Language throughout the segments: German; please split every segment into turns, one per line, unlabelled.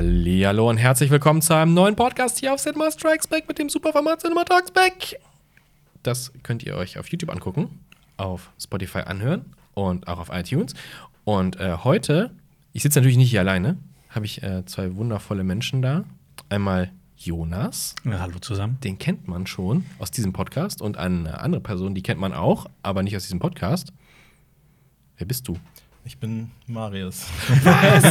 Hallo und herzlich willkommen zu einem neuen Podcast hier auf Cinema Strikes Back mit dem Superformat Cinema Talks Back. Das könnt ihr euch auf YouTube angucken, auf Spotify anhören und auch auf iTunes. Und äh, heute, ich sitze natürlich nicht hier alleine, habe ich äh, zwei wundervolle Menschen da. Einmal Jonas,
Ja, hallo zusammen.
den kennt man schon aus diesem Podcast und eine andere Person, die kennt man auch, aber nicht aus diesem Podcast. Wer bist du?
Ich bin Marius. Was?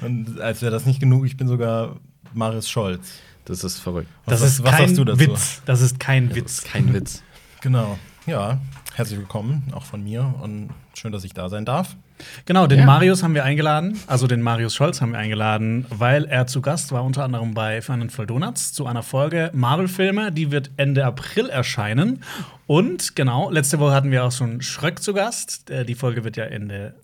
Und als wäre das nicht genug, ich bin sogar Marius Scholz.
Das ist verrückt.
Was,
das ist
was
kein
sagst du dazu?
Witz. Das ist kein
Das
Witz.
ist kein Witz.
Genau. Ja, herzlich willkommen, auch von mir. Und schön, dass ich da sein darf.
Genau, den
Ja.
Marius haben wir eingeladen, also den Marius Scholz haben wir eingeladen, weil er zu Gast war, unter anderem bei Fun Voll Donuts, zu einer Folge Marvel-Filme, die wird Ende April erscheinen. Und genau, letzte Woche hatten wir auch schon Schröck zu Gast. Äh, Die Folge wird ja Ende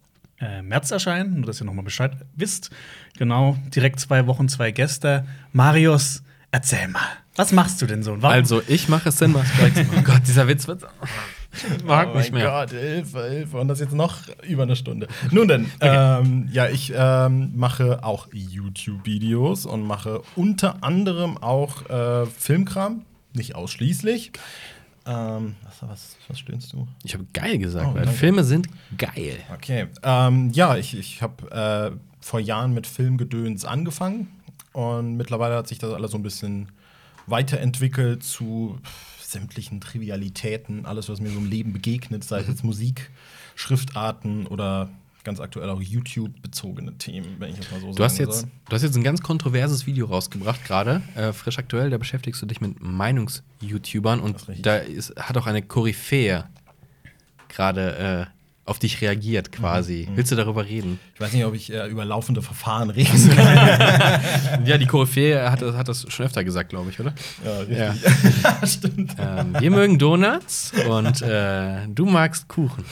äh, März erscheinen, nur dass ihr nochmal Bescheid wisst. Genau, direkt zwei Wochen, zwei Gäste. Marius, erzähl mal, was machst du denn so? Warum-
Also, ich mache Cinema Strikes. Oh Gott, dieser Witz wird. Mag
oh
nicht
mein
mehr.
Gott, Hilfe, Hilfe. Und das jetzt noch über eine Stunde. Nun denn, ähm, ja, ich ähm, mache auch YouTube-Videos und mache unter anderem auch äh, Filmkram. Nicht ausschließlich. Ähm, was, was, was stöhnst du?
Ich habe geil gesagt,
Oh,
weil
danke.
Filme sind geil.
Okay. Ähm, ja, ich, ich habe äh, vor Jahren mit Filmgedöns angefangen und mittlerweile hat sich das alles so ein bisschen weiterentwickelt zu pff, sämtlichen Trivialitäten, alles, was mir so im Leben begegnet, sei es jetzt Musik, Schriftarten oder ganz aktuell auch YouTube-bezogene Themen, wenn ich das mal so
Du hast,
sagen
jetzt,
soll.
du hast jetzt ein ganz kontroverses Video rausgebracht, gerade, äh, frisch aktuell. Da beschäftigst du dich mit Meinungs-YouTubern und da ist, hat auch eine Koryphäe gerade äh, auf dich reagiert, quasi.
Mhm.
Willst du darüber reden?
Ich weiß nicht, ob ich äh, über laufende Verfahren reden kann.
ja, die Koryphäe hat, das- hat das schon öfter gesagt, glaube ich, oder?
ja, richtig.
Ja.
Stimmt.
ähm, wir mögen Donuts und äh, du magst Kuchen.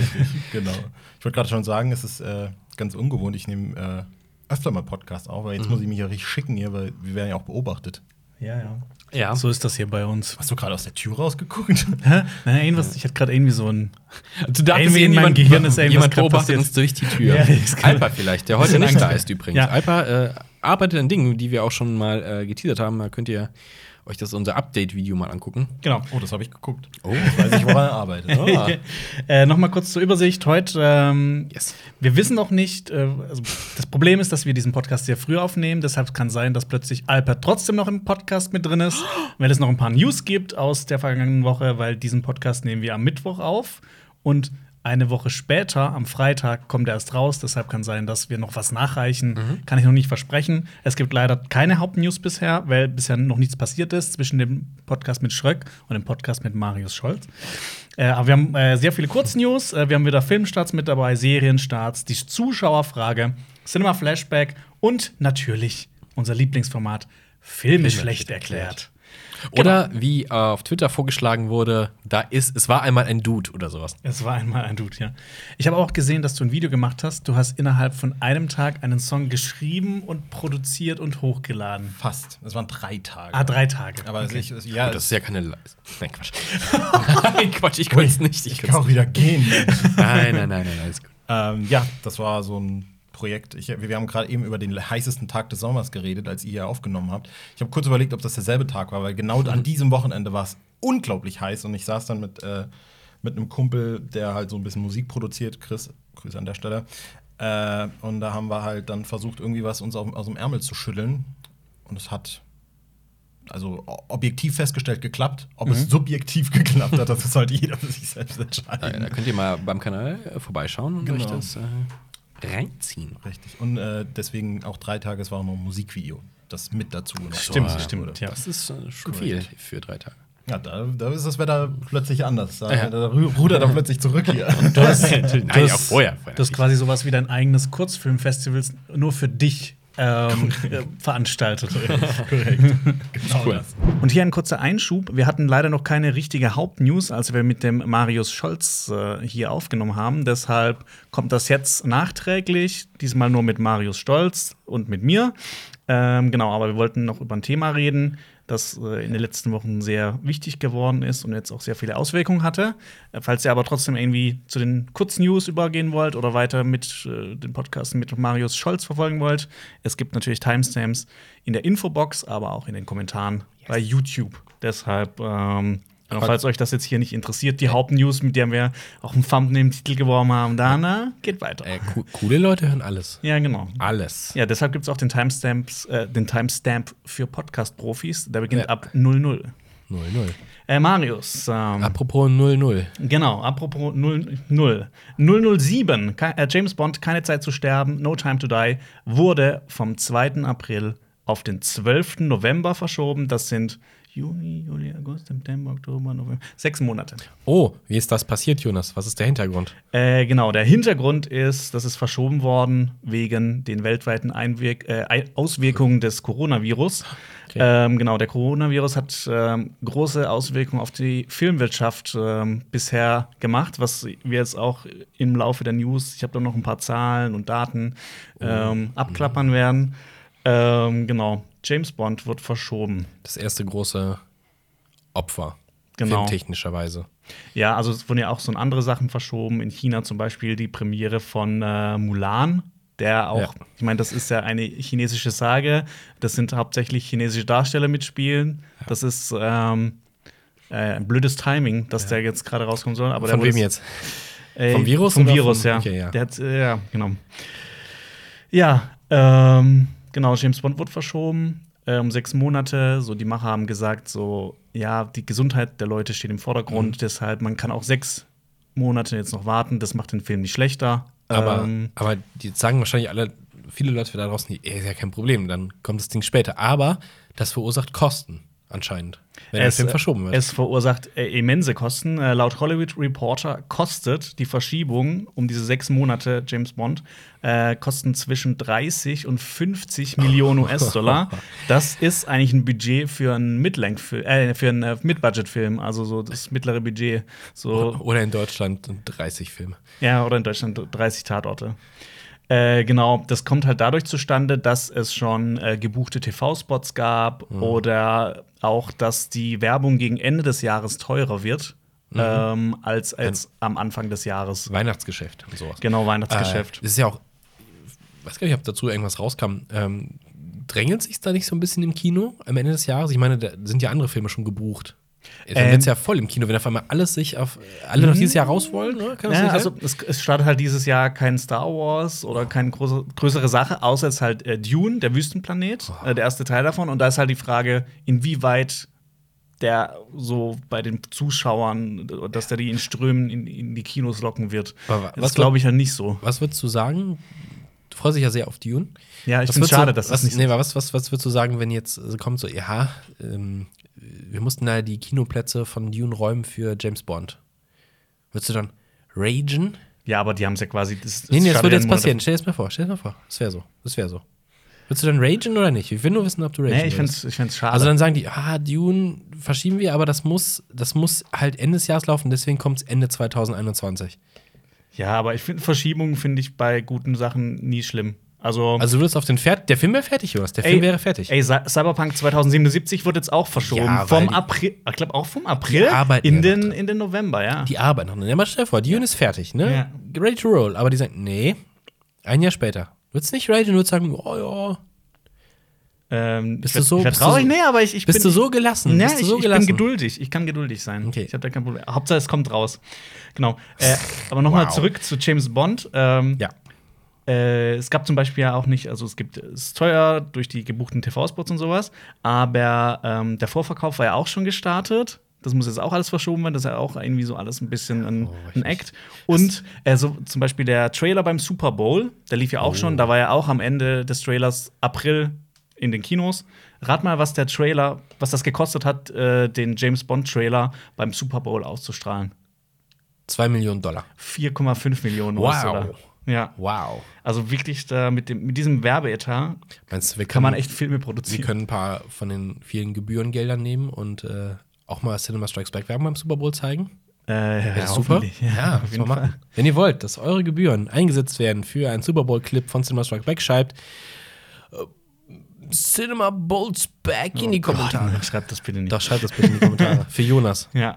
genau. Ich wollte gerade schon sagen, es ist äh, ganz ungewohnt. Ich nehme äh, öfter mal Podcasts auf, aber jetzt muss ich mich ja richtig schicken hier, weil wir werden ja auch beobachtet.
Ja, ja.
Ja.
So ist das hier bei uns.
Hast du gerade aus der Tür rausgeguckt?
Hä? Naja, irgendwas, ich hatte gerade irgendwie so ein.
Du dachtest,
Irgendwie in meinem
jemand,
Gehirn ist irgendwas
jemand beobachtet
passiert.
uns durch die Tür.
Ja,
Alpa vielleicht, der heute nicht da ist übrigens.
Ja.
Alpa äh, arbeitet an Dingen, die wir auch schon mal äh, geteasert haben. Da könnt ihr euch das unser Update-Video mal angucken.
Genau.
Oh, das habe ich geguckt. Oh, weiß ich, woran er arbeitet.
Ah.
äh, Nochmal kurz zur Übersicht. Heute, ähm,
Yes.
wir wissen noch nicht, äh, also das Problem ist, dass wir diesen Podcast sehr früh aufnehmen. Deshalb kann sein, dass plötzlich Alper trotzdem noch im Podcast mit drin ist, weil es noch ein paar News gibt aus der vergangenen Woche, weil diesen Podcast nehmen wir am Mittwoch auf. Und eine Woche später, am Freitag, kommt er erst raus. Deshalb kann sein, dass wir noch was nachreichen. Kann ich noch nicht versprechen. Es gibt leider keine Hauptnews bisher, weil bisher noch nichts passiert ist zwischen dem Podcast mit Schröck und dem Podcast mit Marius Scholz. Äh, aber wir haben äh, sehr viele Kurznews. Äh, wir haben wieder Filmstarts mit dabei, Serienstarts, die Zuschauerfrage, Cinema Flashback und natürlich unser Lieblingsformat Filme schlecht erklärt.
Oder wie äh, auf Twitter vorgeschlagen wurde, da ist, es war einmal ein Dude oder sowas.
Es war einmal ein Dude, ja. Ich habe auch gesehen, dass du ein Video gemacht hast. Du hast innerhalb von einem Tag einen Song geschrieben und produziert und hochgeladen.
Fast. Es waren drei Tage.
Ah, drei Tage.
Aber
Okay.
ich, ja,
Gut, das ist ja keine Leistung. Nein, Quatsch. nein, Quatsch, ich konnte es nicht. Ich
ich kann auch wieder gehen.
nein, nein, nein, nein, alles gut.
ähm, ja, das war so ein Projekt. Ich, wir haben gerade eben über den heißesten Tag des Sommers geredet, als ihr hier aufgenommen habt. Ich habe kurz überlegt, ob das derselbe Tag war, weil genau an diesem Wochenende war es unglaublich heiß und ich saß dann mit, äh, mit einem Kumpel, der halt so ein bisschen Musik produziert, Chris, Grüße an der Stelle. Äh, und da haben wir halt dann versucht, irgendwie was uns aus, aus dem Ärmel zu schütteln. Und es hat also objektiv festgestellt geklappt. Ob es subjektiv geklappt hat, das sollte jeder für sich selbst entscheiden.
da könnt ihr mal beim Kanal äh, vorbeischauen und
Genau.
euch das äh, reinziehen.
Richtig. Und äh, deswegen auch drei Tage, es war auch noch ein Musikvideo, das mit dazu noch
Stimmt,
gemacht
stimmt,
wurde.
ja.
Das ist äh, schon viel für drei Tage.
Ja, da, da ist das Wetter plötzlich anders. Da,
Ja.
da ru- rudert er plötzlich zurück hier.
Du hast,
Nein,
du
auch
hast,
vorher.
du hast quasi sowas wie dein eigenes Kurzfilmfestival nur für dich ähm, äh, veranstaltet.
Korrekt. Genau
cool.
das.
Und hier ein kurzer Einschub. Wir hatten leider noch keine richtige Hauptnews, als wir mit dem Marius Scholz äh, hier aufgenommen haben. Deshalb kommt das jetzt nachträglich. Diesmal nur mit Marius Stolz und mit mir. Ähm, genau, aber wir wollten noch über ein Thema reden. Das äh, in den letzten Wochen sehr wichtig geworden ist und jetzt auch sehr viele Auswirkungen hatte. Äh, falls ihr aber trotzdem irgendwie zu den Kurznews übergehen wollt oder weiter mit äh, den Podcasts mit Marius Scholz verfolgen wollt, es gibt natürlich Timestamps in der Infobox, aber auch in den Kommentaren bei YouTube. Deshalb ähm, Genau, falls euch das jetzt hier nicht interessiert, die Hauptnews, mit der wir auch einen Thumbnail im Titel geworfen haben, dann na, geht weiter.
Äh, co coole Leute hören alles.
Ja, genau.
Alles.
Ja, deshalb gibt es auch den, Timestamps, äh, den Timestamp für Podcast-Profis. Der beginnt
Ja.
ab 00.
0-0.
Äh, Marius. Ähm,
Apropos 0-0.
Genau, apropos 00. 007, Ke- äh, James Bond, Keine Zeit zu sterben, No Time to Die, wurde vom 2. April auf den 12. November verschoben. Das sind Juni, Juli, August, September, Oktober, November. Sechs Monate.
Oh, wie ist das passiert, Jonas? Was ist der Hintergrund?
Äh, genau, der Hintergrund ist, das ist verschoben worden wegen den weltweiten Einwirk äh, Auswirkungen des Coronavirus.
Okay.
Ähm, genau, der Coronavirus hat ähm, große Auswirkungen auf die Filmwirtschaft ähm, bisher gemacht, was wir jetzt auch im Laufe der News, ich habe da noch ein paar Zahlen und Daten, ähm, abklappern werden. Ähm, genau, James Bond wird verschoben.
Das erste große Opfer.
Genau.
Filmtechnischerweise.
Ja, also es wurden ja auch so andere Sachen verschoben. In China zum Beispiel die Premiere von äh, Mulan, der auch,
Ja.
ich meine, das ist ja eine chinesische Sage. Das sind hauptsächlich chinesische Darsteller mitspielen. Das ist ähm, äh, ein blödes Timing, dass der jetzt gerade rauskommen soll. Aber
Von wem jetzt?
Äh,
Vom Virus
Vom Virus,
vom-
ja.
Okay, ja.
Der hat, äh, ja, genau. Ja, ähm, genau, James Bond wurde verschoben äh, um sechs Monate. So, die Macher haben gesagt, so, ja, die Gesundheit der Leute steht im Vordergrund,
Mhm.
deshalb, man kann auch sechs Monate jetzt noch warten, das macht den Film nicht schlechter.
Aber,
ähm,
aber die sagen wahrscheinlich alle, viele Leute da draußen, ey, ist ja kein Problem, dann kommt das Ding später. Aber das verursacht Kosten anscheinend, wenn der Film verschoben wird.
Es verursacht äh, immense Kosten. Äh, laut Hollywood Reporter kostet die Verschiebung um diese sechs Monate James Bond äh, kosten zwischen 30 und 50 Millionen US-Dollar. Das ist eigentlich ein Budget für einen Mittellängfilm, äh, für einen äh, Mid-Budget-Film, also so das mittlere Budget. So
Oder in Deutschland 30 Filme.
ja, oder in Deutschland 30 Tatorte. Äh, genau, das kommt halt dadurch zustande, dass es schon äh, gebuchte TV-Spots gab oder auch, dass die Werbung gegen Ende des Jahres teurer wird ähm, als, als am Anfang des Jahres.
Weihnachtsgeschäft und sowas.
Genau, Weihnachtsgeschäft.
Äh, das ist ja auch, ich weiß gar nicht, ob dazu irgendwas rauskam. Ähm, drängelt sich da nicht so ein bisschen im Kino am Ende des Jahres? Ich meine, da sind ja andere Filme schon gebucht. Dann
Ähm,
wird's ja voll im Kino, wenn auf einmal alles sich auf alle noch dieses Jahr raus wollen, oder? Kann
Ja, also es, es startet halt dieses Jahr kein Star Wars oder keine große, größere Sache, außer jetzt halt äh, Dune, der Wüstenplanet, äh, der erste Teil davon. Und da ist halt die Frage, inwieweit der so bei den Zuschauern, dass der die in Strömen in, in die Kinos locken wird.
Aber was
glaube ich halt nicht so.
Was würdest du sagen? Du freust dich ja sehr auf Dune.
Ja, ich finde es schade,
du,
dass
was,
das nicht
nee,
so
aber was, was, was würdest du sagen, wenn jetzt äh, kommt so, ja, ähm, wir mussten da die Kinoplätze von Dune räumen für James Bond. Würdest du dann ragen?
Ja, aber die haben es ja quasi. Das,
Nee, nee, das würde jetzt
Monat-
passieren. Stell dir das mal vor, stell dir das mal vor. Das wäre so. Das wäre so. Würdest du dann ragen oder nicht? Ich will nur wissen, ob du ragen
Nee, ich es ich find's schade.
Also dann sagen die, ah, Dune verschieben wir, aber das muss, das muss halt Ende des Jahres laufen, deswegen kommt es Ende 2021.
ja, aber ich finde Verschiebungen finde ich bei guten Sachen nie schlimm. Also,
Also du würdest auf den Fert der Film wäre fertig, Jonas. Der Film wäre fertig.
Ey, Cy- Cyberpunk 2077 wird jetzt auch verschoben.
Ja,
vom April, ich glaube auch vom April
arbeiten
in
ja
den, in den November, ja.
Die Arbeit noch. Ne, mal stell dir vor, Dune ist fertig, ne? Ready to roll. Aber die sagen, nee, ein Jahr später. Würdest nicht du würdest sagen, oh ja.
ähm,
Bist
ich
du so-
ich werd
bist du
traurig?
so-
nee, aber ich, ich
Bist
bin,
du so gelassen?
Ja,
bist du
ich,
so
ich
gelassen?
bin geduldig. Ich kann geduldig sein.
Okay.
Ich habe da kein Problem. Hauptsache, es kommt raus. Genau. Äh, aber nochmal
Wow.
zurück zu James Bond. Ähm,
Ja.
Äh, es gab zum Beispiel ja auch nicht, also es gibt, es ist teuer durch die gebuchten TV-Spots und sowas, aber ähm, der Vorverkauf war ja auch schon gestartet. Das muss jetzt auch alles verschoben werden. Das ist ja auch irgendwie so alles ein bisschen ein,
Oh,
ein Act. Und äh, so, zum Beispiel der Trailer beim Super Bowl, der lief ja auch schon. Da war ja auch am Ende des Trailers April in den Kinos. Rat mal, was der Trailer, was das gekostet hat, äh, den James Bond-Trailer beim Super Bowl auszustrahlen.
Zwei Millionen Dollar.
4,5 Millionen
Wow.
US-Dollar. Ja.
Wow.
Also wirklich da mit, dem, mit diesem Werbeetat
Meinst du, wir
kann man
können-
echt Filme
Wir
produzieren.
können ein paar von den vielen Gebührengeldern nehmen und äh, auch mal Cinema Strikes Back Werbung beim Super Bowl zeigen.
äh, ja,
super?
Ja,
Ja,
auf
muss
jeden
man
Fall.
machen. Wenn ihr wollt, dass eure Gebühren eingesetzt werden für einen Super Bowl-Clip von Cinema Strikes Back, schreibt äh, Cinema Bolts back in die Kommentare.
Gott, schreibt das bitte nicht.
Doch, schreibt das bitte in die Kommentare. Für Jonas.
Ja.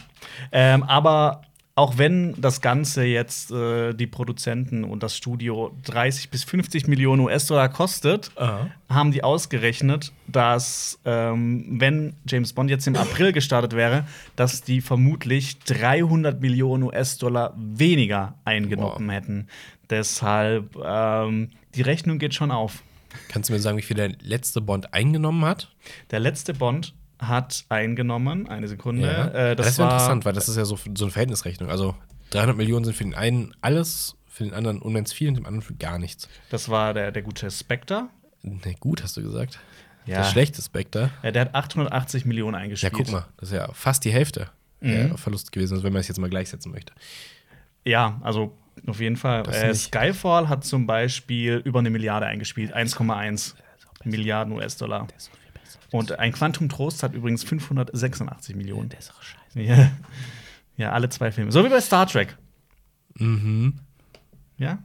Ähm, aber auch wenn das Ganze jetzt äh, die Produzenten und das Studio 30 bis 50 Millionen US-Dollar kostet,
Aha.
haben die ausgerechnet, dass, ähm, wenn James Bond jetzt im April gestartet wäre, dass die vermutlich 300 Millionen US-Dollar weniger eingenommen hätten. Deshalb, ähm, die Rechnung geht schon auf.
Kannst du mir sagen, wie viel der letzte Bond eingenommen hat?
Der letzte Bond hat eingenommen, eine Sekunde. Äh,
das,
das
ist ja
war
interessant, weil das ist ja so, so eine Verhältnisrechnung. Also 300 Millionen sind für den einen alles, für den anderen unendlich viel und dem anderen für gar nichts.
Das war der, der gute Spectre.
Ne, gut, hast du gesagt.
Ja.
Der schlechte Spectre.
Äh, der hat 880 Millionen
Ja,
eingespielt.
guck mal, das ist ja fast die Hälfte
Mhm.
der Verlust gewesen, also wenn man es jetzt mal gleichsetzen möchte.
Ja, also auf jeden Fall.
Das ist
Äh, Skyfall hat zum Beispiel über eine Milliarde eingespielt, 1,1 Milliarden US-Dollar. Und ein Quantum Trost hat übrigens 586 Millionen.
Bessere Scheiße.
Ja. ja, alle zwei Filme. So wie bei Star Trek.
Mhm.
Ja?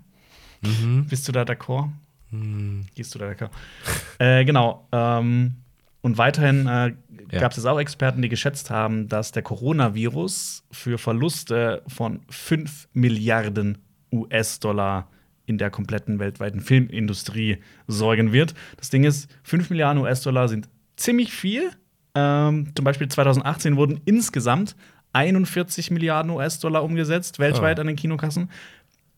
Mhm.
Bist du da d'accord?
Mhm.
Gehst du da d'accord? äh, genau. Ähm, und weiterhin äh,
Ja.
gab es auch Experten, die geschätzt haben, dass der Coronavirus für Verluste von 5 Milliarden US-Dollar in der kompletten weltweiten Filmindustrie sorgen wird. Das Ding ist, 5 Milliarden US-Dollar sind ziemlich viel. Ähm, zum Beispiel 2018 wurden insgesamt 41 Milliarden US-Dollar umgesetzt, weltweit
Ah.
an den Kinokassen.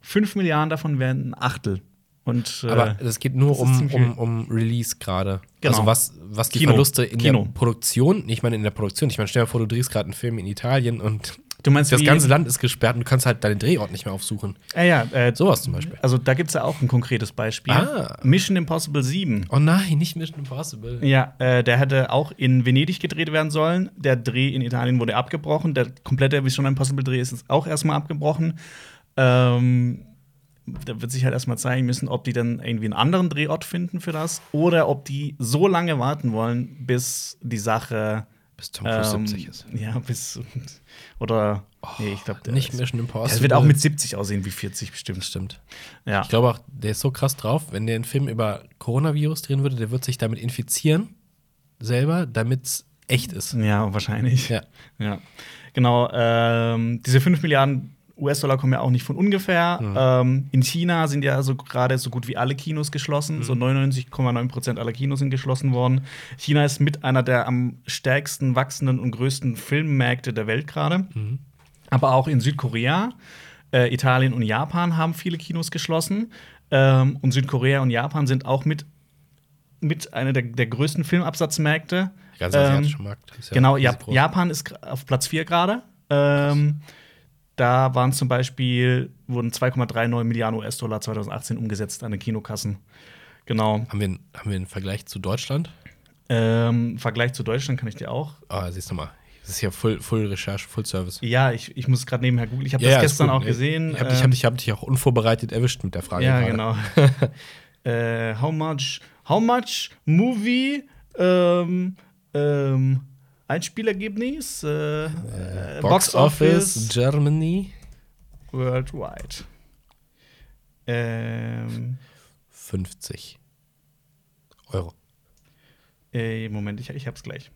5 Milliarden davon wären ein Achtel. Und, äh,
Aber es geht nur um, um, um Release gerade.
Genau.
Also was, was die
Kino.
Verluste in
Kino.
der Produktion, ich meine in der Produktion, ich meine, stell dir vor, du drehst gerade einen Film in Italien und
du meinst
das ganze Land ist gesperrt und du kannst halt deinen Drehort nicht mehr aufsuchen.
Ja, ja, äh,
Sowas zum Beispiel.
Also da gibt es ja auch ein konkretes Beispiel.
Ah.
Mission Impossible 7.
Oh nein, nicht Mission Impossible.
Ja, äh, der hätte auch in Venedig gedreht werden sollen. Der Dreh in Italien wurde abgebrochen. Der komplette Mission Impossible Dreh ist jetzt auch erstmal abgebrochen. Ähm, da wird sich halt erstmal zeigen müssen, ob die dann irgendwie einen anderen Drehort finden für das oder ob die so lange warten wollen, bis die Sache
Bis Tom Cruise
ähm,
70 ist.
Ja, bis oder nee, ich glaube,
Nicht Mission Impossible.
Das wird auch mit 70 aussehen wie 40 bestimmt.
Stimmt.
Ja.
Ich glaube auch, der ist so krass drauf, wenn der einen Film über Coronavirus drehen würde, der wird sich damit infizieren, selber, damit es echt ist.
Ja, wahrscheinlich.
Ja.
Ja. Genau. Ähm, diese 5 Milliarden US-Dollar kommen ja auch nicht von ungefähr.
Mhm.
Ähm, in China sind ja so gerade so gut wie alle Kinos geschlossen.
Mhm.
So 99,9 Prozent aller Kinos sind geschlossen worden. China ist mit einer der am stärksten wachsenden und größten Filmmärkte der Welt gerade.
Mhm.
Aber auch in Südkorea, äh, Italien und Japan haben viele Kinos geschlossen. Ähm, und Südkorea und Japan sind auch mit, mit einer der, der größten Filmabsatzmärkte.
Ganz
Ähm,
asiatischer Markt. Ist
genau, ja,
riesengroß.
Japan ist auf Platz 4 gerade. Ähm, da waren zum Beispiel, wurden 2,39 Milliarden US-Dollar 2018 umgesetzt an den Kinokassen. Genau.
Haben wir, einen- haben wir einen Vergleich zu Deutschland?
Ähm, Vergleich zu Deutschland kann ich dir auch.
Ah, siehst du mal. Das ist ja Full, Full Recherche, Full Service.
Ja, ich, ich muss gerade nebenher googeln. Ich habe
Ja,
das gestern auch gesehen.
Ich habe dich,
Ähm,
hab dich, hab dich auch unvorbereitet erwischt mit der Frage.
Ja,
gerade.
genau. äh, how much, how much movie ähm, ähm, Einspielergebnis äh, äh,
Box Office Germany
worldwide. Ähm,
50 Euro.
äh, Moment, ich, ich hab's gleich.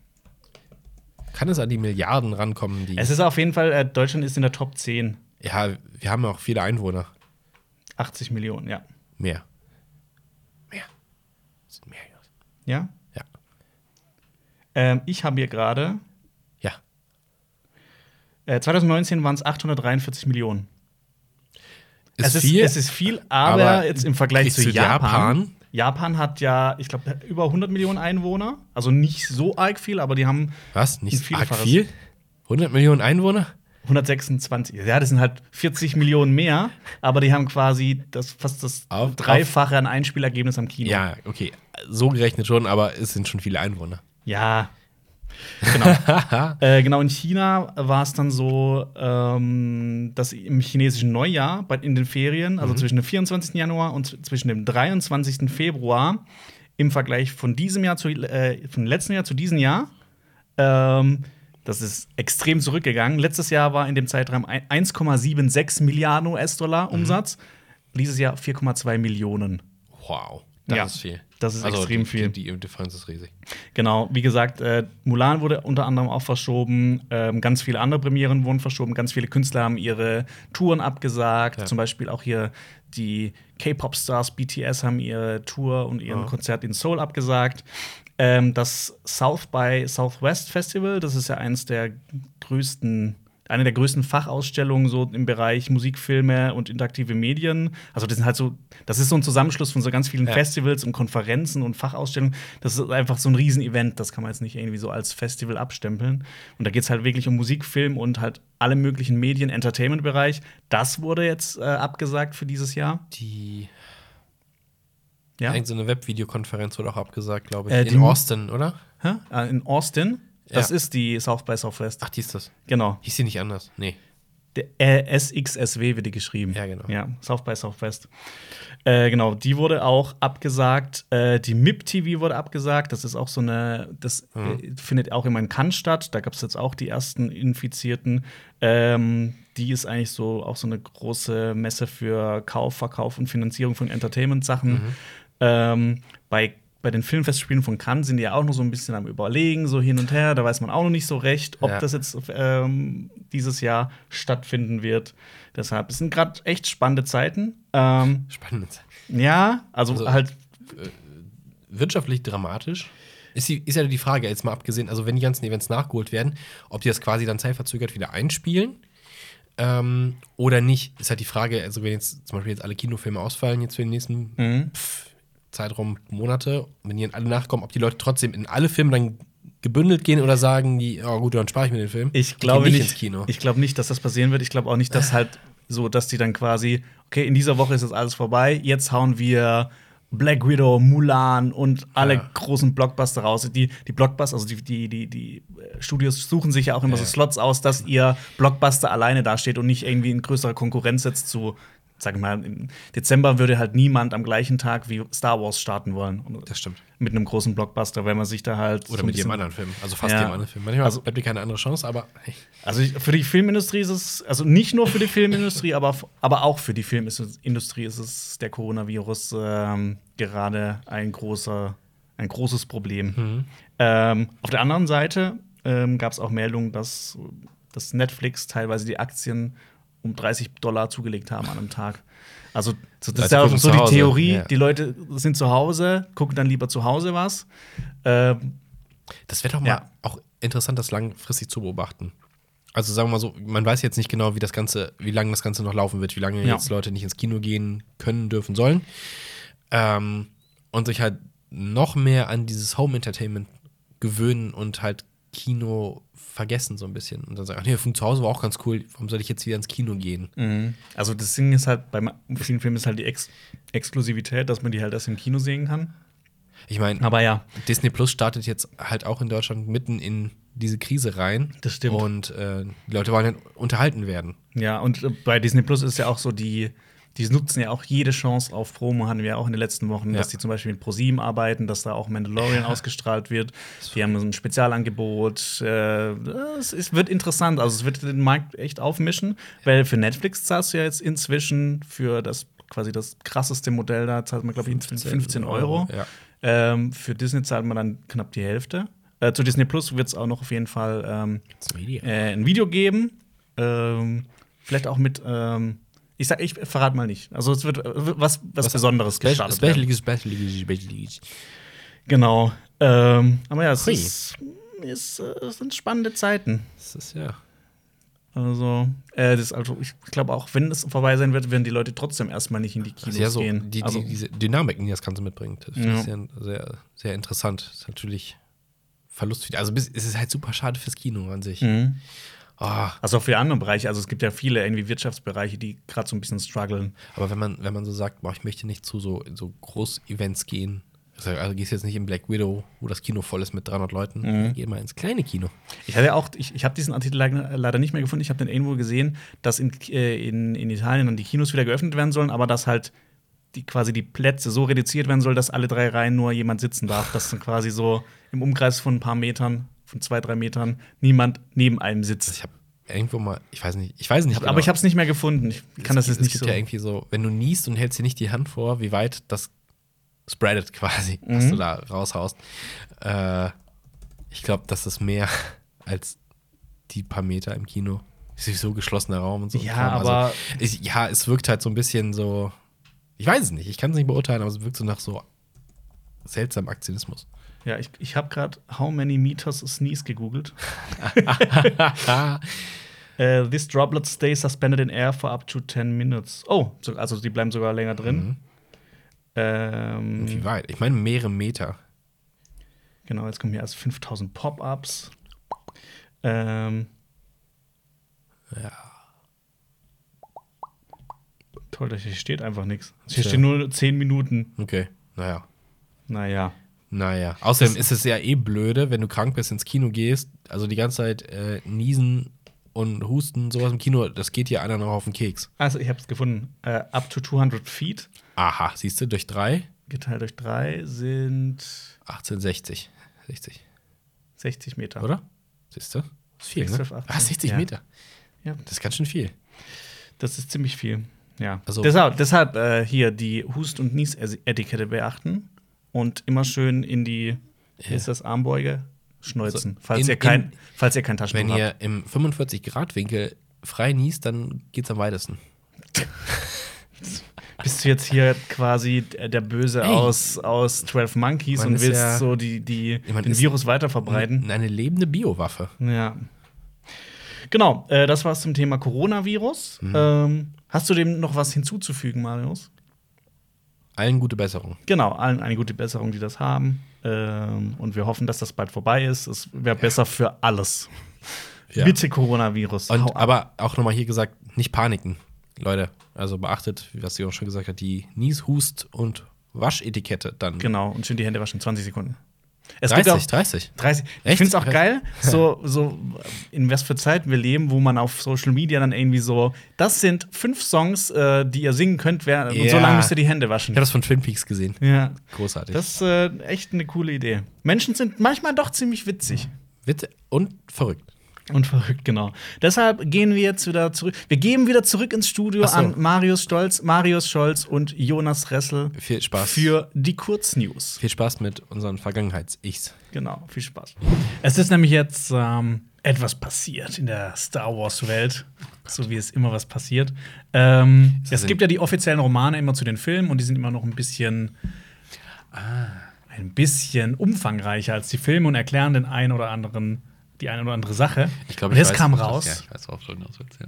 Kann es an die Milliarden rankommen, die.
Es ist auf jeden Fall, äh, Deutschland ist in der Top 10.
ja, wir haben auch viele Einwohner.
80 Millionen, ja.
Mehr. Mehr. Das sind mehr.
Ja? Ähm, ich habe hier gerade,
Ja.
äh, 2019 waren es 843 Millionen.
Ist
es, ist,
viel,
es ist viel, aber,
aber
jetzt im Vergleich zu
du
Japan.
Japan?
Japan hat ja, ich glaube, über 100 Millionen Einwohner. Also nicht so arg viel, aber die haben
Was? Nicht
ein
arg viel? 100 Millionen Einwohner?
126. Ja, das sind halt 40 Millionen mehr, aber die haben quasi das, fast das
Auf-
Dreifache an Einspielergebnis am Kino.
Ja, okay. So gerechnet schon, aber es sind schon viele Einwohner.
Ja. Genau. äh, genau, in China war es dann so, ähm, dass im chinesischen Neujahr, bei, in den Ferien, also zwischen dem 24. Januar und zwischen dem 23. Februar, im Vergleich von diesem Jahr zu, äh, von letzten Jahr zu diesem Jahr, ähm, das ist extrem zurückgegangen. Letztes Jahr war in dem Zeitraum ein- 1,76 Milliarden US-Dollar Umsatz. Dieses Jahr 4,2 Millionen.
Wow. Das
Ja,
ist viel.
das ist
also
extrem
die,
viel.
Die, die Differenz ist riesig.
Genau, wie gesagt, äh, Mulan wurde unter anderem auch verschoben. Ähm, ganz viele andere Premieren wurden verschoben. Ganz viele Künstler haben ihre Touren abgesagt.
Ja.
Zum Beispiel auch hier die K-Pop-Stars BTS haben ihre Tour und ihren
Ja.
Konzert in Seoul abgesagt. Ähm, das South by Southwest Festival, das ist ja eines der größten, eine der größten Fachausstellungen so im Bereich Musikfilme und interaktive Medien. Also das sind halt so, das ist so ein Zusammenschluss von so ganz vielen
Ja.
Festivals und Konferenzen und Fachausstellungen. Das ist einfach so ein Riesenevent, das kann man jetzt nicht irgendwie so als Festival abstempeln. Und da geht es halt wirklich um Musik, Film und halt alle möglichen Medien, Entertainment-Bereich. Das wurde jetzt äh, abgesagt für dieses Jahr.
Die
Ja.
Irgend so eine Webvideokonferenz wurde auch abgesagt, glaube ich.
Äh,
in Austin, oder?
Hä? Äh, In Austin. Das
Ja.
ist die South by Southwest.
Ach, die ist das.
Genau.
Hieß die nicht anders? Nee.
Der äh, SXSW wird die geschrieben.
Ja, genau.
Ja, South by Southwest. Äh, genau, die wurde auch abgesagt. Äh, die MIP TV wurde abgesagt. Das ist auch so eine, das äh, findet auch immer in Cannes statt. Da gab es jetzt auch die ersten Infizierten. Ähm, die ist eigentlich so auch so eine große Messe für Kauf, Verkauf und Finanzierung von Entertainment-Sachen. Ähm, bei bei den Filmfestspielen von Cannes sind die ja auch noch so ein bisschen am Überlegen, so hin und her. Da weiß man auch noch nicht so recht, ob
Ja.
das jetzt ähm, dieses Jahr stattfinden wird. Deshalb es sind gerade echt spannende Zeiten. Ähm,
Spannend.
ja, also,
Also-
halt,
Wirtschaftlich dramatisch. Ist, die, ist ja die Frage, jetzt mal abgesehen, also wenn die ganzen Events nachgeholt werden, ob die das quasi dann zeitverzögert wieder einspielen ähm, oder nicht, ist halt die Frage, also wenn jetzt zum Beispiel jetzt alle Kinofilme ausfallen, jetzt für den nächsten
Mhm.
pff, Zeitraum Monate, wenn die dann alle nachkommen, ob die Leute trotzdem in alle Filme dann gebündelt gehen oder sagen die, oh gut, dann spare ich mir den Film.
ich glaube
geh
nicht,
ins Kino.
ich glaube nicht, dass das passieren wird. Ich glaube auch nicht, dass halt so, dass die dann quasi, okay, in dieser Woche ist jetzt alles vorbei, jetzt hauen wir Black Widow, Mulan und alle
Ja.
großen Blockbuster raus. Die, die Blockbuster, also die, die, die, die äh, Studios suchen sich ja auch immer
Ja.
so Slots aus, dass ihr Blockbuster alleine dasteht und nicht irgendwie in größerer Konkurrenz jetzt zu, sag mal, im Dezember würde halt niemand am gleichen Tag wie Star Wars starten wollen.
Das stimmt.
mit einem großen Blockbuster, weil man sich da halt. so
Oder
ein
mit jedem anderen Film. Also fast
Ja.
jedem anderen Film. Manchmal
Also-
bleibt dir keine andere Chance, aber
Also für die Filmindustrie ist es, also nicht nur für die Filmindustrie, aber, aber auch für die Filmindustrie ist es der Coronavirus ähm, gerade ein großer, ein großes Problem. Ähm, auf der anderen Seite ähm, gab es auch Meldungen, dass, dass Netflix teilweise die Aktien um 30 Dollar zugelegt haben an einem Tag. Also so, das ist
Leute
ja auch so die Theorie,
ja.
die Leute sind zu Hause, gucken dann lieber zu Hause was. Ähm,
Das wäre doch mal
Ja.
auch interessant, das langfristig zu beobachten. Also sagen wir mal so, man weiß jetzt nicht genau, wie das Ganze, wie lange das Ganze noch laufen wird, wie lange
Ja.
jetzt Leute nicht ins Kino gehen können, dürfen, sollen. Ähm, und sich halt noch mehr an dieses Home Entertainment gewöhnen und halt Kino vergessen so ein bisschen. Und dann sagen, ach nee, von zu Hause war auch ganz cool, warum soll ich jetzt wieder ins Kino gehen?
Mhm. Also das Ding ist halt, bei vielen Filmen ist halt die Ex Exklusivität, dass man die halt erst im Kino sehen kann.
Ich meine,
Aber ja,
Disney Plus startet jetzt halt auch in Deutschland mitten in diese Krise rein.
Das stimmt.
Und äh, die Leute wollen halt unterhalten werden.
ja, und äh, bei Disney Plus ist ja auch so, die, die nutzen ja auch jede Chance auf Promo, hatten wir ja auch in den letzten Wochen,
Ja.
dass die zum Beispiel mit ProSieben arbeiten, dass da auch Mandalorian ausgestrahlt wird. Die haben so ein Spezialangebot. Äh, es, es wird interessant, also es wird den Markt echt aufmischen, weil für Netflix zahlst du ja jetzt inzwischen für das quasi das krasseste Modell, da zahlt man, glaube ich, 15, 15 Euro.
Ja.
Ähm, für Disney zahlt man dann knapp die Hälfte. Äh, zu Disney Plus wird es auch noch auf jeden Fall ähm, äh, ein Video geben. Ähm, vielleicht auch mit, ähm, ich sag, ich verrate mal nicht. Also es wird äh, was, was, Besonderes gestartet.
Special
werden.
League, Special League, Special League.
Genau. Ähm, aber ja, es,
Hui.
ist, ist, äh, es sind spannende Zeiten.
Das ist ja.
Also, äh, das, also ich glaube auch, wenn es vorbei sein wird, werden die Leute trotzdem erstmal nicht in die
Das
Kinos
ja so,
gehen.
die,
also,
die, diese Dynamiken, die das Ganze mitbringt. Das
Ja.
ist ja sehr, sehr interessant. Das ist natürlich Verlust für die. Also es ist halt super schade fürs Kino an sich.
Mhm.
Ah,
also auch für andere Bereiche. Also es gibt ja viele irgendwie Wirtschaftsbereiche, die gerade so ein bisschen strugglen.
aber wenn man, wenn man so sagt, boah, ich möchte nicht zu so, so Groß-Events gehen, also, also gehst jetzt nicht in Black Widow, wo das Kino voll ist mit 300 Leuten,
Mhm.
geh mal ins kleine Kino.
Ich hatte auch, ich, ich habe diesen Artikel leider nicht mehr gefunden. Ich habe den irgendwo gesehen, dass in, äh, in, in Italien dann die Kinos wieder geöffnet werden sollen, aber dass halt die quasi die Plätze so reduziert werden soll, dass alle drei Reihen nur jemand sitzen darf. Dass dann quasi so im Umkreis von ein paar Metern, von zwei, drei Metern, niemand neben einem sitzt.
Ich habe irgendwo mal, ich weiß nicht, ich weiß nicht,
Aber ich habe es nicht mehr gefunden. Ich kann das
es,
jetzt nicht
es gibt
so.
ja irgendwie so, wenn du niest und hältst dir nicht die Hand vor, wie weit das spreadet quasi, was du da raushaust. Äh, ich glaube, das ist mehr als die paar Meter im Kino. Ist so geschlossener Raum und so.
Ja,
Kram.
aber-
Also, ich, ja, es wirkt halt so ein bisschen so. Ich weiß es nicht, ich kann es nicht beurteilen, aber es wirkt so nach so seltsamem Aktionismus.
Ja, ich, ich habe gerade How many meters sneeze gegoogelt. Äh, this droplet stays suspended in air for up to 10 minutes. Oh, so, also die bleiben sogar länger drin. Ähm,
Wie weit? Ich meine, mehrere Meter.
genau, jetzt kommen hier erst 5000 Pop-ups. Ähm,
Ja.
toll, da hier steht einfach nichts. Hier
Tja.
stehen nur 10 Minuten.
Okay, naja.
Naja.
Naja. Außerdem ist es ja eh blöde, wenn du krank bist, ins Kino gehst. Also die ganze Zeit äh, niesen und husten, sowas im Kino, das geht hier einer noch auf den Keks.
Also, ich habe es gefunden. Äh, up to 200 feet,
Aha, siehst du, durch drei,
geteilt durch 3 sind
1860. 60,
60 Meter.
oder? Siehst du? Das ist viel,
6,
ne?
12, 18.
Ah, 60
Ja.
Meter.
Ja,
Das ist ganz schön viel.
das ist ziemlich viel. Ja.
Also-
deshalb deshalb äh, hier die Hust- und Nies-Etikette beachten und immer schön in die, wie ist das, Armbeuge schneuzen, falls,
in-
ihr kein,
in-
falls ihr kein Taschentuch
Wenn
habt.
ihr im 45-Grad-Winkel frei niest, dann geht's am weitesten.
Bist du jetzt hier quasi der Böse
Ey.
aus, aus 12 Monkeys
Man
und willst
ja-
so die, die, den Virus weiter verbreiten?
Eine lebende Biowaffe.
Ja. Genau, äh, das war's zum Thema Coronavirus.
Mhm.
Ähm, hast du dem noch was hinzuzufügen, Marius?
Allen gute Besserung.
Genau, allen eine gute Besserung, die das haben. Ähm, und wir hoffen, dass das bald vorbei ist. Es wäre besser für alles.
Ja.
Bitte Coronavirus.
Und,
ab.
aber auch nochmal hier gesagt, nicht paniken, Leute. Also beachtet, was sie auch schon gesagt hat, die Nies-, Hust- und Waschetikette dann.
genau, und schön die Hände waschen. 20 Sekunden. Es
30,
gibt auch
30.
30. Ich finde es auch geil, so, so in was für Zeiten wir leben, wo man auf Social Media dann irgendwie so, das sind fünf Songs, äh, die ihr singen könnt, wer, und so lange müsst ihr die Hände
Ich
waschen.
habe das von Twin Peaks gesehen.
Ja,
Großartig.
das ist äh, echt eine coole Idee. Menschen sind manchmal doch ziemlich witzig.
Witze und verrückt.
Und verrückt, genau. Deshalb gehen wir jetzt wieder zurück. Wir gehen wieder zurück ins Studio
so.
an Marius Stolz, Marius Scholz und Jonas Ressel
Viel Spaß.
für die Kurznews.
Viel Spaß mit unseren Vergangenheits-Ichs.
Genau, viel Spaß. Es ist nämlich jetzt ähm, etwas passiert in der Star Wars-Welt, so wie es immer was passiert. Ähm, es gibt ja die offiziellen Romane immer zu den Filmen und die sind immer noch ein bisschen. Ein bisschen umfangreicher als die Filme und erklären den einen oder anderen die eine oder andere Sache.
Ich glaube, weiß,
kam
was das-
raus.
Ja, ich weiß, hinaus willst, ja.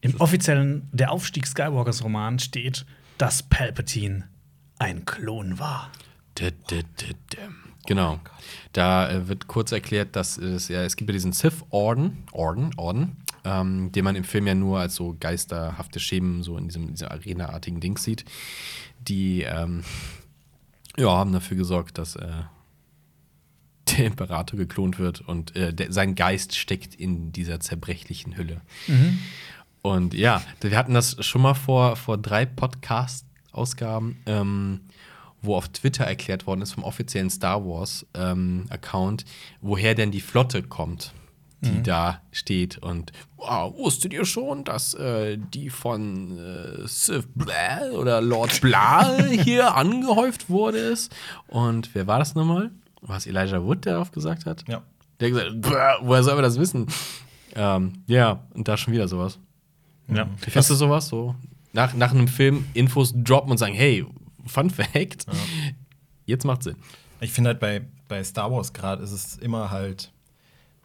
Im offiziellen Der Aufstieg Skywalkers Roman steht, dass Palpatine ein Klon war.
Genau. Da äh, wird kurz erklärt, dass es ja, es gibt ja diesen Sith-Orden, Orden, Orden, ähm, den man im Film ja nur als so geisterhafte Schemen so in diesem, dieser Arena-artigen Ding sieht, die ähm, ja, haben dafür gesorgt, dass äh, der Imperator geklont wird und äh, der, sein Geist steckt in dieser zerbrechlichen Hülle. Und ja, wir hatten das schon mal vor, vor drei Podcast-Ausgaben, ähm, wo auf Twitter erklärt worden ist vom offiziellen Star Wars-Account, woher denn die Flotte kommt, die da steht. Und wow, wusstet ihr schon, dass äh, die von äh, Sith Blah oder Lord Blah hier angehäuft wurde? Ist? Und wer war das nochmal? War es Elijah Wood, der darauf gesagt hat?
Ja.
Der hat gesagt, "Bäh, woher soll man das wissen? Ähm, ja, und da schon wieder sowas.
Ja.
Wie findest du sowas? So nach, nach einem Film Infos droppen und sagen, hey, Fun Fact, jetzt macht Sinn.
Ich finde halt bei, bei Star Wars gerade ist es immer halt,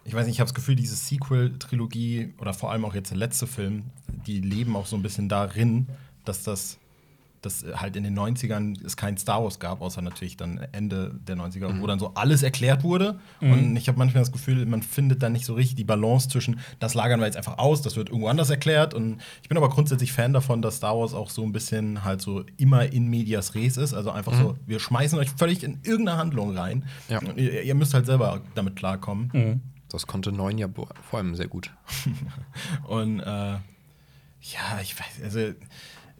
ich weiß nicht, ich habe das Gefühl, diese Sequel-Trilogie oder vor allem auch jetzt der letzte Film, die leben auch so ein bisschen darin, dass das dass halt in den 90ern es kein Star Wars gab, außer natürlich dann Ende der 90er, wo dann so alles erklärt wurde. Und ich habe manchmal das Gefühl, man findet dann nicht so richtig die Balance zwischen, das lagern wir jetzt einfach aus, das wird irgendwo anders erklärt. Und ich bin aber grundsätzlich Fan davon, dass Star Wars auch so ein bisschen halt so immer in medias res ist. Also einfach so, wir schmeißen euch völlig in irgendeine Handlung rein.
Ja.
Und Ihr, ihr müsst halt selber damit klarkommen.
Das konnte neun ja vor allem sehr gut.
Und äh, ja, ich weiß, also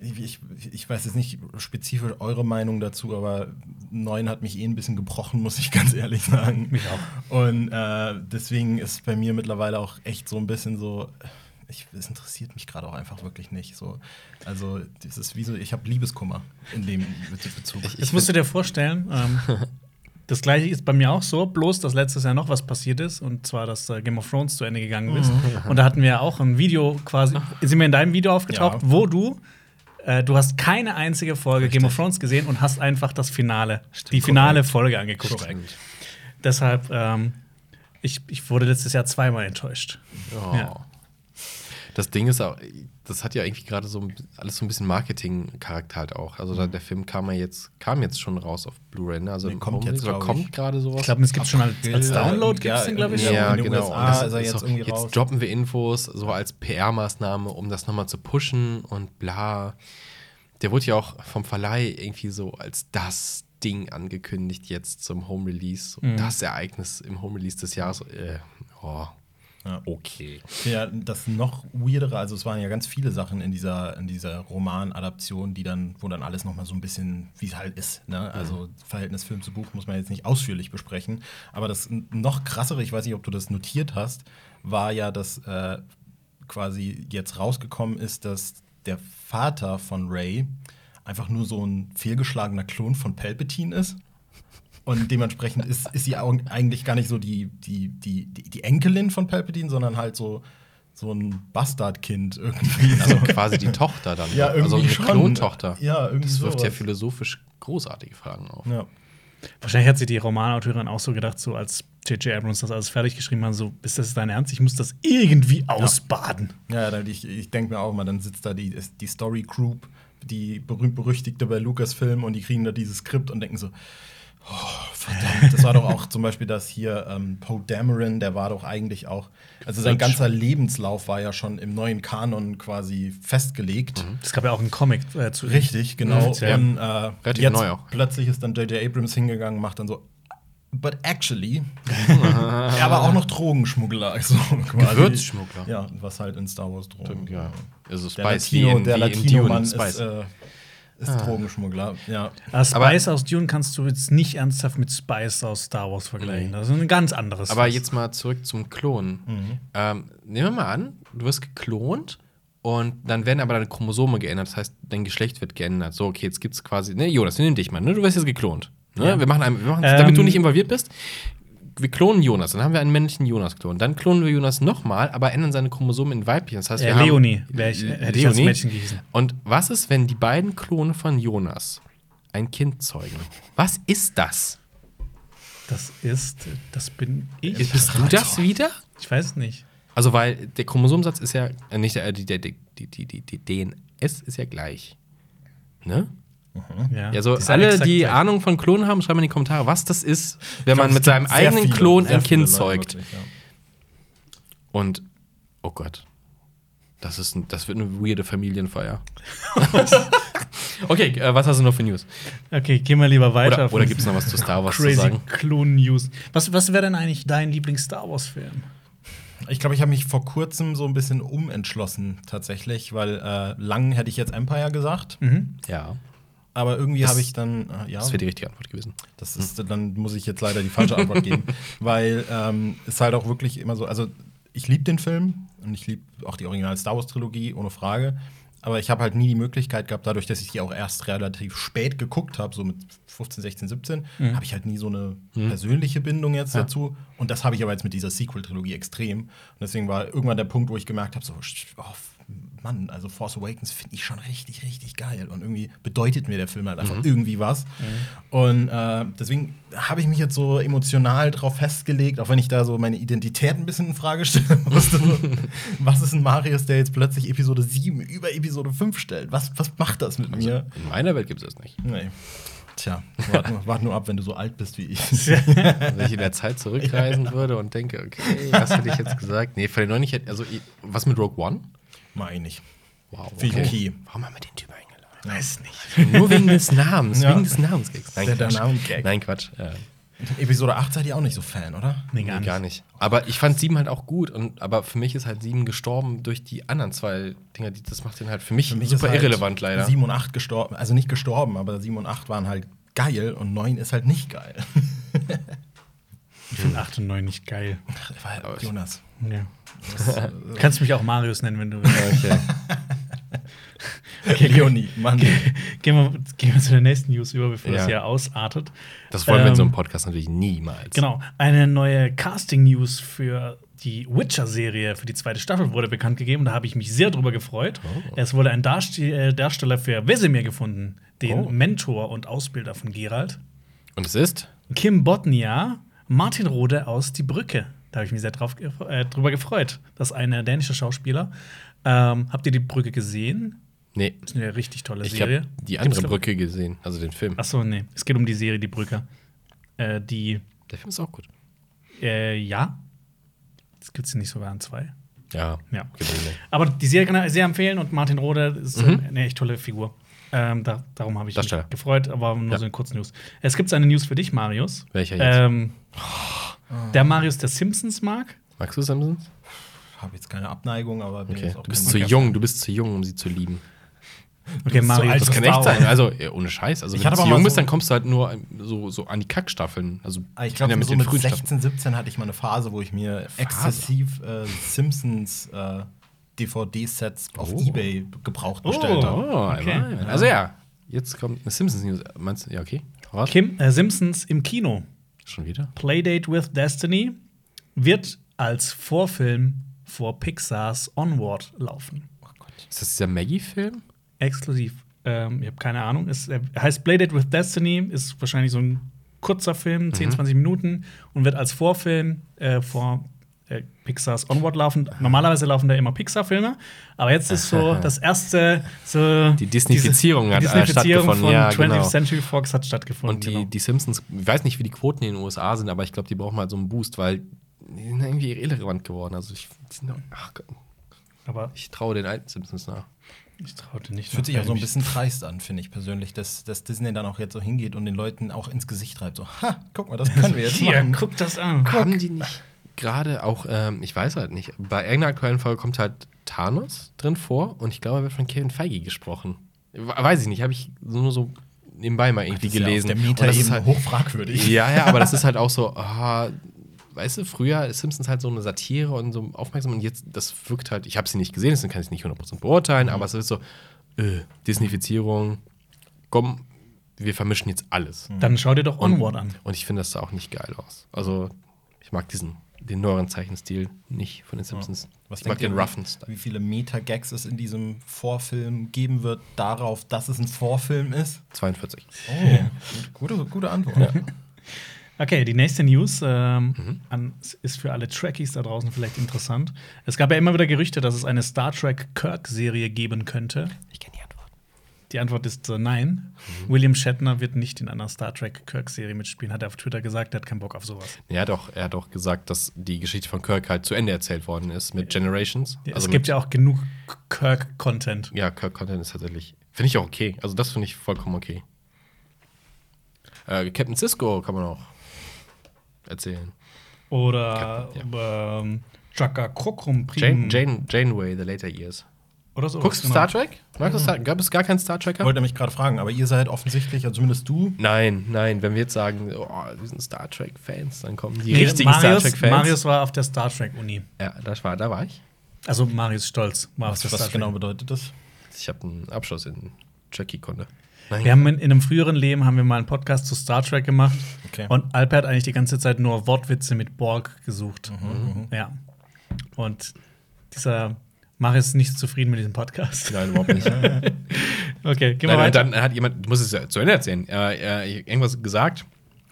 ich, ich, ich weiß jetzt nicht spezifisch eure Meinung dazu, aber 9 hat mich eh ein bisschen gebrochen, muss ich ganz ehrlich sagen.
Mich auch.
Und äh, deswegen ist bei mir mittlerweile auch echt so ein bisschen so. ich, es interessiert mich gerade auch einfach wirklich nicht. So, also, das ist wie so, ich habe Liebeskummer in dem Bezug.
Jetzt musst du dir vorstellen, ähm, das gleiche ist bei mir auch so, bloß dass letztes Jahr noch was passiert ist, und zwar, dass äh, Game of Thrones zu Ende gegangen ist. Und da hatten wir auch ein Video quasi, sind wir in deinem Video aufgetaucht,
Ja.
wo du äh, du hast keine einzige Folge Game of Thrones gesehen und hast einfach das Finale, die finale Folge angeguckt.
Korrekt.
Deshalb, ähm, ich, ich wurde letztes Jahr zweimal enttäuscht.
Oh.
Ja.
Das Ding ist auch, das hat ja irgendwie gerade so alles so ein bisschen Marketing-Charakter halt auch. Also da, der Film kam ja jetzt, kam jetzt schon raus auf Blu-ray, ne? Also
Nee, kommt jetzt,
oder kommt gerade sowas.
Ich glaube, es gibt schon als, als Download, gibt es
ja,
den, glaube ich.
in-
ja,
in den
genau.
USA
Und das
ist er jetzt
auch-
irgendwie
jetzt
raus.
droppen wir Infos so als PR-Maßnahme, um das nochmal zu pushen und bla. Der wurde ja auch vom Verleih irgendwie so als das Ding angekündigt jetzt zum Home Release. So
Mhm.
Das Ereignis im Home Release des Jahres. Äh, oh,
Ja.
okay.
Ja, das noch weirdere, also es waren ja ganz viele Sachen in dieser, in dieser Romanadaption, die dann, wo dann alles nochmal so ein bisschen, wie es halt ist. Ne? Also Verhältnis Film zu Buch muss man jetzt nicht ausführlich besprechen. Aber das noch krassere, ich weiß nicht, ob du das notiert hast, war ja, dass äh, quasi jetzt rausgekommen ist, dass der Vater von Ray einfach nur so ein fehlgeschlagener Klon von Palpatine ist. Und dementsprechend ist, ist sie eigentlich gar nicht so die, die, die, die, Enkelin von Palpatine, sondern halt so, so ein Bastardkind irgendwie.
Also quasi die Tochter dann.
Ja,
also
irgendwie
eine
schon.
Klontochter.
Ja, irgendwie
Das wirft ja
sowas.
philosophisch großartige Fragen auf.
ja.
Wahrscheinlich hat sich die Romanautorin auch so gedacht, so als J.J. Abrams das alles fertig geschrieben hat, so, ist das dein Ernst? Ich muss das irgendwie ausbaden.
Ja, dann, ich, ich denke mir auch mal, dann sitzt da die, die Story Group, die berühmt-berüchtigte bei Lucasfilm, und die kriegen da dieses Skript und denken so, oh, verdammt, das war doch auch zum Beispiel das hier, ähm, Poe Dameron, der war doch eigentlich auch, also sein ganzer Lebenslauf war ja schon im neuen Kanon quasi festgelegt.
Es gab ja auch einen Comic äh, zu
Richtig, genau.
Offiziell.
Und äh,
Relativ
jetzt
neu auch.
plötzlich ist dann J.J. Abrams hingegangen und macht dann so. But actually, er war auch noch Drogenschmuggler. Also quasi.
Gewürzschmuggler.
Ja, was halt in Star Wars Drogen.
Ja. Also
Der
Spice
Latino, der
wie in
Latino-Mann
Dune.
ist,
Spice.
äh, ist Drogenschmuggler. Ja.
Aber Spice aus Dune kannst du jetzt nicht ernsthaft mit Spice aus Star Wars vergleichen.
Nee.
Das ist ein ganz anderes.
Aber
Fass.
jetzt mal zurück zum Klonen. Ähm, nehmen wir mal an, du wirst geklont und dann werden aber deine Chromosome geändert. Das heißt, dein Geschlecht wird geändert. So, okay, jetzt gibt es quasi. Ne, Jonas, wir nehmen dich mal. Ne? Du wirst jetzt geklont. Ne?
Ja.
Wir machen einen, wir machen,
Ähm,
damit du nicht involviert bist. Wir klonen Jonas, dann haben wir einen männlichen Jonas-Klon. Dann klonen wir Jonas nochmal, aber ändern seine Chromosomen in weiblich. Das heißt, wir
Äh,
haben-
Leonie ich- hätte ich als. Mädchen gehießen.
Und was ist, wenn die beiden Klone von Jonas ein Kind zeugen? Was ist das?
das ist, das bin ich.
Bist du das wieder?
Ich weiß es nicht.
Also, weil der Chromosomsatz ist ja, äh, nicht der, die, die, die, die, die DNS ist ja gleich. Ne?
Ja,
Ja, so
Die sind
alle, die
gleich.
Ahnung von Klonen haben, schreiben in die Kommentare, was das ist, wenn
Ich
man
glaub,
mit seinem eigenen
viele,
Klon ein Kind
Leute
zeugt.
wirklich, ja.
Und, oh Gott, das, ist ein, das wird eine weirde Familienfeier. okay, äh, was hast du noch für News?
Okay, gehen wir lieber weiter.
Oder, oder gibt es noch was zu Star Wars zu
Crazy
sagen?
Klon-News. Was, was wäre denn eigentlich dein Lieblings-Star Wars-Film?
Ich glaube, ich habe mich vor kurzem so ein bisschen umentschlossen, tatsächlich, weil äh, lang hätte ich jetzt Empire gesagt,
Mhm.
Ja,
aber irgendwie habe ich dann, äh, ja,
das wäre die richtige Antwort gewesen.
Das ist, dann muss ich jetzt leider die falsche Antwort geben, weil ähm, es halt auch wirklich immer so, also ich liebe den Film und ich liebe auch die Original Star Wars Trilogie, ohne Frage. Aber ich habe halt nie die Möglichkeit gehabt, dadurch, dass ich die auch erst relativ spät geguckt habe, so mit 15, 16, 17, habe ich halt nie so eine persönliche Bindung jetzt
Ja.
dazu. Und das habe ich aber jetzt mit dieser Sequel-Trilogie extrem. Und deswegen war irgendwann der Punkt, wo ich gemerkt habe, so, oh, Mann, also Force Awakens finde ich schon richtig, richtig geil. Und irgendwie bedeutet mir der Film halt einfach irgendwie was. Und äh, deswegen habe ich mich jetzt so emotional drauf festgelegt, auch wenn ich da so meine Identität ein bisschen in Frage stellen musste. was ist ein Marius, der jetzt plötzlich Episode 7 über Episode 5 stellt? Was, was macht das mit mir?
In meiner Welt gibt es das nicht.
Nee. Tja, wart nur, wart nur ab, wenn du so alt bist wie ich.
Wenn ich in der Zeit zurückreisen würde und denke, okay, was hätte ich jetzt gesagt? Nee, von den neuen, ich hätte, also, was mit Rogue One?
Meine ich.
Wow.
Okay.
Warum haben wir den Typ eingeladen?
Weiß nicht.
Nur wegen des Namens,
Ja.
wegen des Namensgags. Nein,
Der- der
Quatsch.
Namengag.
Nein, Quatsch. Äh,
Episode 8 seid ihr auch nicht so Fan, oder?
Nee,
nee, gar nicht. Aber ich fand sieben halt auch gut. Und, aber für mich ist halt sieben gestorben durch die anderen zwei Dinger. Die, das macht den halt für mich,
Für mich
super
halt
irrelevant leider.
7 und 8 gestorben. Also nicht gestorben, aber 7 und 8 waren halt geil und 9 ist halt nicht geil.
Ich finde 8 und 9 nicht geil.
War halt Jonas.
Ja. Kannst mich auch Marius nennen, wenn du willst.
Okay.
Okay,
Leonie, Mann.
Gehen wir, gehen wir zu der nächsten News über, bevor das
Ja.
hier ausartet.
Das wollen wir in so einem
Ähm,
Podcast natürlich niemals.
Genau, eine neue Casting-News für die Witcher-Serie für die zweite Staffel wurde bekannt gegeben. Da habe ich mich sehr drüber gefreut.
Oh.
Es wurde ein äh, Darsteller für Wesemir gefunden, den
Oh.
Mentor und Ausbilder von Geralt.
Und es ist?
Kim Botnia, Martin Rode aus Die Brücke. Da habe ich mich sehr drauf, äh, drüber gefreut. Das ist ein dänischer Schauspieler. Ähm, habt ihr Die Brücke gesehen?
Nee.
Das ist eine richtig tolle
Ich
Serie.
die
Gibt's,
andere
glaub-
Brücke gesehen, also den Film.
Achso, nee. Es geht um die Serie Die Brücke. Äh, die,
Der Film ist auch gut.
äh, ja. Das gibt es nicht sogar an zwei.
Ja.
Ja. Aber die Serie kann ich sehr empfehlen und Martin Rode ist
Mhm.
eine echt tolle Figur. Ähm, da, darum habe ich mich
Darsteller.
gefreut, aber nur
Ja.
so eine kurze News. Es gibt eine News für dich, Marius.
Welcher jetzt?
Ähm, der Marius, der Simpsons mag.
Magst du Simpsons?
habe jetzt keine Abneigung, aber bin
Okay.
jetzt auch
Du bist zu jung, du bist zu jung, um sie zu lieben.
Okay,
alt,
Das
Das
kann echt sein. Also, ja, ohne Scheiß. Also,
Ich
wenn du jung
so-
bist, dann kommst du halt nur ähm, so, so an die Kackstaffeln. Also,
Ah, Ich glaube,
ja
so mit
frühen
16, 17 hatte ich mal eine Phase, wo ich mir exzessiv äh, Simpsons äh, DVD-Sets auf
Oh.
Ebay gebraucht bestellt habe.
Oh,
Okay.
okay. Also ja, jetzt kommt eine Simpsons News. Meinst du, ja, okay. Raus.
Kim, äh, Simpsons im Kino.
Schon wieder?
Playdate with Destiny wird als Vorfilm vor Pixars Onward laufen.
Oh Gott.
Ist das dieser Maggie-Film?
Exklusiv. Ähm, ich habe keine Ahnung. Es äh, heißt Playdate with Destiny, ist wahrscheinlich so ein kurzer Film, 10, 20 Minuten und wird als Vorfilm äh, vor Pixars Onward laufen. Normalerweise laufen da immer Pixar-Filme, aber jetzt ist so das erste so
Die Disneyfizierung
diese-
hat,
die
äh,
Disneyfizierung
stattgefunden,
von
ja,
20th
genau.
Century Fox hat stattgefunden.
Und die,
genau.
die Simpsons, ich weiß nicht, wie die Quoten in den USA sind, aber ich glaube, die brauchen mal so einen Boost, weil die sind irgendwie irrelevant geworden. Also ich, ach Gott,
aber
ich traue den alten Simpsons nach.
ich traute nicht.
Fühlt sich auch so ein bisschen dreist an, finde ich persönlich, dass, dass Disney dann auch jetzt so hingeht und den Leuten auch ins Gesicht reibt. So, ha, guck mal, das können wir jetzt
Hier,
machen.
guck das an.
Haben die nicht gerade auch, ähm, ich weiß halt nicht, bei irgendeiner aktuellen Folge kommt halt Thanos drin vor und ich glaube, er wird von Kevin Feige gesprochen. We- Weiß ich nicht, habe ich nur so nebenbei mal irgendwie
Das ist ja
gelesen.
auf der
Und das ist halt,
hochfragwürdig.
Ja, ja, aber das ist halt auch so, ah, weißt du, früher ist Simpsons halt so eine Satire und so aufmerksam und jetzt, das wirkt halt, ich habe sie nicht gesehen, deswegen kann ich es nicht 100% beurteilen, aber es ist so, äh, Disneyfizierung, komm, wir vermischen jetzt alles.
Dann schau dir doch Onward an.
Und ich finde das sah auch nicht geil aus. Also, ich mag diesen, den neueren Zeichenstil nicht von den Simpsons.
Was
ich mag
denkt
den
ihr,
roughen Style.
Wie viele Meta-Gags es in diesem Vorfilm geben wird, darauf, dass es ein Vorfilm ist?
42.
Oh, gute, gute Antwort.
Okay, die nächste News ähm,
Mhm.
an, ist für alle Trekkies da draußen vielleicht interessant. Es gab ja immer wieder Gerüchte, dass es eine Star Trek Kirk-Serie geben könnte.
Ich kenne die Antwort.
Ist äh, nein.
Mhm.
William Shatner wird nicht in einer Star Trek Kirk-Serie mitspielen, hat er auf Twitter gesagt. Er hat keinen Bock auf sowas.
Hat, auch, er hat auch gesagt, dass die Geschichte von Kirk halt zu Ende erzählt worden ist mit Generations.
es
Also
gibt
mit,
ja auch genug Kirk-Content.
Ja, Kirk-Content ist tatsächlich. Finde ich auch okay. Also, das finde ich vollkommen okay. Äh, Captain Cisco kann man auch erzählen.
Oder
Captain,
ähm, Chaka Krokrum
Jane, Jane, Janeway, The Later Years.
Oder so.
Guckst du
genau.
Star Trek? Du Star Gab es gar keinen Star Trekker?
Ich wollte mich gerade fragen, aber ihr seid offensichtlich, also zumindest du,
Nein, nein, wenn wir jetzt sagen, oh, wir sind Star Trek-Fans, dann kommen die
Nee,
richtigen Star
Marius,
Trek-Fans.
Marius war auf der Star Trek-Uni.
Ja, das war, da war ich.
Also Marius Stolz war auf der
was
Star Trek.
genau bedeutet das?
Ich habe einen Abschluss in Trekkie-Kunde. Nein.
Wir haben in, in einem früheren Leben haben wir mal einen Podcast zu Star Trek gemacht.
Okay.
Und Alper hat eigentlich die ganze Zeit nur Wortwitze mit Borg gesucht.
Mhm,
Ja. Und dieser Marius ist nicht zufrieden mit diesem Podcast.
Nein, überhaupt nicht.
Okay, gehen wir
und
weiter.
dann hat jemand, ich muss es ja zu Ende erzählen, äh, äh, irgendwas gesagt.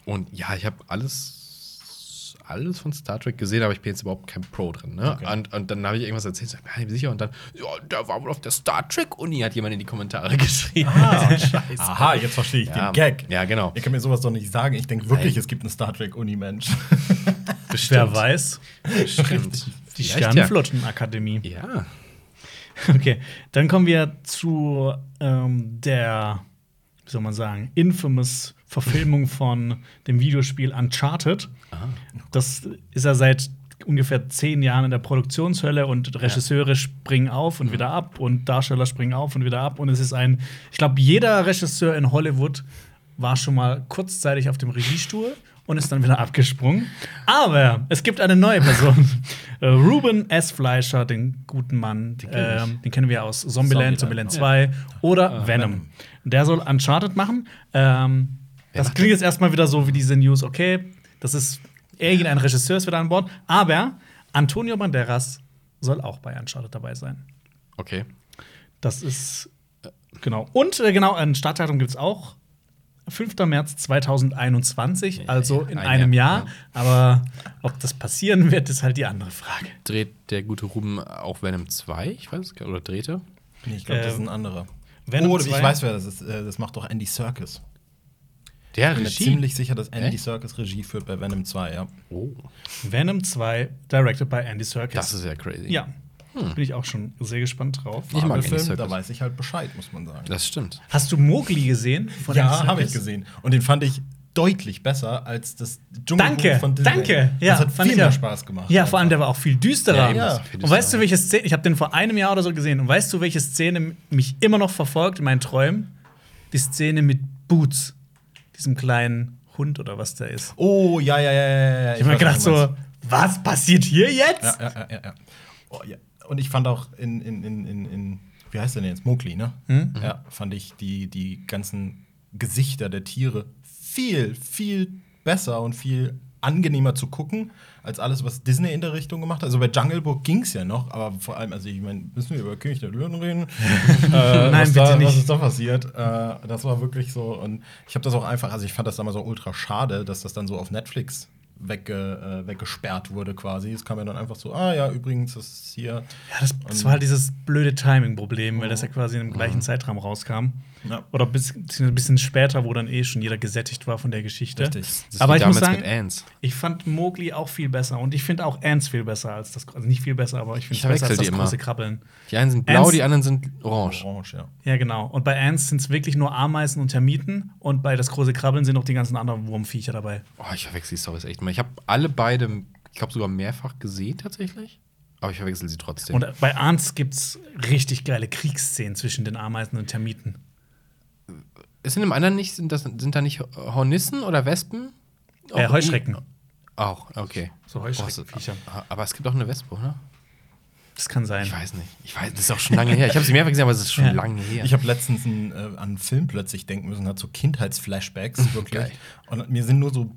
Und ja, ich habe alles, alles von Star Trek gesehen, aber ich bin jetzt überhaupt kein Pro drin. Ne?
Okay.
Und, und dann habe ich irgendwas erzählt, sag, ja, sicher. Und dann, ja, der war wohl auf der Star Trek-Uni, hat jemand in die Kommentare geschrieben.
Ah, Aha, jetzt verstehe ich
Ja,
den Gag.
ja, genau.
Ihr könnt mir sowas doch nicht sagen. Ich denke wirklich,
Nein.
es gibt eine Star Trek-Uni-Mensch.
Wer weiß?
Stimmt.
Die
Vielleicht ja. Ja.
Okay, dann kommen wir zu ähm, der, wie soll man sagen, infamous Verfilmung von dem Videospiel Uncharted. Das ist ja seit ungefähr zehn Jahren in der Produktionshölle und Regisseure springen auf und wieder ab und Darsteller springen auf und wieder ab. Und es ist ein, ich glaube, jeder Regisseur in Hollywood war schon mal kurzzeitig auf dem Regiestuhl und ist dann wieder abgesprungen. Aber es gibt eine neue Person. Äh, Ruben S. Fleischer, den guten Mann,
kenn ich.
ähm, den kennen wir aus Zombieland,
Zombieland,
Zombieland 2 oder
Ah,
Venom.
Venom.
Der soll Uncharted machen. Ähm, das klingt jetzt erstmal wieder so wie diese News, okay, das ist irgendein Regisseur ist wieder an Bord, aber Antonio Banderas soll auch bei Uncharted dabei sein.
Okay.
Das ist äh, genau. Und äh, genau, ein Startdatum gibt es auch. 5. März 2021, also in
ein
einem
Jahr,
Jahr. Aber ob das passieren wird, ist halt die andere Frage.
Dreht der gute Ruben auch Venom 2? Ich weiß es gar Oder dreht er?
Nee, ich glaube, das ist ein anderer.
Venom
oh,
2?
ich weiß, wer das ist. Äh, Das macht doch Andy Serkis.
Der
Ich bin mir
Regie?
ziemlich sicher, dass Andy
Echt?
Serkis Regie führt bei Venom 2, ja.
Oh,
Venom 2, directed by Andy Serkis.
das ist ja crazy.
ja. Bin ich auch schon sehr gespannt drauf.
Ich mag Serkis.
da weiß ich halt Bescheid, muss man sagen.
Das stimmt.
Hast du Mowgli gesehen? von
ja, habe ich gesehen. Und den fand ich deutlich besser als das Dschungelbuch
Danke,
von Disney.
danke. Ja,
das hat
fand
viel
ich
mehr. Spaß gemacht.
Ja, vor allem der war auch viel düsterer.
Ja,
Ja.
Und weißt du, welche Szene? Ich habe den vor einem Jahr oder so gesehen. Und weißt du, welche Szene mich immer noch verfolgt in meinen Träumen? Die Szene mit Boots, diesem kleinen Hund oder was der ist.
Oh, ja, ja, ja, ja, ja.
Ich habe mir gedacht so, was passiert hier jetzt?
Ja, ja, ja, ja, ja. Oh, ja. Und ich fand auch in, in, in, in, in wie heißt der denn jetzt? Mowgli, ne?
Hm?
Ja, fand ich die, die ganzen Gesichter der Tiere viel, viel besser und viel angenehmer zu gucken, als alles, was Disney in der Richtung gemacht hat. Also bei Jungle Book ging es ja noch, aber vor allem, also ich meine, müssen wir über König der Löwen reden? äh,
Nein,
was
bitte
da,
nicht.
Was ist da passiert? Äh, das war wirklich so. Und ich habe das auch einfach, also ich fand das damals so ultra schade, dass das dann so auf Netflix wegge, äh, weggesperrt wurde quasi. Es kam ja dann einfach so, ah ja, übrigens, das ist hier.
Ja, das, das war halt dieses blöde Timing-Problem, weil das ja quasi in dem
Mhm.
gleichen Zeitraum rauskam.
Ja.
Oder bis, ein bisschen später, wo dann eh schon jeder gesättigt war von der Geschichte.
Richtig.
Das
Aber ich muss
damals
sagen, ich fand Mowgli auch viel besser. Und ich finde auch Ants viel besser als das. Also nicht viel besser, aber ich finde es besser als das
immer.
große Krabbeln.
Die einen sind blau,
Ants-
die anderen sind orange.
Orange, ja.
Ja, genau. Und bei Ants sind es wirklich nur Ameisen und Termiten. Und bei das große Krabbeln sind noch die ganzen anderen Wurmviecher dabei.
Oh, ich verwechsel die Storys echt mal. Ich habe alle beide, ich glaube sogar mehrfach gesehen tatsächlich. Aber ich verwechsel sie trotzdem.
Und bei Ants gibt es richtig geile Kriegsszenen zwischen den Ameisen und Termiten.
Ist in dem anderen nicht, sind, das, sind da nicht Hornissen oder Wespen?
Äh,
Auch
Heuschrecken.
in- Auch, okay.
So Heuschreckenviecher.
so- aber es gibt auch eine Wespe, oder?
Das kann sein.
Ich weiß nicht. Ich weiß, das ist auch schon lange her. Ich habe sie mehrfach gesehen, aber es ist schon
Ja.
lange her.
Ich habe letztens ein, äh, an einen Film plötzlich denken müssen, hat so Kindheitsflashbacks, wirklich.
Geil.
Und mir sind nur so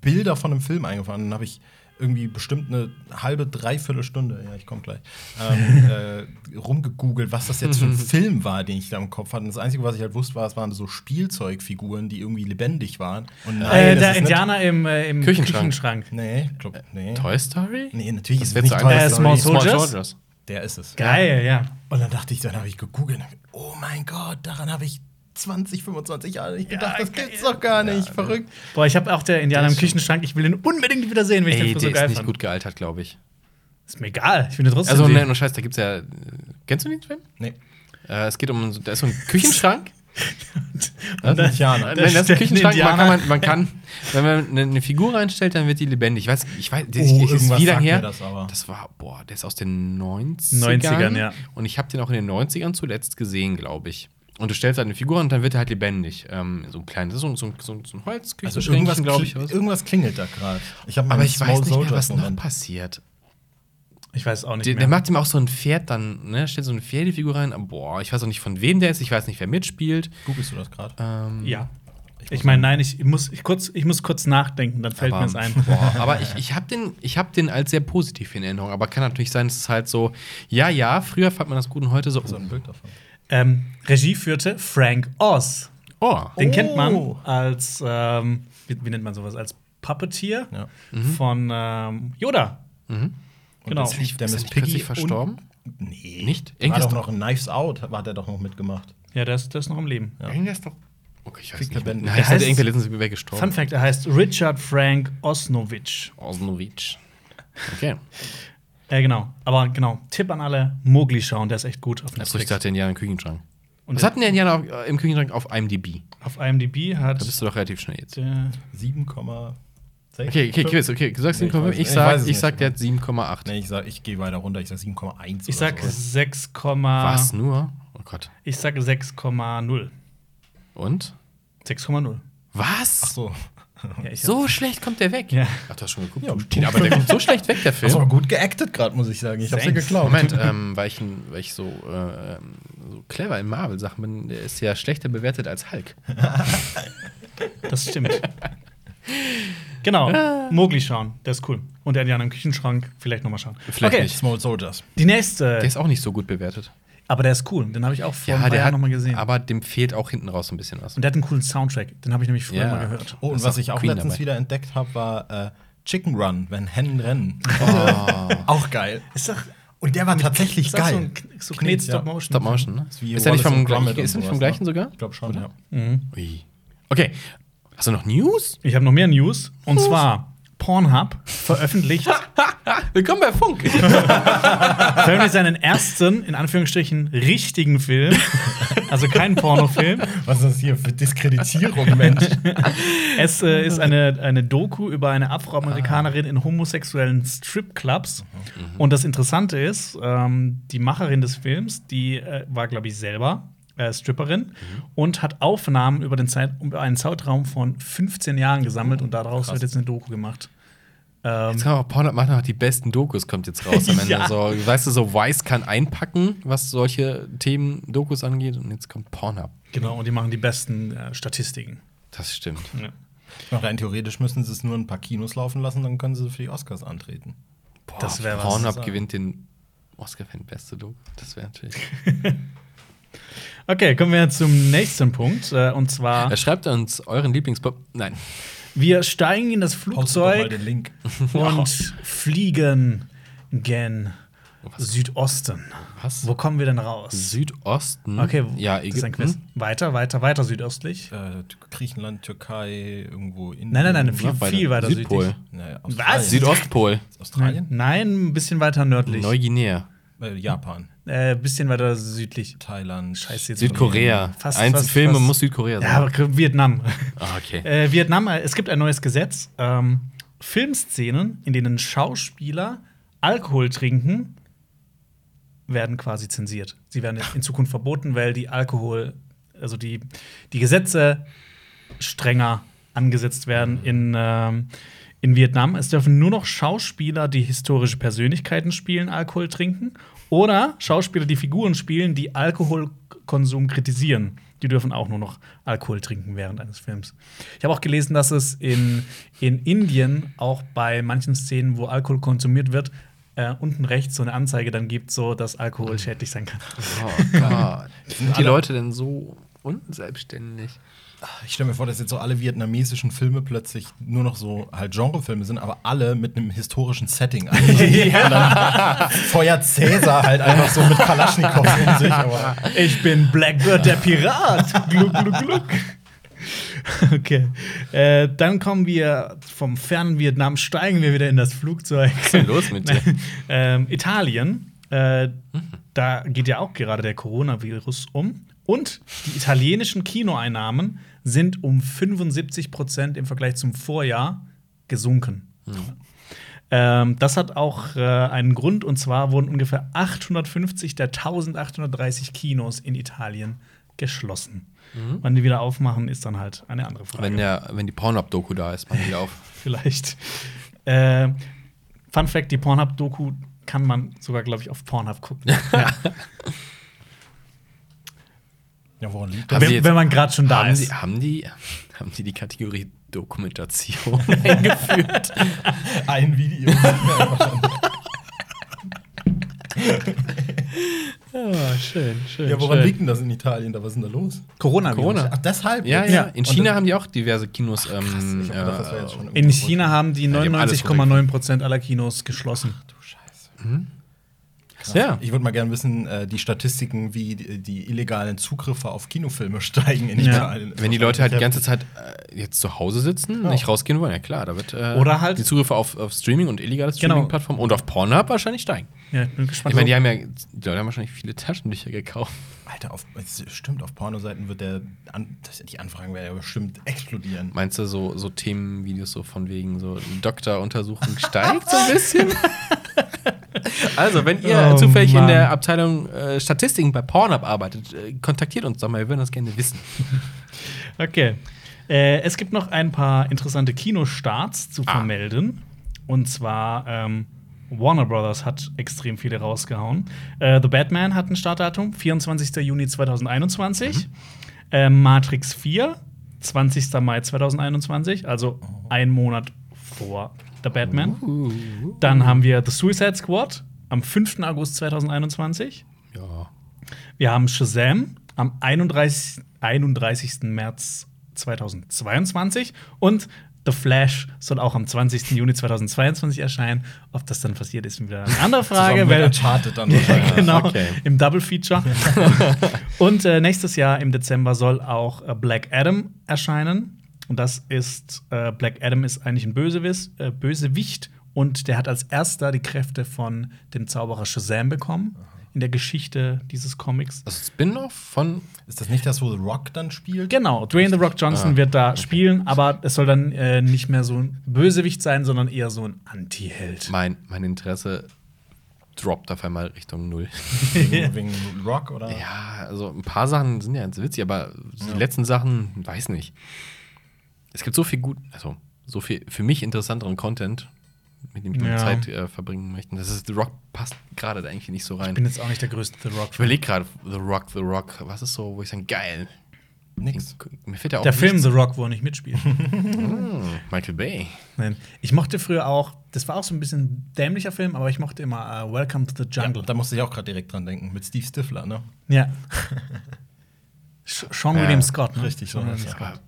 Bilder von einem Film eingefallen. Dann habe ich irgendwie bestimmt eine halbe, dreiviertel Stunde, ja, ich komme gleich, ähm, äh, rumgegoogelt, was das jetzt für ein Film war, den ich da im Kopf hatte. Und das Einzige, was ich halt wusste, war, es waren so Spielzeugfiguren, die irgendwie lebendig waren. Und nein,
äh, der Indianer im, äh, im
Küchenschrank.
Küchenschrank.
Nee, glaub, nee.
Toy Story?
Nee, natürlich
Das
ist es nicht Toy.
Äh,
Story.
Small Soldiers?
Der ist es.
Geil, ja.
Und dann dachte ich, dann habe ich gegoogelt. Oh mein Gott, daran habe ich 20, 25 Jahre nicht gedacht. das gibt's doch gar nicht. Verrückt.
Boah, ich habe auch der Indianer
Der
im
ist
Küchenschrank. Ich will den unbedingt wieder sehen, wenn ich
Ey,
den
der
so
ist
geil
nicht
fand.
gut gealtert, glaube ich.
Ist mir egal. Ich will den trotzdem
Also,
sehen.
ne, nur Scheiß, da gibt's ja. äh, Kennst du den Film?
Nee.
Äh, es geht um. Da ist so ein Küchenschrank.
Und dann-
Indianer.
Nein, das ist ein Küchenschrank. Man kann, man, man kann, wenn man eine, eine Figur reinstellt, dann wird die lebendig. Ich weiß, ich weiß, das
Oh,
ist
irgendwas
wieder
sagt
her.
mir das aber.
Das war, boah, der ist aus den 90ern.
90ern, ja.
Und ich habe den auch in den 90ern zuletzt gesehen, glaube ich. Und du stellst halt eine Figur und dann wird er halt lebendig. Ähm, so ein kleines, ist so, so, so, so ein Holz,
Also irgendwas,
glaube ich. aus.
irgendwas klingelt da gerade. Ich habe
Aber ich weiß nicht mehr, was noch
Moment.
passiert.
Ich weiß auch nicht
Der,
mehr.
der macht ihm auch so ein Pferd dann, ne? Stellt so eine Pferdefigur rein. Aber Boah, ich weiß auch nicht, von wem der ist. Ich weiß nicht, wer mitspielt.
Googlest du das gerade?
Ähm,
ja.
Ich
Ich meine, nein, ich muss, ich, kurz, ich muss kurz nachdenken, dann fällt mir es ein.
Boah, aber ich, ich habe den, ich hab den als sehr positiv in Erinnerung. Aber kann natürlich sein, dass es halt so, ja, ja, früher fand man das gut und heute so.
so ein Bild davon.
Ähm, Regie führte Frank Oz.
Oh,
Den
Oh.
kennt man als, ähm, wie, wie nennt man sowas, als Puppeteer
Ja.
von ähm, Yoda.
Und
Genau.
das lief der
Ist er nicht plötzlich verstorben?
Nee.
Nicht?
War
Irgendwas
doch
doch-
noch in Knives Out, hat er doch noch mitgemacht.
Ja, der ist, der ist noch am Leben.
Ja.
Irgendwer ist doch. Okay, ich weiß
Kriegt
nicht.
der
Nein,
Der
ist
heißt-
irgendwer letztens weggestorben.
Fun Fact: Er heißt Richard Frank Osnovich.
Osnovic. Okay.
Äh, genau. Aber genau, Tipp an alle: Mowgli schauen, der ist echt gut auf
Achso, ich
Netflix.
dachte Indianer im Küchenschrank.
Und
Was hat denn der Indianer auf, äh, im Küchenschrank auf IMDb?
auf IMDb hat.
Da bist du doch relativ schnell jetzt.
der,
7,6.
Okay, okay, Quiz, okay. Du sagst
Nee, ich
7,5.
weiß-
Ich
ich
sag, ich
nicht.
sag, der hat 7,8.
Nee, ich sag, ich gehe weiter runter, ich sag 7,1.
ich sag
sowas.
6,
Was nur? Oh Gott.
ich sag 6,0.
Und?
6,0.
Was?
Ach so.
Ja,
So schlecht kommt der weg.
Ja.
Ach, du hast schon geguckt.
Ja,
du Tine, aber der kommt so schlecht weg, der
Das war
Film.
gut geactet gerade, muss ich sagen. Ich hab's dir
Thanks.
geklaut.
Moment, ähm, weil, ich, weil ich so, äh, so clever in Marvel-Sachen bin, der ist ja schlechter bewertet als Hulk.
Das stimmt. genau, Mowgli schauen, der ist cool. Und der Indianer im Küchenschrank, vielleicht nochmal schauen.
Vielleicht
okay,
nicht.
Small Soldiers.
die nächste.
Der ist auch nicht so gut bewertet.
Aber der ist cool, den habe ich auch vor ein
Ja,
paar
der
Jahren
hat,
nochmal gesehen.
aber dem fehlt auch hinten raus so ein bisschen was.
Und der hat einen coolen Soundtrack, den habe ich nämlich früher
Ja.
mal gehört.
Oh, und was ich auch
Queen
letztens
dabei.
wieder entdeckt habe, war äh, Chicken Run, wenn Hennen rennen. auch geil.
Ist doch
Und der war tatsächlich
ist das
geil.
So, ein, so Knet Stop Motion.
Stop Motion, ne?
Ist wie
Ist der nicht vom, gleichen, ist nicht vom gleichen
ne?
sogar?
Ich glaube schon, ja.
Ui. Okay. Hast du noch News?
Ich habe noch mehr News. Und zwar Pornhub veröffentlicht,
Willkommen bei Funk.
veröffentlicht seinen ersten, in Anführungsstrichen, richtigen Film. Also keinen Pornofilm.
Was ist das hier für Diskreditierung, Mensch?
Es äh, ist eine, eine Doku über eine Afroamerikanerin in homosexuellen Stripclubs. Und das Interessante ist, ähm, die Macherin des Films, die äh, war, glaube ich, selber äh, Stripperin und hat Aufnahmen über, den Zeit, über einen Zeitraum von 15 Jahren gesammelt und daraus wird jetzt eine Doku gemacht. Ähm,
Jetzt auch Pornhub macht noch die besten Dokus, kommt jetzt raus am Ende.
Ja.
So, weißt du, so Vice kann einpacken, was solche Themen Dokus angeht, und jetzt kommt Pornhub.
genau, und die machen die besten äh, Statistiken.
Das stimmt.
Ja.
Rein theoretisch müssen sie es nur in ein paar Kinos laufen lassen, dann können sie für die Oscars antreten.
Boah,
Das wär was
Pornhub gewinnt den Oscar für den beste Doku. Das wäre natürlich.
Okay, kommen wir zum nächsten Punkt. Äh, und zwar,
Er schreibt uns euren Lieblingspop. Nein.
Wir steigen in das Flugzeug
den Link.
und fliegen gen Südosten.
Was?
Wo kommen wir denn raus?
Südosten.
Okay,
ja,
das ist ein Quiz.
Ägypten.
Weiter, weiter, weiter südöstlich.
Äh, Griechenland, Türkei, irgendwo in.
Nein, nein, nein, viel,
Noch
viel weiter
Südpol.
südlich.
Naja,
Was?
Südostpol.
Australien?
Nein, ein bisschen weiter nördlich.
Neuguinea.
Äh, Japan,
Äh, bisschen weiter südlich.
Thailand.
Scheiße, jetzt
Südkorea.
Fast-
Eins
fast-
Filme
fast-
muss Südkorea sein.
Ja, aber Vietnam.
Ah, okay.
Äh, Vietnam, äh, es gibt ein neues Gesetz. Ähm, Filmszenen, in denen Schauspieler Alkohol trinken, werden quasi zensiert. Sie werden in Zukunft verboten, weil die Alkohol, also die, die Gesetze strenger angesetzt werden in, ähm, in Vietnam. Es dürfen nur noch Schauspieler, die historische Persönlichkeiten spielen, Alkohol trinken. Oder Schauspieler, die Figuren spielen, die Alkoholkonsum kritisieren. Die dürfen auch nur noch Alkohol trinken während eines Films. Ich habe auch gelesen, dass es in, in Indien auch bei manchen Szenen, wo Alkohol konsumiert wird, äh, unten rechts so eine Anzeige dann gibt, so dass Alkohol schädlich sein kann.
Oh Gott. Sind die Leute denn so unselbstständig?
Ich stelle mir vor, dass jetzt so alle vietnamesischen Filme plötzlich nur noch so halt Genrefilme sind, aber alle mit einem historischen Setting. dann feuert Cäsar halt einfach so mit Kalaschnikows um sich. Aber
Ich bin Blackbird, der Pirat. gluck, gluck, gluck. Okay. Äh, dann kommen wir vom fernen Vietnam, steigen wir wieder in das Flugzeug.
Was ist denn los mit dir?
ähm, Italien, äh, da geht ja auch gerade der Coronavirus um. Und die italienischen Kinoeinnahmen sind um 75 Prozent im Vergleich zum Vorjahr gesunken. Ähm, das hat auch äh, einen Grund, und zwar wurden ungefähr 850 der 1830 Kinos in Italien geschlossen. Wann die wieder aufmachen, ist dann halt eine andere Frage.
Wenn, der, wenn die Pornhub-Doku da ist, machen die auf.
Vielleicht. Äh, Fun Fact: Die Pornhub-Doku kann man sogar, glaube ich, auf Pornhub gucken. ja.
ja, woran liegt das?
Wenn,
jetzt-
wenn man gerade schon da
haben,
ist.
die, haben, die, haben die die Kategorie Dokumentation eingeführt?
Ein Video.
Ja, schön, schön.
ja, woran liegt denn das in Italien? Da was ist denn da los?
Corona.
Corona.
Ach, deshalb?
Ja,
jetzt?
ja. In
Und
China haben die auch diverse Kinos. Ähm,
Ich hab gedacht,
äh,
In China haben die
die haben alles
99,9 Prozent aller Kinos geschlossen.
Du Scheiße.
Ja.
Ich würde mal gerne wissen, äh, die Statistiken, wie die, die illegalen Zugriffe auf Kinofilme steigen in
Ja.
Italien.
Wenn die Leute halt die ganze Zeit äh, jetzt zu Hause sitzen,
Ja.
nicht rausgehen wollen, ja klar, da wird äh,
Oder halt-
die Zugriffe auf, auf Streaming und illegale
Genau.
Streaming-Plattformen und auf Pornhub wahrscheinlich steigen.
Ja, ich bin gespannt.
Ich meine, die haben ja die Leute haben wahrscheinlich viele Taschentücher gekauft.
Alter, auf, stimmt, auf Pornoseiten wird der, an, das, die Anfragen werden ja bestimmt explodieren.
Meinst du so, so Themenvideos so von wegen so Doktoruntersuchung steigt so ein bisschen? also, wenn ihr
Oh,
zufällig in
Mann.
der Abteilung äh, Statistiken bei Pornhub arbeitet, äh, kontaktiert uns doch mal, wir würden das gerne wissen.
okay. Äh, es gibt noch ein paar interessante Kinostarts zu
Ah.
vermelden. Und zwar ähm, Warner Brothers hat extrem viele rausgehauen. Äh, The Batman hat ein Startdatum, 24. Juni 2021. Äh, Matrix 4, 20. Mai 2021, also ein Monat vor The Batman. Dann haben wir The Suicide Squad am 5. August 2021.
Ja.
Wir haben Shazam am 31. 31. März 2022 und The Flash soll auch am 20. Juni 2022 erscheinen. Ob das dann passiert, ist wieder eine andere Frage. Weil-
Uncharted dann.
ja, genau,
okay.
im Double Feature. und äh, nächstes Jahr im Dezember soll auch äh, Black Adam erscheinen. Und das ist äh, Black Adam ist eigentlich ein Bösewicht, äh, Bösewicht und der hat als erster die Kräfte von dem Zauberer Shazam bekommen in der Geschichte dieses Comics.
Das Spin-off von.
Ist das nicht das, wo The Rock dann spielt?
Genau, Dwayne The Rock Johnson
Ah,
wird da spielen, aber es soll dann äh, nicht mehr so ein Bösewicht sein, sondern eher so ein Anti-Held.
Mein, mein Interesse droppt auf einmal Richtung Null.
Wegen, wegen Rock oder?
Ja, also ein paar Sachen sind ja ganz witzig, aber die letzten Sachen, weiß nicht. Es gibt so viel gut, also so viel für mich interessanteren Content, mit dem ich meine
Ja.
Zeit äh, verbringen möchte. Das ist The Rock passt gerade da irgendwie nicht so rein.
Ich bin jetzt auch nicht der größte The Rock.
Ich überlege gerade, The Rock, The Rock, was ist so, wo ich sage, geil.
Nix.
Mir fällt ja auch
Der Film
nichts-
The Rock, wo er nicht mitspielt.
Hm, Michael Bay.
Nein. Ich mochte früher auch, das war auch so ein bisschen dämlicher Film, aber ich mochte immer äh, Welcome to the
Ja,
Jungle.
da musste ich auch gerade direkt dran denken. Mit Steve Stifler, ne?
Ja. Sean
Ja,
William Scott, ne?
richtig,
Sean
so
William Scott.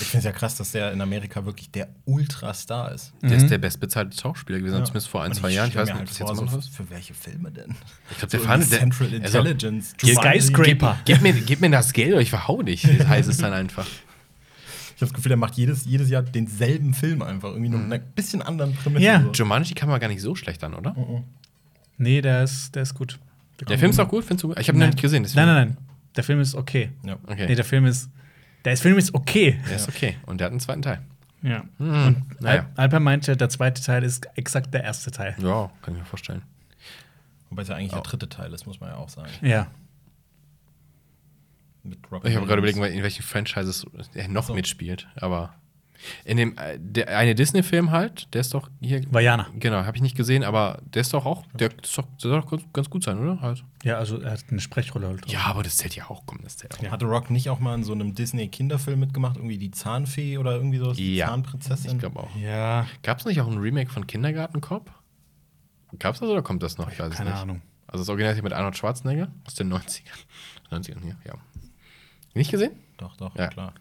Ich finde es ja krass, dass der in Amerika wirklich der Ultrastar ist.
Der ist der bestbezahlte Schauspieler gewesen,
Ja.
zumindest vor ein, zwei Jahren. Ich weiß nicht,
halt
ob das
vor,
jetzt
so. Für welche Filme denn?
Ich glaube, der
So
fand
Central Intelligence.
Ge-
Jumanji.
Skyscraper.
Gib mir, gib mir das Geld oder ich verhau dich, heißt es dann einfach.
Ich habe das Gefühl, der macht jedes, jedes Jahr denselben Film einfach. Irgendwie nur mit einer bisschen anderen Prämisse.
Ja.
So.
Jumanji kam mal gar nicht so schlecht an, oder?
Nee, der ist, der ist gut.
Der Film ist auch gut, findest du? Ich habe ihn noch nicht gesehen.
Nein, nein, nein. Der Film ist okay.
Ja.
Okay.
Nee, der Film ist. Der Film ist okay.
Der ist okay. Und der hat einen zweiten Teil.
Ja.
Hm,
Und
naja.
Al Alper meinte, der zweite Teil ist exakt der erste Teil.
Ja, kann ich mir vorstellen.
Wobei es ja eigentlich
Oh.
der dritte Teil ist, muss man ja auch sagen.
Ja.
Ich habe gerade überlegt, in welchen Franchises er noch
so.
mitspielt. Aber in dem äh, der eine Disney-Film halt, der ist doch hier.
Vajana.
Genau, habe ich nicht gesehen, aber der ist doch auch. Der, ist doch, der soll doch ganz, ganz gut sein, oder? Halt.
Ja, also er hat eine Sprechrolle halt.
Ja, aber das zählt ja auch. Komm, das zählt auch.
Ja.
Hatte Rock nicht auch mal in so einem Disney-Kinderfilm mitgemacht? Irgendwie die Zahnfee oder irgendwie sowas? Die
Ja.
Zahnprinzessin?
Ich glaube auch.
Ja.
Gab es nicht auch ein Remake von Kindergarten Cop? Gab es das oder kommt das noch? Ich weiß es
Keine
nicht.
Ahnung.
Also das Original ist hier mit Arnold Schwarzenegger aus den 90ern. 90ern, ja. ja. Nicht gesehen?
Doch, doch,
Ja.
klar.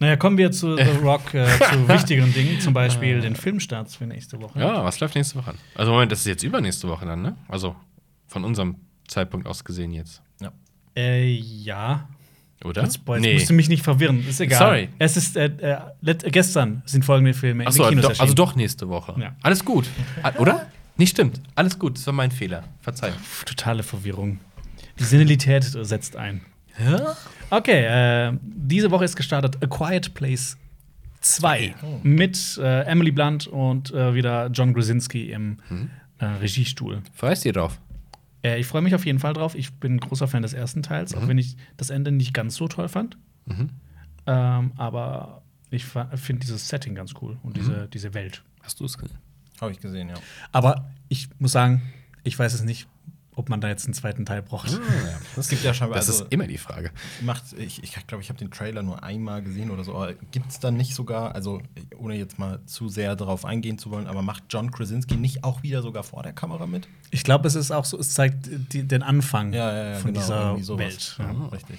Naja, kommen wir zu The Rock, äh, zu wichtigeren Dingen, zum Beispiel den Filmstarts für nächste Woche.
Ja, was läuft nächste Woche an? Also Moment, das ist jetzt übernächste Woche dann, ne? Also von unserem Zeitpunkt aus gesehen jetzt.
Ja.
Äh, ja.
Oder?
Jetzt, boah, jetzt musst du mich nicht verwirren. Ist egal.
Sorry.
Es ist äh, äh, gestern sind folgende Filme in
Achso,
den Kinos
doch, also doch nächste Woche.
Ja.
Alles gut. Ah, Oder? Nicht stimmt. Alles gut. Das war mein Fehler. Verzeihung.
Totale Verwirrung. Die Senilität setzt ein. Okay, äh, diese Woche ist gestartet A Quiet Place 2 mit äh, Emily Blunt und äh, wieder John Krasinski im äh, Regiestuhl.
Freust ihr drauf?
Äh, ich freue mich auf jeden Fall drauf. Ich bin ein großer Fan des ersten Teils, auch wenn ich das Ende nicht ganz so toll fand.
Mhm.
Ähm, aber ich finde dieses Setting ganz cool und diese, diese Welt.
Hast du es gesehen?
Habe ich gesehen, ja.
Aber ich muss sagen, ich weiß es nicht, ob man da jetzt einen zweiten Teil braucht.
Es gibt ja scheinbar.
Das
also,
ist immer die Frage.
macht, ich ich glaube, ich habe den Trailer nur einmal gesehen oder so. Gibt es dann nicht sogar, also ohne jetzt mal zu sehr darauf eingehen zu wollen, aber macht John Krasinski nicht auch wieder sogar vor der Kamera mit?
Ich glaube, es ist auch so, es zeigt die, den Anfang
Ja, ja, ja,
von
genau,
dieser. Welt. Ja.
Ja, richtig.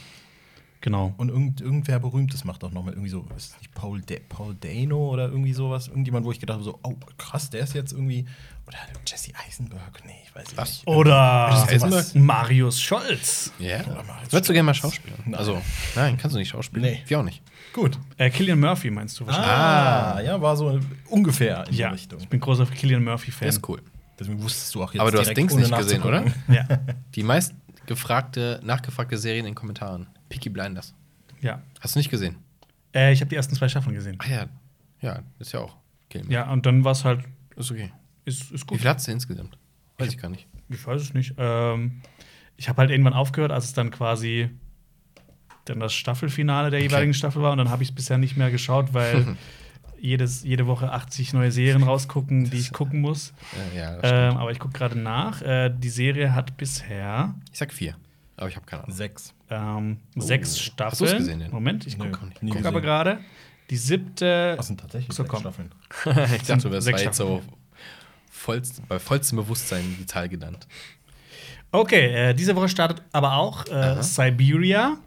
Genau.
Und irgend, irgendwer Berühmtes macht auch noch mit irgendwie so, ist nicht Paul, De Paul Dano oder irgendwie sowas? Irgendjemand, wo ich gedacht habe, so, oh krass, der ist jetzt irgendwie. Oder Jesse Eisenberg? Nee, ich weiß nicht.
Was?
Oder
Eisenberg?
Marius Scholz.
Ja.
Als
Würdest du gerne mal Schauspielen?
Nein.
Also, nein, kannst du nicht Schauspielen.
Nee.
Wir auch nicht.
Gut.
Äh, Killian Murphy meinst du wahrscheinlich?
Ah, ja, war so ungefähr in
ja,
die Richtung.
ich bin großer Killian Murphy-Fan.
Der ist cool.
Deswegen wusstest du auch jetzt
Aber du hast Dings nicht gesehen, oder?
Ja,
Die meist gefragte, nachgefragte Serien in den Kommentaren. Peaky Blinders.
ja.
Hast du nicht gesehen?
Äh, ich habe die ersten zwei Staffeln gesehen.
Ach ja. Ja, ist ja auch. Okay.
Ja, und dann war es halt,
Ist okay.
ist, ist
Wie
gut.
viel hat's denn insgesamt? Weiß ich gar nicht.
Ich weiß es nicht. Ähm, ich habe halt irgendwann aufgehört, als es dann quasi dann das Staffelfinale der jeweiligen Staffel war. Und dann habe ich es bisher nicht mehr geschaut, weil jedes, jede Woche 80 neue Serien rausgucken, die ich gucken muss.
Äh, ja.
Ähm, aber ich gucke gerade nach. Äh, die Serie hat bisher
ich sag vier. Aber ich habe keine Ahnung.
Sechs.
ähm, sechs
Hast
Staffeln.
du's gesehen, denn?
Moment, ich gucke
nie
guck aber gerade. Die siebte.
Das sind tatsächlich
So,
sechs. Staffeln.
ich dachte, das war
Sechs
jetzt so vollst, bei vollstem Bewusstsein die Zahl genannt.
Okay, äh, diese Woche startet aber auch äh. Siberia.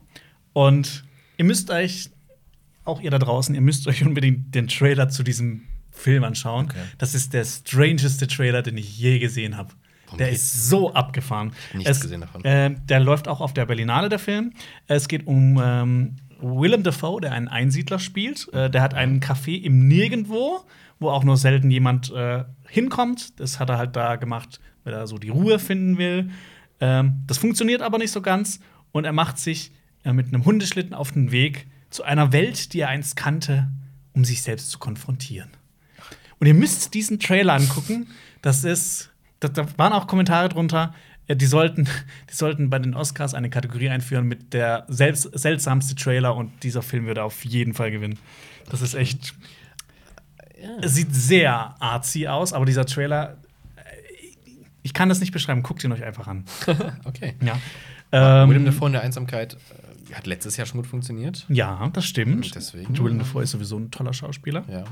Und ihr müsst euch, auch ihr da draußen, ihr müsst euch unbedingt den Trailer zu diesem Film anschauen.
Okay.
Das ist der strangeste Trailer, den ich je gesehen habe. Der ist so abgefahren.
Nichts gesehen davon.
Äh, der läuft auch auf der Berlinale, der Film. Es geht um ähm, Willem Dafoe, der einen Einsiedler spielt. Äh, der hat einen Café im Nirgendwo, wo auch nur selten jemand äh, hinkommt. Das hat er halt da gemacht, weil er so die Ruhe finden will. Ähm, das funktioniert aber nicht so ganz. Und er macht sich äh, mit einem Hundeschlitten auf den Weg zu einer Welt, die er einst kannte, um sich selbst zu konfrontieren. Und ihr müsst diesen Trailer angucken. Das ist, da, da waren auch Kommentare drunter. äh, Die sollten, die sollten bei den Oscars eine Kategorie einführen mit der selbst, seltsamste Trailer und dieser Film würde auf jeden Fall gewinnen. Das ist echt. Es sieht sehr artsy aus, aber dieser Trailer, äh, ich kann das nicht beschreiben. Guckt ihn euch einfach an.
Okay.
Ja.
Willem
Ähm,
Dafoe in der Einsamkeit äh, hat letztes Jahr schon gut funktioniert.
ja, das stimmt.
Und deswegen-
Willem Dafoe ist sowieso ein toller Schauspieler.
Ja.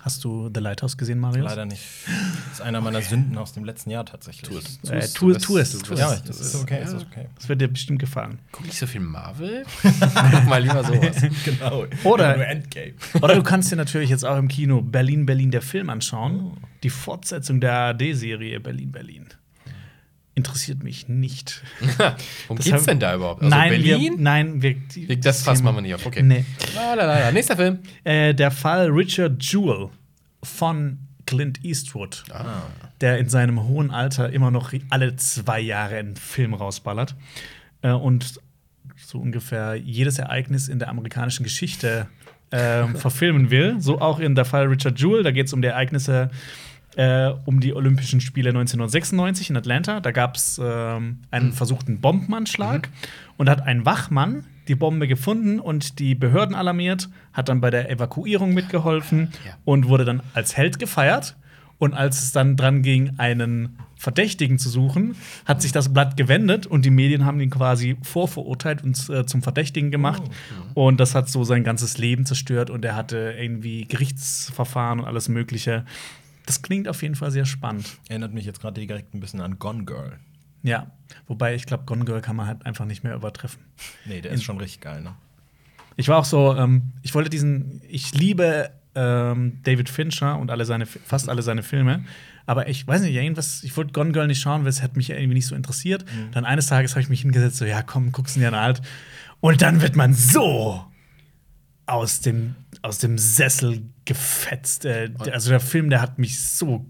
Hast du The Lighthouse gesehen, Marius?
Leider nicht. Das ist einer meiner Sünden aus dem letzten Jahr tatsächlich.
Tu es.
Äh,
es,
tu- es, tu
wirst-
Ja,
es.
das ist okay, das ist okay.
Das wird dir bestimmt gefallen.
Guck nicht so viel Marvel. Guck mal lieber sowas.
genau.
Oder-. Oder du kannst dir natürlich jetzt auch im Kino Berlin, Berlin, der Film anschauen. Die Fortsetzung der ARD-Serie Berlin, Berlin. Interessiert mich nicht.
Worum geht's denn da überhaupt? Also
nein,
Berlin?
Wir, nein, wir, die,
das Fass
Thema-
machen wir nicht auf. Okay.
Nee.
Nächster Film.
Äh, der Fall Richard Jewell von Clint Eastwood,
Ah.
der in seinem hohen Alter immer noch alle zwei Jahre einen Film rausballert. Äh, und so ungefähr jedes Ereignis in der amerikanischen Geschichte ähm, verfilmen will. So auch in der Fall Richard Jewell. Da geht es um die Ereignisse äh, um die Olympischen Spiele 1996 in Atlanta. Da gab es ähm, einen versuchten Bombenanschlag und da hat ein Wachmann die Bombe gefunden und die Behörden alarmiert, hat dann bei der Evakuierung mitgeholfen
Ja.
und wurde dann als Held gefeiert. Und als es dann dran ging, einen Verdächtigen zu suchen, hat sich das Blatt gewendet und die Medien haben ihn quasi vorverurteilt und äh, zum Verdächtigen gemacht. Und das hat so sein ganzes Leben zerstört und er hatte irgendwie Gerichtsverfahren und alles Mögliche. Das klingt auf jeden Fall sehr spannend.
Erinnert mich jetzt gerade direkt ein bisschen an Gone Girl.
Ja, wobei ich glaube, Gone Girl kann man halt einfach nicht mehr übertreffen.
Nee, der ist schon richtig geil, ne?
Ich war auch so, ähm, ich wollte diesen, ich liebe ähm, David Fincher und alle seine, fast alle seine Filme. Aber ich weiß nicht, irgendwas, ich wollte Gone Girl nicht schauen, weil es hat mich irgendwie nicht so interessiert. Dann eines Tages habe ich mich hingesetzt, so, ja, komm, guckst du dir an alt. Und dann wird man so aus dem, aus dem Sessel gefetzt. Äh, also der Film, der hat mich so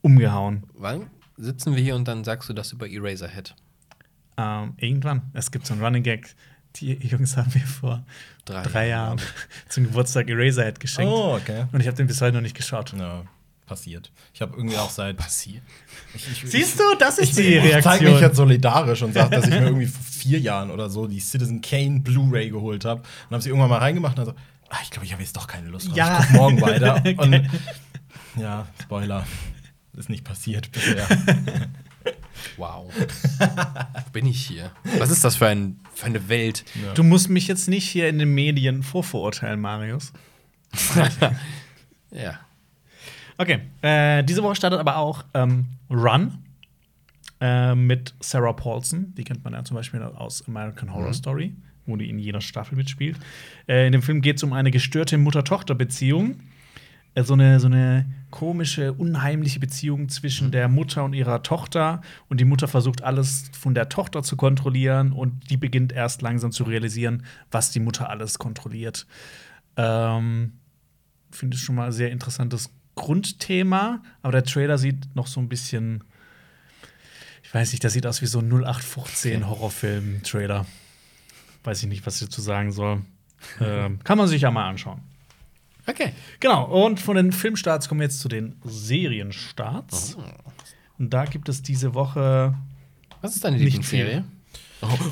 umgehauen.
Wann sitzen wir hier und dann sagst du das über Eraserhead?
Ähm, irgendwann. Es gibt so einen Running Gag. Die Jungs haben mir vor
Drei
drei,
Jahren.
Jahren zum Geburtstag Eraserhead geschenkt.
Oh, okay.
Und ich habe den bis heute noch nicht geschaut.
Ja, passiert. Ich habe irgendwie auch seit.
Passiert.
Ich, ich,
Siehst du, das ist
ich,
die
ich zeige mich
Reaktion.
jetzt solidarisch und sage, dass ich mir irgendwie vor vier Jahren oder so die Citizen Kane Blu-ray geholt habe und habe sie irgendwann mal reingemacht und dann so, ah, ich glaube, ich habe jetzt doch keine Lust drauf.
Ja.
Ich guck morgen weiter. Und ja, Spoiler. Ist nicht passiert bisher.
Wow. Wo bin ich hier? Was ist das für, ein, für eine Welt?
Du musst mich jetzt nicht hier in den Medien vorverurteilen, Marius.
Ja.
Okay, äh, diese Woche startet aber auch ähm, Run äh, mit Sarah Paulson. Die kennt man ja zum Beispiel aus American Horror Story, wo die in jeder Staffel mitspielt. Äh, in dem Film geht es um eine gestörte Mutter-Tochter-Beziehung. Äh, so, eine, so eine komische, unheimliche Beziehung zwischen der Mutter und ihrer Tochter. Und die Mutter versucht alles von der Tochter zu kontrollieren und die beginnt erst langsam zu realisieren, was die Mutter alles kontrolliert. Ähm, finde ich schon mal sehr interessantes Grundthema, aber der Trailer sieht noch so ein bisschen, ich weiß nicht, das sieht aus wie so ein 0815 Horrorfilm-Trailer. Weiß ich nicht, was ich dazu sagen soll. ähm, kann man sich ja mal anschauen.
Okay.
Genau, und von den Filmstarts kommen wir jetzt zu den Serienstarts. Und da gibt es diese Woche
Was ist deine Lieblingsserie?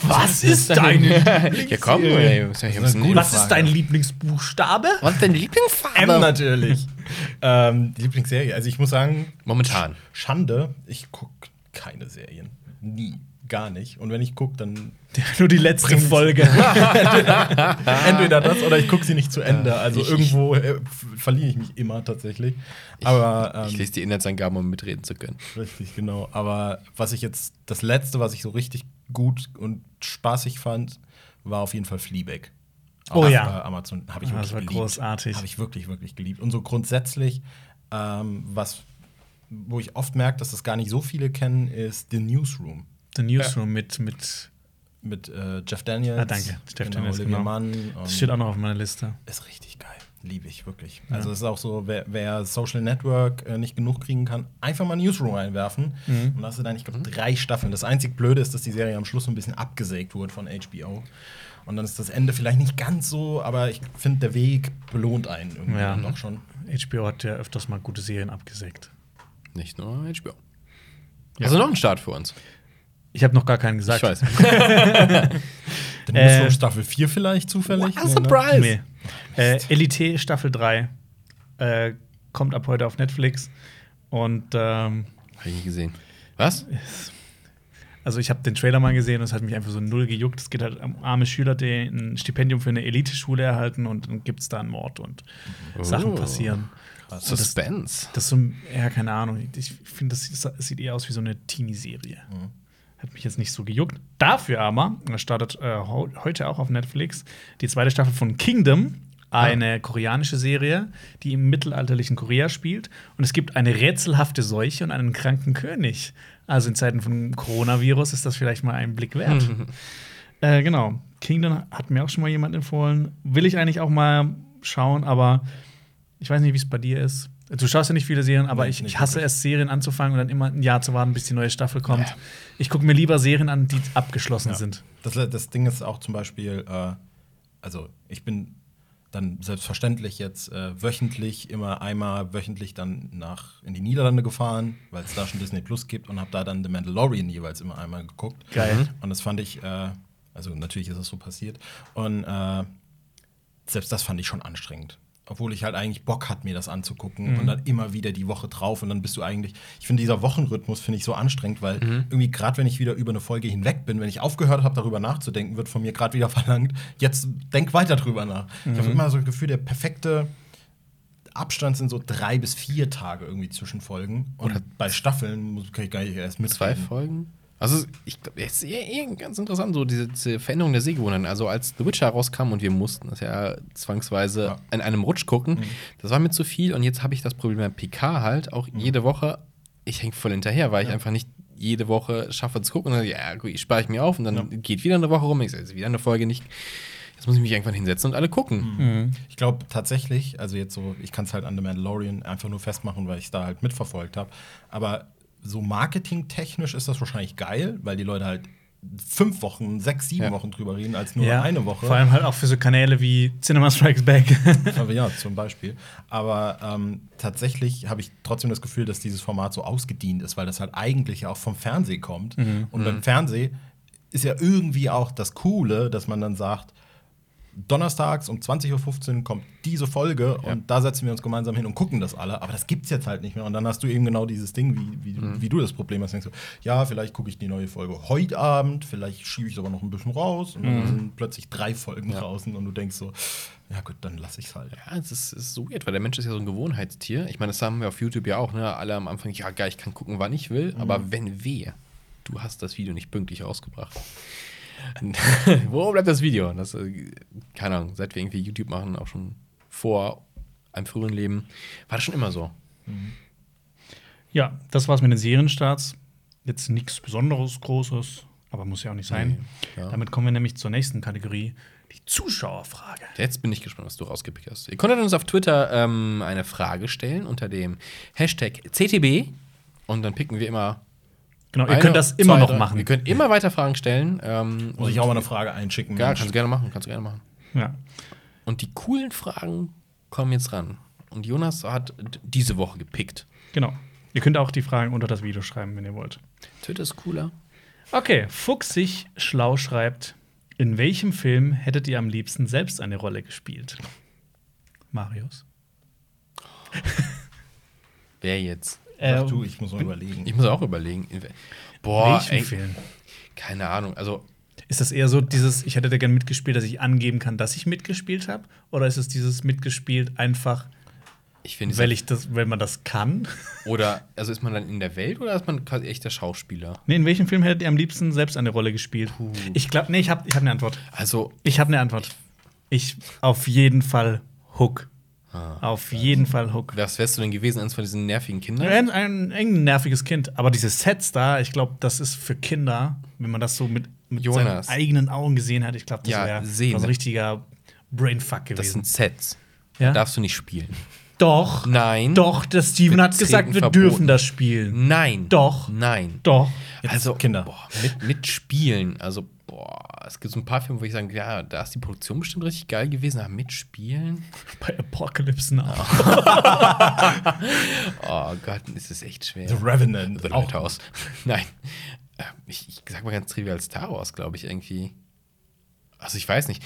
Was ist deine
Ja, komm, ey. Was ist
Was dein Lieblingsbuchstabe?
Was ist deine
M
Lieblingsfarbe?
natürlich. ähm, die Lieblingsserie. Also ich muss sagen,
Momentan.
Schande, ich gucke keine Serien. Nie. Gar nicht. Und wenn ich gucke, dann
Nur die letzte. Folge.
entweder das oder ich gucke sie nicht zu Ende. Also
Ich-
irgendwo äh, verliere ich mich immer tatsächlich. Aber
Ich
ähm,
lese die Inhaltsangaben, um mitreden zu können.
richtig, genau. Aber was ich jetzt, das letzte, was ich so richtig gut und spaßig fand, war auf jeden Fall Fleabag.
Oh
Auf,
ja.
äh, Amazon habe ich
Ah,
wirklich
das war
geliebt.
großartig.
Habe ich wirklich, wirklich geliebt. Und so grundsätzlich, ähm, was, wo ich oft merke, dass das gar nicht so viele kennen, ist The Newsroom.
The Newsroom mit, mit.
Mit äh, Jeff Daniels.
Ah, danke. Jeff Daniels,
Olivia
genau.
Mann.
Das steht auch noch auf meiner Liste.
ist richtig geil. Liebe ich wirklich. Also, es ist auch so, wer, wer Social Network äh, nicht genug kriegen kann, einfach mal Newsroom reinwerfen.
Mhm.
Und da hast du dann, ich glaube, drei Staffeln. Das einzig Blöde ist, dass die Serie am Schluss so ein bisschen abgesägt wurde von HBO. Und dann ist das Ende vielleicht nicht ganz so, aber ich finde, der Weg belohnt einen irgendwie
Ja.
dann doch schon.
HBO hat ja öfters mal gute Serien abgesägt.
Nicht nur HBO.
Ja.
Also noch ein Start für uns.
Ich habe noch gar keinen gesagt.
Ich weiß.
Der
Äh,
Newsroom Staffel 4 vielleicht zufällig?
What a
Nee, ne?
surprise!
Nee. Äh, Elite Staffel 3 äh, kommt ab heute auf Netflix. Und ähm,
Hab ich nie gesehen. Was?
Also ich habe den Trailer mal gesehen und es hat mich einfach so null gejuckt. Es geht halt um arme Schüler, die ein Stipendium für eine Elite-Schule erhalten und dann gibt es da einen Mord und Sachen
Oh.
passieren.
Suspense.
Das ist so, ja, keine Ahnung. Ich finde, das sieht- das sieht eher aus wie so eine Teenie-Serie. Hat mich jetzt nicht so gejuckt. Dafür aber, das startet äh, heute auch auf Netflix, die zweite Staffel von Kingdom, eine koreanische Serie, die im mittelalterlichen Korea spielt. Und es gibt eine rätselhafte Seuche und einen kranken König. Also in Zeiten von Coronavirus ist das vielleicht mal ein Blick wert. äh, genau. Kingdom hat mir auch schon mal jemand empfohlen. Will ich eigentlich auch mal schauen, aber ich weiß nicht, wie es bei dir ist. Du schaust ja nicht viele Serien, aber
Nee,
ich, ich hasse
wirklich.
es, Serien anzufangen und dann immer ein Jahr zu warten, bis die neue Staffel kommt. Ich gucke mir lieber Serien an, die abgeschlossen
Ja.
sind.
Das, das Ding ist auch zum Beispiel, äh, also ich bin dann selbstverständlich jetzt äh, wöchentlich, immer einmal wöchentlich dann nach in die Niederlande gefahren, weil es da schon Disney Plus gibt und habe da dann The Mandalorian jeweils immer einmal geguckt.
Geil.
Und das fand ich, äh, also natürlich ist das so passiert. Und äh, selbst das fand ich schon anstrengend. Obwohl ich halt eigentlich Bock hatte, mir das anzugucken und dann immer wieder die Woche drauf und dann bist du eigentlich, ich finde dieser Wochenrhythmus finde ich so anstrengend, weil irgendwie gerade wenn ich wieder über eine Folge hinweg bin, wenn ich aufgehört habe, darüber nachzudenken, wird von mir gerade wieder verlangt, jetzt denk weiter drüber nach. Ich habe immer so das Gefühl, der perfekte Abstand sind so drei bis vier Tage irgendwie zwischen Folgen und
Oder
bei Staffeln muss, kann ich gar nicht erst mit
Zwei Folgen? Also, ich glaube, es ist ganz interessant, so diese, diese Veränderung der Sehgewohnheiten. Also, als The Witcher rauskam und wir mussten das ja zwangsweise
Ja.
in einem Rutsch gucken,
Mhm.
das war mir zu viel. Und jetzt habe ich das Problem bei PK halt auch jede Woche. Ich hänge voll hinterher, weil ich einfach nicht jede Woche schaffe zu gucken. Und dann, ja, gut, ich spare ich mir auf und dann
Ja.
geht wieder eine Woche rum. Ich sage, jetzt wieder eine Folge nicht. Jetzt muss ich mich irgendwann hinsetzen und alle gucken.
Mhm.
Ich glaube tatsächlich, also jetzt so, ich kann es halt an The Mandalorian einfach nur festmachen, weil ich es da halt mitverfolgt habe. Aber so marketingtechnisch ist das wahrscheinlich geil, weil die Leute halt fünf Wochen, sechs, sieben
Ja.
Wochen drüber reden, als nur
Ja,
eine Woche.
Vor allem halt auch für so Kanäle wie Cinema Strikes Back.
Aber ja, zum Beispiel. Aber ähm, tatsächlich habe ich trotzdem das Gefühl, dass dieses Format so ausgedient ist, weil das halt eigentlich auch vom Fernsehen kommt. Und beim Fernsehen ist ja irgendwie auch das Coole, dass man dann sagt, donnerstags um 20.15 Uhr kommt diese Folge und da setzen wir uns gemeinsam hin und gucken das alle. Aber das gibt's jetzt halt nicht mehr. Und dann hast du eben genau dieses Ding, wie, wie, wie du das Problem hast. Denkst du, ja, vielleicht gucke ich die neue Folge heute Abend, vielleicht schiebe ich es aber noch ein bisschen raus und dann sind plötzlich drei Folgen draußen und du denkst so, ja gut, dann lass ich's halt.
Ja, es ist, es ist so weird, weil der Mensch ist ja so ein Gewohnheitstier. Ich meine, das haben wir auf YouTube ja auch, ne? Alle am Anfang, ja, geil, ich kann gucken, wann ich will, aber wenn wehe, du hast das Video nicht pünktlich rausgebracht. Wo bleibt das Video? Das, äh, keine Ahnung, seit wir irgendwie YouTube machen, auch schon vor einem früheren Leben, war das schon immer so.
ja, das war's mit den Serienstarts. Jetzt nichts Besonderes, Großes, aber muss ja auch nicht sein.
Nee, ja.
Damit kommen wir nämlich zur nächsten Kategorie, die Zuschauerfrage.
Jetzt bin ich gespannt, was du rausgepickt hast. Ihr konntet uns auf Twitter ähm, eine Frage stellen unter dem Hashtag CTB und dann picken wir immer.
Genau, ihr
eine,
könnt das immer
zwei,
noch
drei-
machen.
Wir können immer weiter Fragen stellen. Ähm,
Muss ich auch mal eine Frage einschicken?
Ja, kannst du gerne machen, kannst du gerne machen.
Ja.
Und die coolen Fragen kommen jetzt ran. Und Jonas hat diese Woche gepickt.
Genau. Ihr könnt auch die Fragen unter das Video schreiben, wenn ihr wollt.
Twitter ist cooler.
Okay, Fuchsig Schlau schreibt: In welchem Film hättet ihr am liebsten selbst eine Rolle gespielt? Marius.
Wer jetzt?
Sag du, ich muss mal überlegen.
Ich muss auch überlegen. Boah, ey, keine Ahnung. Also,
Ist das eher so dieses, ich hätte da gern mitgespielt, dass ich angeben kann, dass ich mitgespielt habe? Oder ist es dieses mitgespielt einfach,
ich finde,
weil ich das, weil man das kann?
Oder, also ist man dann in der Welt oder ist man quasi echter Schauspieler?
Nee, in welchem Film hättet ihr am liebsten selbst eine Rolle gespielt? Ich glaube, nee, ich habe ich hab eine Antwort.
Also,
Ich habe eine Antwort. Ich auf jeden Fall Hook.
Ah.
Auf jeden Fall Hook.
was wärst du denn gewesen, eins von diesen nervigen Kindern?
Ein, ein, ein nerviges Kind. Aber diese Sets da, ich glaube, das ist für Kinder, wenn man das so mit, mit seinen
Jonas.
eigenen Augen gesehen hat, ich glaube, das
Ja,
wäre so ein richtiger Brainfuck
Das
gewesen.
sind Sets.
Ja?
Darfst du nicht spielen.
Doch.
Nein.
Doch, der Steven hat
Betreten
gesagt, wir
verboten.
dürfen das spielen.
Nein.
Doch.
Nein.
Doch.
Also,
Kinder.
Boah, mit, mitspielen. Also, boah, es gibt so ein paar Filme, wo ich sage, ja, da ist die Produktion bestimmt richtig geil gewesen, aber mitspielen?
Bei Apocalypse Now.
Oh Gott, ist es echt schwer.
The Revenant.
The
Auch
Lighthouse. Nein. Ähm, Ich, ich sag mal ganz trivial Star Wars, glaube ich, irgendwie. Also, ich weiß nicht.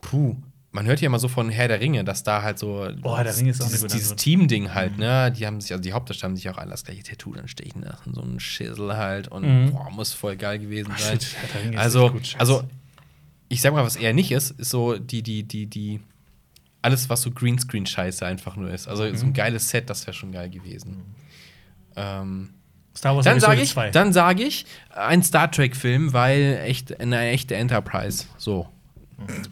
Puh. Man hört ja immer so von Herr der Ringe, dass da halt so
Boah, Herr der Ringe ist auch
dieses, dieses. Team-Ding halt, ne? Die haben sich, also die Hauptdarsteller haben sich auch alle das gleiche Tattoo dann stechen lassen, so ein Schissel halt und
Mhm.
boah, muss voll geil gewesen
Ach,
sein.
shit,
also,
gut,
also ich sag mal, was eher nicht ist, ist so die, die, die, die, alles, was so Greenscreen-Scheiße einfach nur ist. Also
Mhm.
so ein geiles Set, das wäre schon geil gewesen. Ähm,
Star Wars
dann sage ich,
2.
dann sage ich, ein Star Trek-Film, weil echt eine echte Enterprise. So.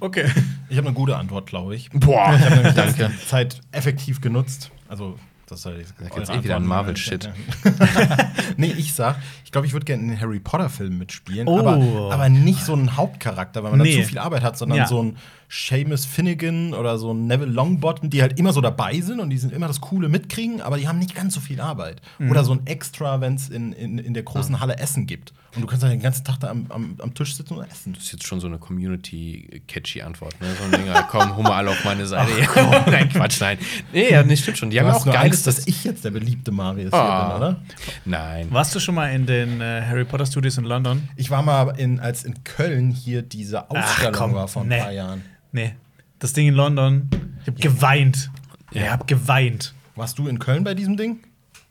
Okay.
Ich habe eine gute Antwort, glaube ich.
Boah,
Ich habe nämlich
danke.
die Zeit effektiv genutzt. Also, das soll jetzt
Sag jetzt eh wieder ein Marvel-Shit.
nee, ich sag, ich glaube, ich würde gerne in den Harry Potter-Film mitspielen.
Oh.
Aber, aber nicht so einen Hauptcharakter, weil man
Nee.
da zu viel Arbeit hat, sondern
Ja.
so ein Seamus Finnegan oder so ein Neville Longbottom, die halt immer so dabei sind und die sind immer das Coole mitkriegen, aber die haben nicht ganz so viel Arbeit.
Mhm.
Oder so ein Extra, wenn es in, in, in der großen Halle Essen gibt. Und du kannst dann den ganzen Tag da am, am, am Tisch sitzen und essen.
Das ist jetzt schon so eine Community-catchy Antwort. Ne? So ein Ding, ja, komm, hol mal alle auf meine Seite. nein, Quatsch, nein. Nee, ja, nee, stimmt schon. Die
Du
haben
hast
auch
nur
geiles.
Angst, dass ich jetzt der beliebte Marius
Ah.
hier bin, oder?
Nein.
Warst du schon mal in den äh, Harry Potter Studios in London?
Ich war mal in, als in Köln hier diese Ausstellung
komm,
war vor ein
nee.
paar Jahren.
Nee. Das Ding in London. Ich hab geweint.
Ja.
Ich hab geweint.
Warst du in Köln bei diesem Ding?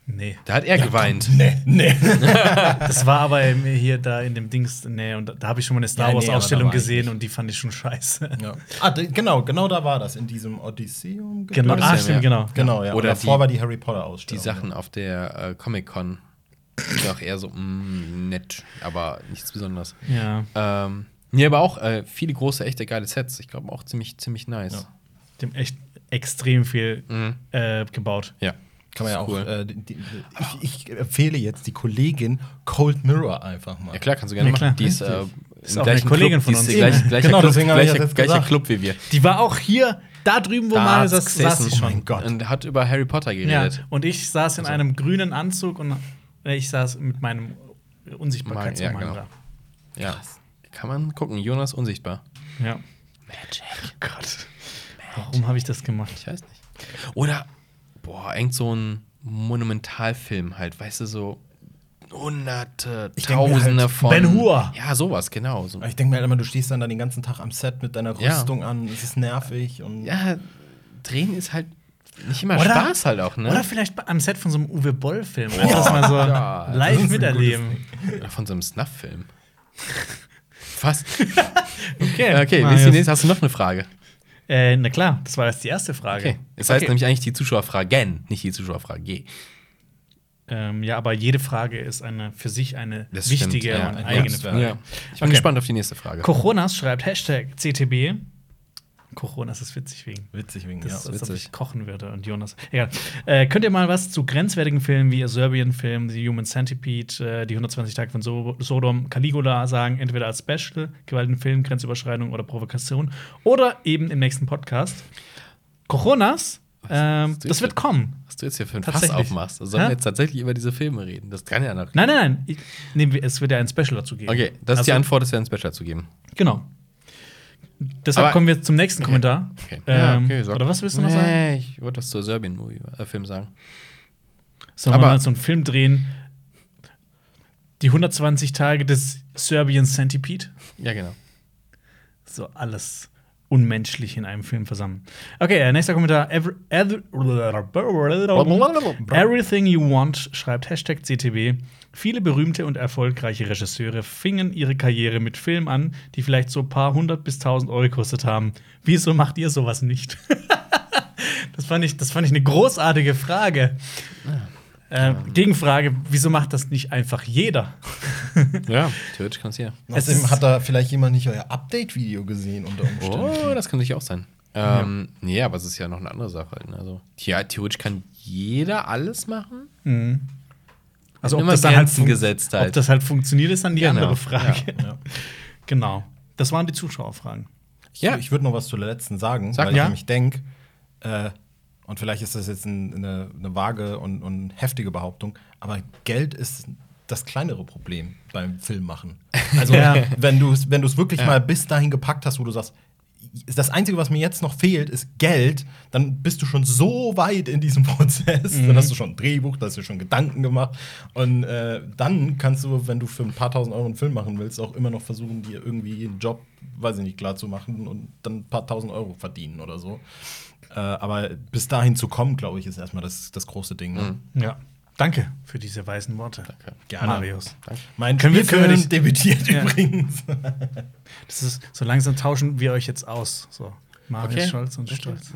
Nee.
Da hat er geweint.
Nee, nee.
Das war aber hier da in dem Dings, nee, und da, habe ich schon mal eine Star
Ja, nee,
Wars
aber da
Ausstellung gesehen und die fand ich schon scheiße.
ja. Ah, genau, genau da war das, in diesem Odysseum.
Genau, ah,
ja.
stimmt, genau.
Genau, ja.
Oder
Oder davor
die-
war die Harry Potter
Die
Ausstellung.
Sachen auf der äh, Comic-Con sind auch eher so mm, nett, aber nichts Besonderes.
Ja.
Ähm, nee, aber auch äh, viele große, echte geile Sets. Ich glaube auch ziemlich, ziemlich nice.
Ja.
Dem echt extrem viel
Mhm.
äh, gebaut.
Ja.
Kann man ja auch.
Cool.
Äh, die, die, ich, ich empfehle jetzt die Kollegin Cold Mirror einfach mal.
Ja, klar, kannst du gerne
Ja,
machen. Die ist, äh,
Ist auch eine Kollegin
Club,
von
die ist
uns.
Gleich,
Eben.
gleicher
Genau,
Club, gleicher, gleicher. Club wie wir.
Die war auch hier, da drüben, wo
Da
Mario saß, saß sie
Oh
schon.
mein Gott.
Und hat über Harry Potter
Ja,
geredet.
und ich saß in
Also.
einem grünen Anzug und äh, ich saß mit meinem Unsichtbarkeitsumhang
Ja, genau.
da.
Ja. Kann man gucken. Jonas unsichtbar.
Ja.
Magic.
Gott. Warum habe ich das gemacht?
Ich weiß nicht. Oder, boah, irgend so ein Monumentalfilm halt, weißt du, so hunderte,
Ich
tausende
halt,
von.
Ben Hur.
Ja, sowas, genau. So.
Ich denke mir halt immer, du stehst dann da den ganzen Tag am Set mit deiner
Ja.
Rüstung an, es ist nervig und.
Ja, drehen ist halt nicht immer
Oder-
Spaß halt auch, ne?
Oder vielleicht am Set von so einem Uwe Boll-Film. Einfach das mal so
Ja,
live miterleben.
Oder von so einem Snuff-Film. Fast.
Okay,
Okay,
Marius.
Hast du noch eine Frage?
Äh, na klar, das war jetzt die erste Frage.
Okay. Das heißt
Okay.
nämlich eigentlich die Zuschauerfragen, nicht die Zuschauerfrage.
Ähm, ja, aber jede Frage ist eine für sich eine
Das
wichtige
stimmt, ja.
und
Ja,
eigene
wär-
Frage.
Ja. Ich bin
Okay.
gespannt auf die nächste Frage.
Coronas schreibt Hashtag CTB. Coronas ist witzig wegen.
Witzig wegen,
Das
ja.
ist, als ob
witzig.
ich kochen würde und Jonas. Egal. Äh, könnt ihr mal was zu grenzwertigen Filmen wie Serbian-Film, The Human Centipede, äh, die 120 Tage von so Sodom, Caligula sagen, entweder als Special, gewaltigen Film, Grenzüberschreitung oder Provokation oder eben im nächsten Podcast. Coronas, ähm, das wird kommen.
Was du jetzt hier für ein Fass aufmachst. Also sollen wir jetzt tatsächlich über diese Filme reden? Das kann ja noch.
Nein, nein, nein. Ich, nee, es wird ja ein Special dazu geben.
Okay, das ist die
Also,
Antwort, es wäre ein Special zu geben.
Genau. Deshalb
Aber-
kommen wir zum nächsten
Okay.
Kommentar.
Okay.
Ähm,
sag.
oder was willst du noch sagen?
Nee, ich wollte das zur Serbien-Film sagen.
Sollen wir mal so einen Film drehen? Die 120 Tage des Serbian Centipede.
Ja, genau.
So alles unmenschlich in einem Film versammeln. Okay, äh, nächster Kommentar. Every, every, Everything You Want schreibt Hashtag CTB. Viele berühmte und erfolgreiche Regisseure fingen ihre Karriere mit Filmen an, die vielleicht so ein paar hundert bis tausend Euro gekostet haben. Wieso macht ihr sowas nicht? das, fand ich, das fand ich eine großartige Frage. Äh, Gegenfrage: Wieso macht das nicht einfach jeder?
Ja, theoretisch kann es ja.
Es
Außerdem hat da vielleicht jemand nicht euer Update-Video gesehen unter Umständen.
Oh, das kann natürlich auch sein. Ähm, nee, aber es ist ja noch eine andere Sache. halt, ne? Also, ja, theoretisch kann jeder alles machen.
Also,
immer
dann
Grenzen
fun-
gesetzt halt.
ob das halt funktioniert, ist dann die
Genau,
andere Frage.
Ja.
Genau. Das waren die Zuschauerfragen.
Ja.
Ich würde noch was zur letzten sagen,
Sag,
weil ich
ja.
nämlich denke, äh, und vielleicht ist das jetzt ein, eine, eine vage und, und heftige Behauptung, aber Geld ist das kleinere Problem beim Filmmachen. Also,
Ja.
wenn du es wenn du's wirklich mal bis dahin gepackt hast, wo du sagst, das Einzige, was mir jetzt noch fehlt, ist Geld, dann bist du schon so weit in diesem Prozess. Dann hast du schon ein Drehbuch, da hast du schon Gedanken gemacht. Und äh, dann kannst du, wenn du für ein paar tausend Euro einen Film machen willst, auch immer noch versuchen, dir irgendwie einen Job, weiß ich nicht, klar zu machen und dann ein paar tausend Euro verdienen oder so. Äh, aber bis dahin zu kommen, glaube ich, ist erstmal das, das große Ding. Ne?
Ja. Danke für diese weisen Worte.
Gerne.
Marius.
Mein
Können wir- können wir
debütiert
Ja.
übrigens.
Das ist, so langsam tauschen wir euch jetzt aus. So, Marius
Okay.
Scholz und Stolz.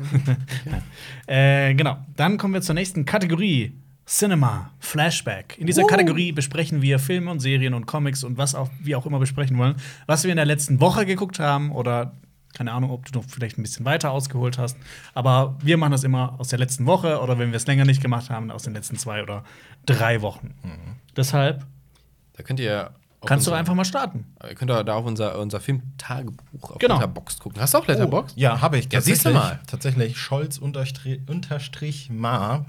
äh, genau. Dann kommen wir zur nächsten Kategorie. Cinema, Flashback. In dieser Kategorie besprechen wir Filme und Serien und Comics und was auch wir auch immer besprechen wollen, was wir in der letzten Woche geguckt haben oder keine Ahnung, ob du noch vielleicht ein bisschen weiter ausgeholt hast. Aber wir machen das immer aus der letzten Woche oder wenn wir es länger nicht gemacht haben, aus den letzten zwei oder drei Wochen. Deshalb
Da könnt ihr.
kannst du
unser-
einfach mal starten.
Ihr könnt da auf unser, unser Filmtagebuch auf
Genau.
Letterboxd gucken. Hast du auch Letterboxd?
Ja, habe ich.
Ja, siehst du mal.
Tatsächlich Scholz unterstrich, unterstrich Ma.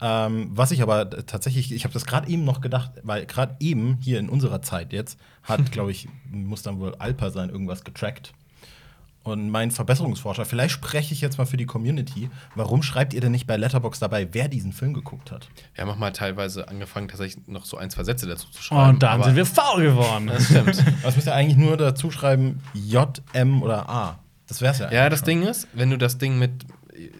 Ähm, was ich aber tatsächlich, ich habe das gerade eben noch gedacht, weil gerade eben hier in unserer Zeit jetzt hat, glaube ich, muss dann wohl Alper sein, irgendwas getrackt. Und mein Verbesserungsvorschlag, vielleicht spreche ich jetzt mal für die Community, warum schreibt ihr denn nicht bei Letterbox dabei, wer diesen Film geguckt hat?
Wir haben auch mal teilweise angefangen, tatsächlich noch so ein, zwei Sätze dazu zu schreiben.
Und dann sind wir faul geworden.
Das stimmt.
Was müsst ihr eigentlich nur dazu schreiben, J, M oder A? Das wär's ja.
Ja,
eigentlich
das
schon.
Ding ist, wenn du das Ding mit,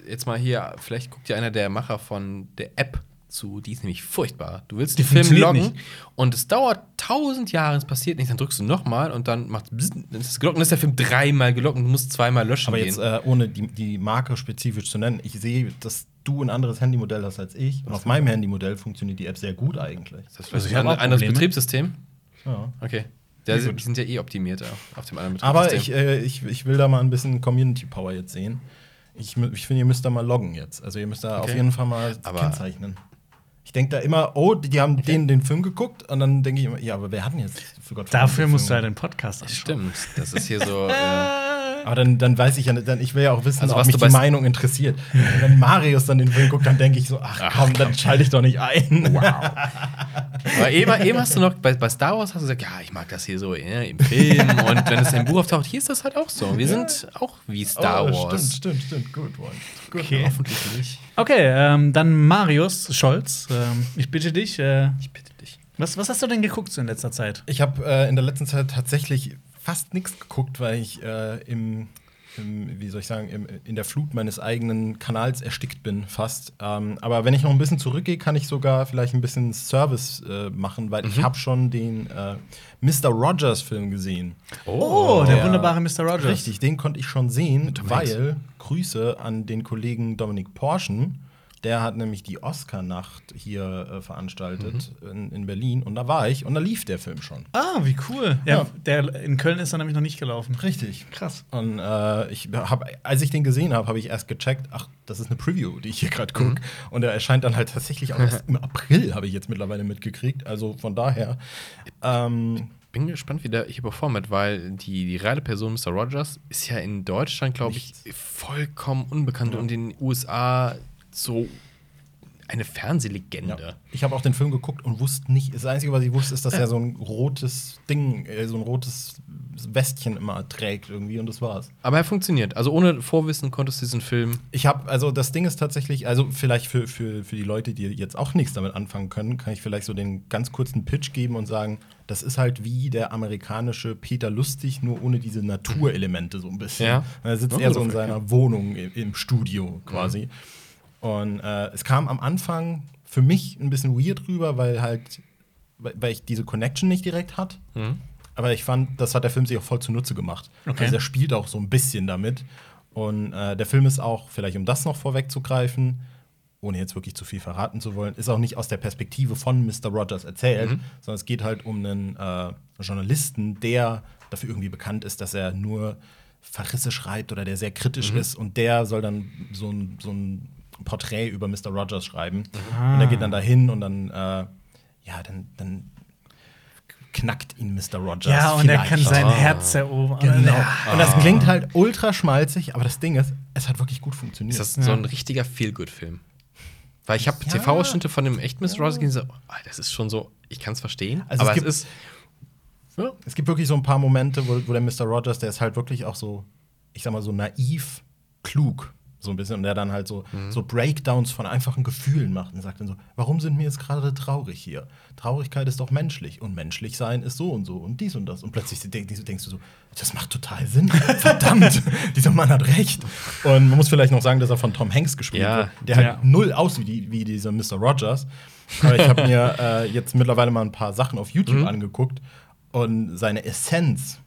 jetzt mal hier, vielleicht guckt dir einer der Macher von der App zu, die ist nämlich furchtbar. Du willst
Die
den Film loggen und es dauert tausend Jahre, es passiert nichts, dann drückst du nochmal und dann macht dann ist es gelockt und dann ist der Film dreimal gelockt und du musst zweimal löschen
Aber
gehen.
jetzt, äh, ohne die, die Marke spezifisch zu nennen, ich sehe, dass du ein anderes Handymodell hast als ich. Und auf meinem Handymodell funktioniert die App sehr gut eigentlich.
das
Also ich
ein
hab auch
anderes. Betriebssystem?
Ja.
Okay. Der, die sind ja eh optimiert auf, auf dem anderen
Aber ich,
Betriebssystem.
äh, ich, ich will da mal ein bisschen Community Power jetzt sehen. Ich, ich finde, ihr müsst da mal loggen jetzt. Also ihr müsst da
Okay.
auf jeden Fall mal
Aber-
kennzeichnen. Ich denke da immer, oh, die, haben den, den Film geguckt und dann denke ich immer, ja, aber wer hat denn jetzt für Gott
Dafür musst du
Film
halt den Podcast anschauen.
Stimmt. Das ist hier so. äh,
Aber dann, dann weiß ich ja, dann, ich will ja auch wissen,
Also,
ob
was
mich die Meinung interessiert. Wenn Marius dann den Film guckt, dann denke ich so, ach,
Ach,
komm, dann schalte ich doch nicht ein.
Aber eben, eben hast du noch, bei, bei Star Wars hast du gesagt, ja, ich mag das hier so ja, im Film und wenn es im Buch auftaucht, hier ist das halt auch so. Wir sind auch wie Star
Oh,
Wars.
Stimmt, stimmt, stimmt. Good one. Good
Okay.
one.
Hoffentlich nicht.
Okay, ähm, dann Marius Scholz. Ähm, ich bitte dich, äh,
Ich bitte dich.
was, was hast du denn geguckt so in letzter Zeit?
Ich habe äh, in der letzten Zeit tatsächlich fast nichts geguckt, weil ich äh, im, im, wie soll ich sagen, im, in der Flut meines eigenen Kanals erstickt bin, fast. Ähm, aber wenn ich noch ein bisschen zurückgehe, kann ich sogar vielleicht ein bisschen Service äh, machen, weil ich habe schon den äh, Mr. Rogers-Film gesehen.
Oh, der
Ja.
wunderbare Mr. Rogers.
Richtig, den konnte ich schon sehen, weil Grüße an den Kollegen Dominik Porschen. Der hat nämlich die Oscar-Nacht hier äh, veranstaltet in, in Berlin und da war ich und da lief der Film schon.
Ah, wie cool. Ja,
Ja.
Der, in Köln ist er nämlich noch nicht gelaufen.
Richtig.
Krass.
Und äh, ich hab, als ich den gesehen habe, habe ich erst gecheckt, ach, das ist eine Preview, die ich hier gerade gucke. Und er erscheint dann halt tatsächlich auch erst im April, habe ich jetzt mittlerweile mitgekriegt. Also von daher. Ähm,
Bin gespannt, wie der hier performt, weil die, die reale Person Mr. Rogers ist ja in Deutschland, glaube ich, vollkommen unbekannt und in den USA so eine Fernsehlegende.
Ja. Ich habe auch den Film geguckt und wusste nicht, das Einzige, was ich wusste, ist, dass er so ein rotes Ding, äh, so ein rotes Westchen immer trägt irgendwie und das war's.
Aber er funktioniert. Also ohne Vorwissen konntest du diesen Film.
Ich habe, also das Ding ist tatsächlich, also vielleicht für, für, für die Leute, die jetzt auch nichts damit anfangen können, kann ich vielleicht so den ganz kurzen Pitch geben und sagen, das ist halt wie der amerikanische Peter Lustig, nur ohne diese Naturelemente so ein bisschen.
Ja.
Er sitzt
Ja,
eher so in seiner Wohnung im, im Studio quasi. Und äh, es kam am Anfang für mich ein bisschen weird rüber, weil halt, weil, ich diese Connection nicht direkt hat.
Mhm.
Aber ich fand, das hat der Film sich auch voll zunutze gemacht.
Okay.
Also er spielt auch so ein bisschen damit. Und äh, der Film ist auch, vielleicht um das noch vorwegzugreifen, ohne jetzt wirklich zu viel verraten zu wollen, ist auch nicht aus der Perspektive von Mr. Rogers erzählt,
Mhm.
sondern es geht halt um einen äh, Journalisten, der dafür irgendwie bekannt ist, dass er nur Verrisse schreibt oder der sehr kritisch
Mhm.
ist. Und der soll dann so ein, so ein Porträt über Mr. Rogers schreiben.
Ah.
Und er geht dann dahin und dann, äh, ja, dann, dann knackt ihn Mr. Rogers.
Ja, und er kann sein
Ah.
Herz erobern.
Genau.
Ja.
Und das klingt halt ultra schmalzig, aber das Ding ist, es hat wirklich gut funktioniert.
Ist das so ein richtiger Feel-Good-Film? Weil ich habe
Ja.
TV-Ausschnitte von dem echten Mr. Rogers gesehen, so, ah, das ist schon so, ich kann es verstehen,
Also es
aber es,
gibt-
ist. Ja.
es gibt wirklich so ein paar Momente, wo, wo der Mr. Rogers, der ist halt wirklich auch so, ich sag mal, so naiv klug. So ein bisschen. Und der dann halt so, so Breakdowns von einfachen Gefühlen macht und sagt dann so: Warum sind wir jetzt gerade traurig hier? Traurigkeit ist doch menschlich und menschlich sein ist so und so und dies und das. Und plötzlich denk- denkst du so: Das macht total Sinn. Verdammt, dieser Mann hat recht. Und man muss vielleicht noch sagen, dass er von Tom Hanks gespielt
Ja.
wird, der halt
Ja.
null aus wie, die, wie dieser Mr. Rogers. Aber ich habe mir äh, jetzt mittlerweile mal ein paar Sachen auf YouTube
Mhm.
angeguckt und seine Essenz,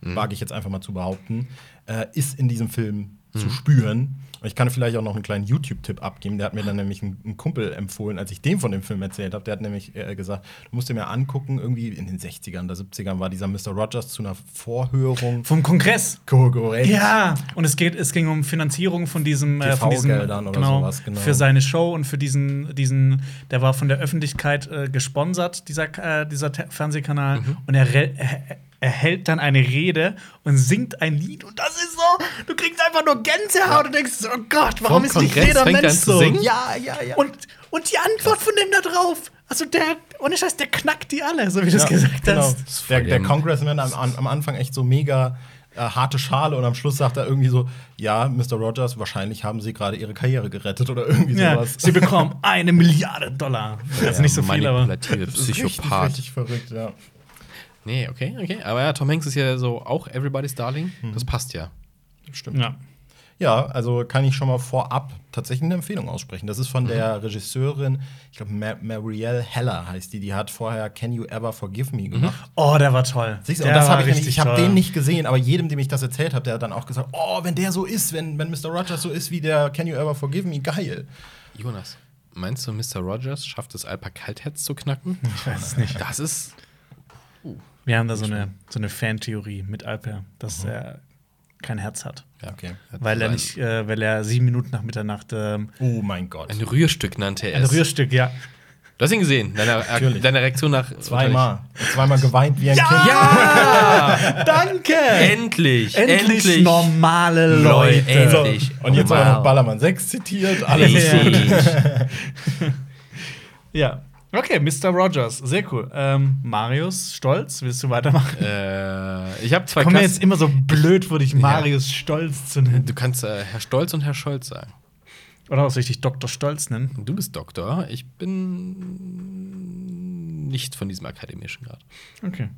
Mhm.
wage ich jetzt einfach mal zu behaupten, äh, ist in diesem Film
Mhm.
zu spüren. Und ich kann vielleicht auch noch einen kleinen YouTube-Tipp abgeben. Der hat mir dann nämlich ein, ein Kumpel empfohlen, als ich dem von dem Film erzählt habe. Der hat nämlich äh, gesagt, du musst dir mal angucken, irgendwie in den 60ern oder 70ern war dieser Mr. Rogers zu einer Vorhörung.
Vom Kongress.
Korrekt.
Ja, und es geht, es ging um Finanzierung von diesem, äh, von diesem genau,
sowas, genau.
für seine Show und für diesen, diesen, der war von der Öffentlichkeit äh, gesponsert, dieser, äh, dieser Fernsehkanal.
Mhm.
Und er, er, er hält dann eine Rede und singt ein Lied und das ist so, du kriegst einfach nur Gänsehaut und denkst, oh Gott, warum
Vom
ist nicht
Kongress
jeder
fängt er
Mensch so?
singen?
Ja, ja, ja.
Und, und die Antwort von dem da drauf, also der, ohne Scheiß, der knackt die alle, so wie du es
Ja,
gesagt
genau.
hast.
Der, der Congressman am, am Anfang echt so mega äh, harte Schale und am Schluss sagt er irgendwie so: Ja, Mr. Rogers, wahrscheinlich haben Sie gerade Ihre Karriere gerettet oder irgendwie
Ja,
sowas.
sie bekommen eine Milliarde Dollar. Also nicht so viel, aber.
Manipulative
Das ist richtig,
Psychopath.
richtig verrückt, ja.
Nee, okay, okay. Aber ja, Tom Hanks ist ja so auch Everybody's Darling.
Mhm.
Das passt ja.
Stimmt.
Ja.
Ja, also kann ich schon mal vorab tatsächlich eine Empfehlung aussprechen. Das ist von der Regisseurin, ich glaube, Mar Marielle Heller heißt die. Die hat vorher Can You Ever Forgive Me gemacht.
Oh, der war toll.
Siehst du,
der
und das
war
habe ich nämlich,
richtig
ich habe den nicht gesehen, aber jedem, dem ich das erzählt habe, der hat dann auch gesagt, oh, wenn der so ist, wenn, wenn Mr. Rogers so ist wie der Can You Ever Forgive Me, geil.
Jonas, meinst du, Mr. Rogers schafft es, Alper Kaltherz zu knacken?
Ich weiß es nicht.
Das ist.
Wir haben da so eine, so eine Fantheorie mit Alper, dass er kein Herz hat.
Ja,
Okay.
Weil er nicht, äh, weil er sieben Minuten nach Mitternacht ähm,
Oh mein Gott.
Ein Rührstück nannte er
ein
es.
Rührstück, ja.
Du hast ihn gesehen, deine,
Natürlich.
deine Reaktion nach.
Zweimal. Zweimal geweint wie ein Kind.
Ja!
Danke!
endlich!
Endlich, normale
Leute,
Leute.
endlich.
Und jetzt
Oh,
auch noch
wow.
Ballermann 6 zitiert. Alles
Richtig.
Ja. Okay, Mr. Rogers, sehr cool. Ähm, Marius Stolz, willst du weitermachen?
äh, ich habe zwei
Komm mir jetzt immer so blöd vor dich, Marius Stolz zu nennen.
Du kannst äh, Herr Stolz und Herr Scholz sagen.
Oder ich dich Dr. Stolz nennen?
Du bist Doktor, ich bin nicht von diesem akademischen Grad.
Okay.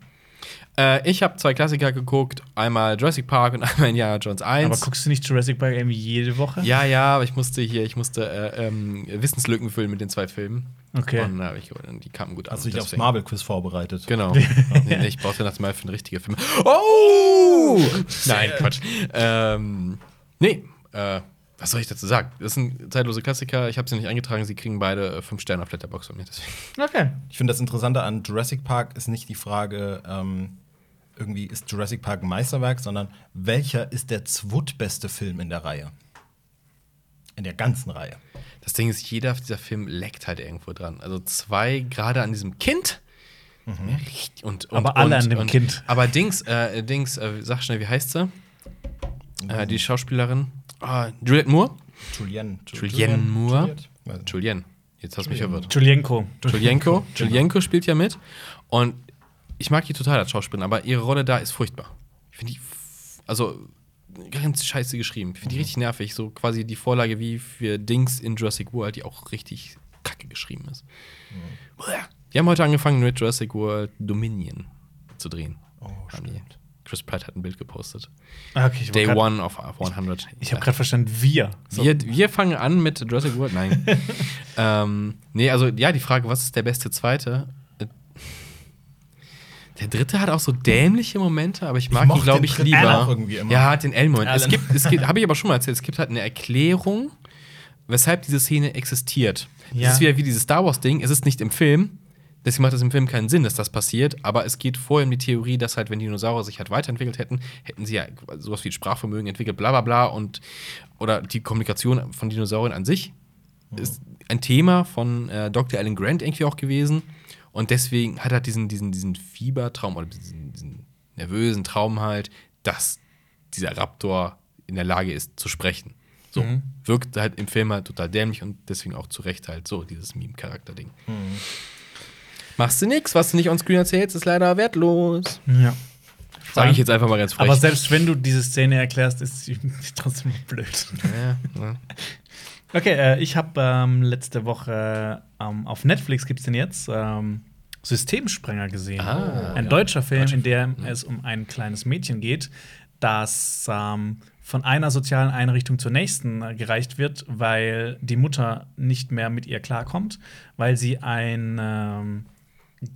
Äh, ich habe zwei Klassiker geguckt, einmal Jurassic Park und einmal Indiana Jones 1.
Aber guckst du nicht Jurassic Park irgendwie jede Woche?
ja, ja, aber ich musste hier, ich musste äh, ähm, Wissenslücken füllen mit den zwei Filmen.
Okay.
Und, äh, ich, und die kamen gut an.
Hast du dich aufs. Marvel-Quiz vorbereitet?
Genau. nee, ich brauchte das mal für einen richtigen Film. Oh! Nein, Quatsch. Ähm, nee, äh, was soll ich dazu sagen? Das sind zeitlose Klassiker. Ich habe sie nicht eingetragen. Sie kriegen beide äh, fünf Sterne auf Letterboxd von mir. Deswegen.
Okay.
Ich finde, das Interessante an Jurassic Park ist nicht die Frage, ähm, irgendwie ist Jurassic Park ein Meisterwerk, sondern welcher ist der zweitbeste Film in der Reihe? In der ganzen Reihe.
Das Ding ist, jeder dieser Film leckt halt irgendwo dran. Also zwei gerade an diesem Kind. Richtig- Und, und,
Aber alle
und,
an dem
und,
Kind.
Aber Dings, äh, Dings, äh, sag schnell, wie heißt sie? Äh, die Schauspielerin. Ah, Juliette Moore?
Julianne.
Julianne Moore? Julienne. Jetzt hast du mich verwirrt.
Julienko.
Julienko, Julienko spielt ja mit. Und ich mag die total als Schauspielerin, aber ihre Rolle da ist furchtbar. Ich finde die, also ganz scheiße geschrieben. Ich finde die richtig nervig. So quasi die Vorlage wie für Dings in Jurassic World, die auch richtig kacke geschrieben ist. Bäh. Die haben heute angefangen mit Jurassic World Dominion zu drehen.
Oh,
die. Chris Pratt hat ein Bild gepostet.
Ah, Okay, ich
Day
grad,
one of 100.
Ich habe gerade verstanden, wir. So.
Wir, wir fangen an mit Jurassic World. Nein. ähm, nee, also ja, die Frage, was ist der beste zweite? Der dritte hat auch so dämliche Momente, aber ich mag ihn,
mochte
glaube ich, lieber.
auch irgendwie immer.
Ja, hat den L-Moment. Es gibt, es gibt, habe ich aber schon mal erzählt, es gibt halt eine Erklärung, weshalb diese Szene existiert.
Ja.
Das ist wieder wie dieses Star Wars-Ding. Es ist nicht im Film. Deswegen macht es im Film keinen Sinn, dass das passiert. Aber es geht vorher um die Theorie, dass halt, wenn Dinosaurier sich halt weiterentwickelt hätten, hätten sie ja sowas wie Sprachvermögen entwickelt, bla bla bla. Und, oder die Kommunikation von Dinosauriern an sich ist ein Thema von äh, Dr. Alan Grant irgendwie auch gewesen. Und deswegen hat er diesen, diesen, diesen Fiebertraum oder diesen, diesen nervösen Traum halt, dass dieser Raptor in der Lage ist zu sprechen. So, wirkt halt im Film halt total dämlich und deswegen auch zu Recht halt so, dieses Meme-Charakter-Ding. Machst du nix, was du nicht on screen erzählst, ist leider wertlos.
Ja.
Sage ich jetzt einfach mal ganz frech.
Aber selbst wenn du diese Szene erklärst, ist sie trotzdem blöd.
Ja, ja.
Okay, äh, ich habe ähm, letzte Woche ähm, auf Netflix gibt es den jetzt ähm, Systemsprenger gesehen.
Ah,
ein
ja.
deutscher Film, in dem es um ein kleines Mädchen geht, das ähm, von einer sozialen Einrichtung zur nächsten äh, gereicht wird, weil die Mutter nicht mehr mit ihr klarkommt, weil sie ein ähm,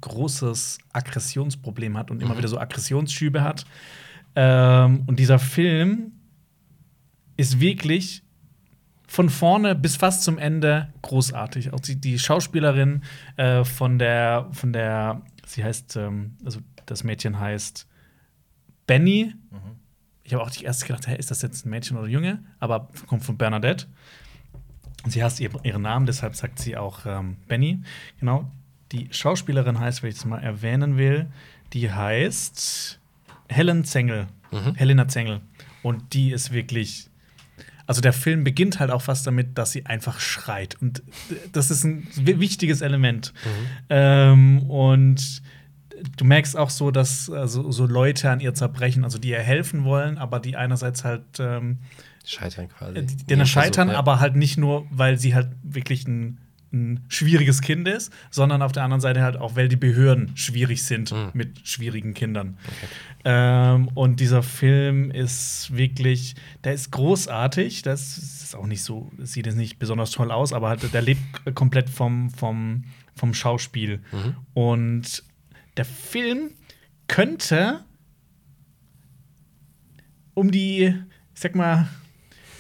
großes Aggressionsproblem hat und immer wieder so Aggressionsschübe hat. Ähm, und dieser Film ist wirklich von vorne bis fast zum Ende großartig. Auch die, die Schauspielerin äh, von der, von der, sie heißt, ähm, also das Mädchen heißt Benny. Ich habe auch die erst gedacht, hey, ist das jetzt ein Mädchen oder Junge? Aber kommt von Bernadette. Und sie hasst ihr, ihren Namen, deshalb sagt sie auch ähm, Benny. Genau. Die Schauspielerin heißt, wenn ich das mal erwähnen will, die heißt Helen Zengel. Helena Zengel. Und die ist wirklich. Also der Film beginnt halt auch fast damit, dass sie einfach schreit. Und das ist ein wi- wichtiges Element. Ähm, und du merkst auch so, dass also, so Leute an ihr zerbrechen, also die ihr helfen wollen, aber die einerseits halt ähm,
Scheitern quasi.
äh, die- denen scheitern,
ja.
aber halt nicht nur, weil sie halt wirklich ein, ein schwieriges Kind ist, sondern auf der anderen Seite halt auch, weil die Behörden schwierig sind
Mhm.
mit schwierigen Kindern. Ähm, und dieser Film ist wirklich, der ist großartig. Das ist auch nicht so, sieht jetzt nicht besonders toll aus, aber halt, der lebt komplett vom, vom, vom Schauspiel.
Mhm.
Und der Film könnte um die, ich sag mal,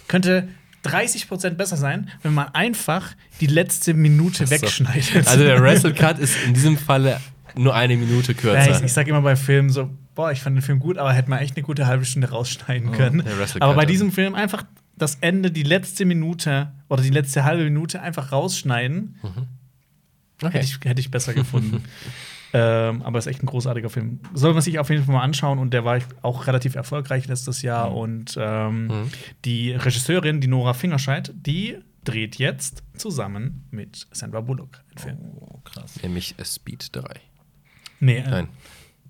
könnte 30% besser sein, wenn man einfach die letzte Minute
so.
wegschneidet.
Also der Wrestle Cut ist in diesem Falle nur eine Minute
ja,
kürzer.
ich, ich sag immer bei Filmen so, boah, ich fand den Film gut, aber hätte man echt eine gute halbe Stunde rausschneiden können.
der Wrestle
aber bei
also.
diesem Film einfach das Ende, die letzte Minute oder die letzte halbe Minute einfach rausschneiden,
okay.
hätte, ich, hätte ich besser gefunden. ähm, aber es ist echt ein großartiger Film. Soll man sich auf jeden Fall mal anschauen und der war auch relativ erfolgreich letztes Jahr. Und ähm,
Mhm.
die Regisseurin, die Nora Fingerscheid, die dreht jetzt zusammen mit Sandra Bullock einen Film.
Oh, krass.
Nämlich äh, Speed 3.
Nee, äh,
Nein.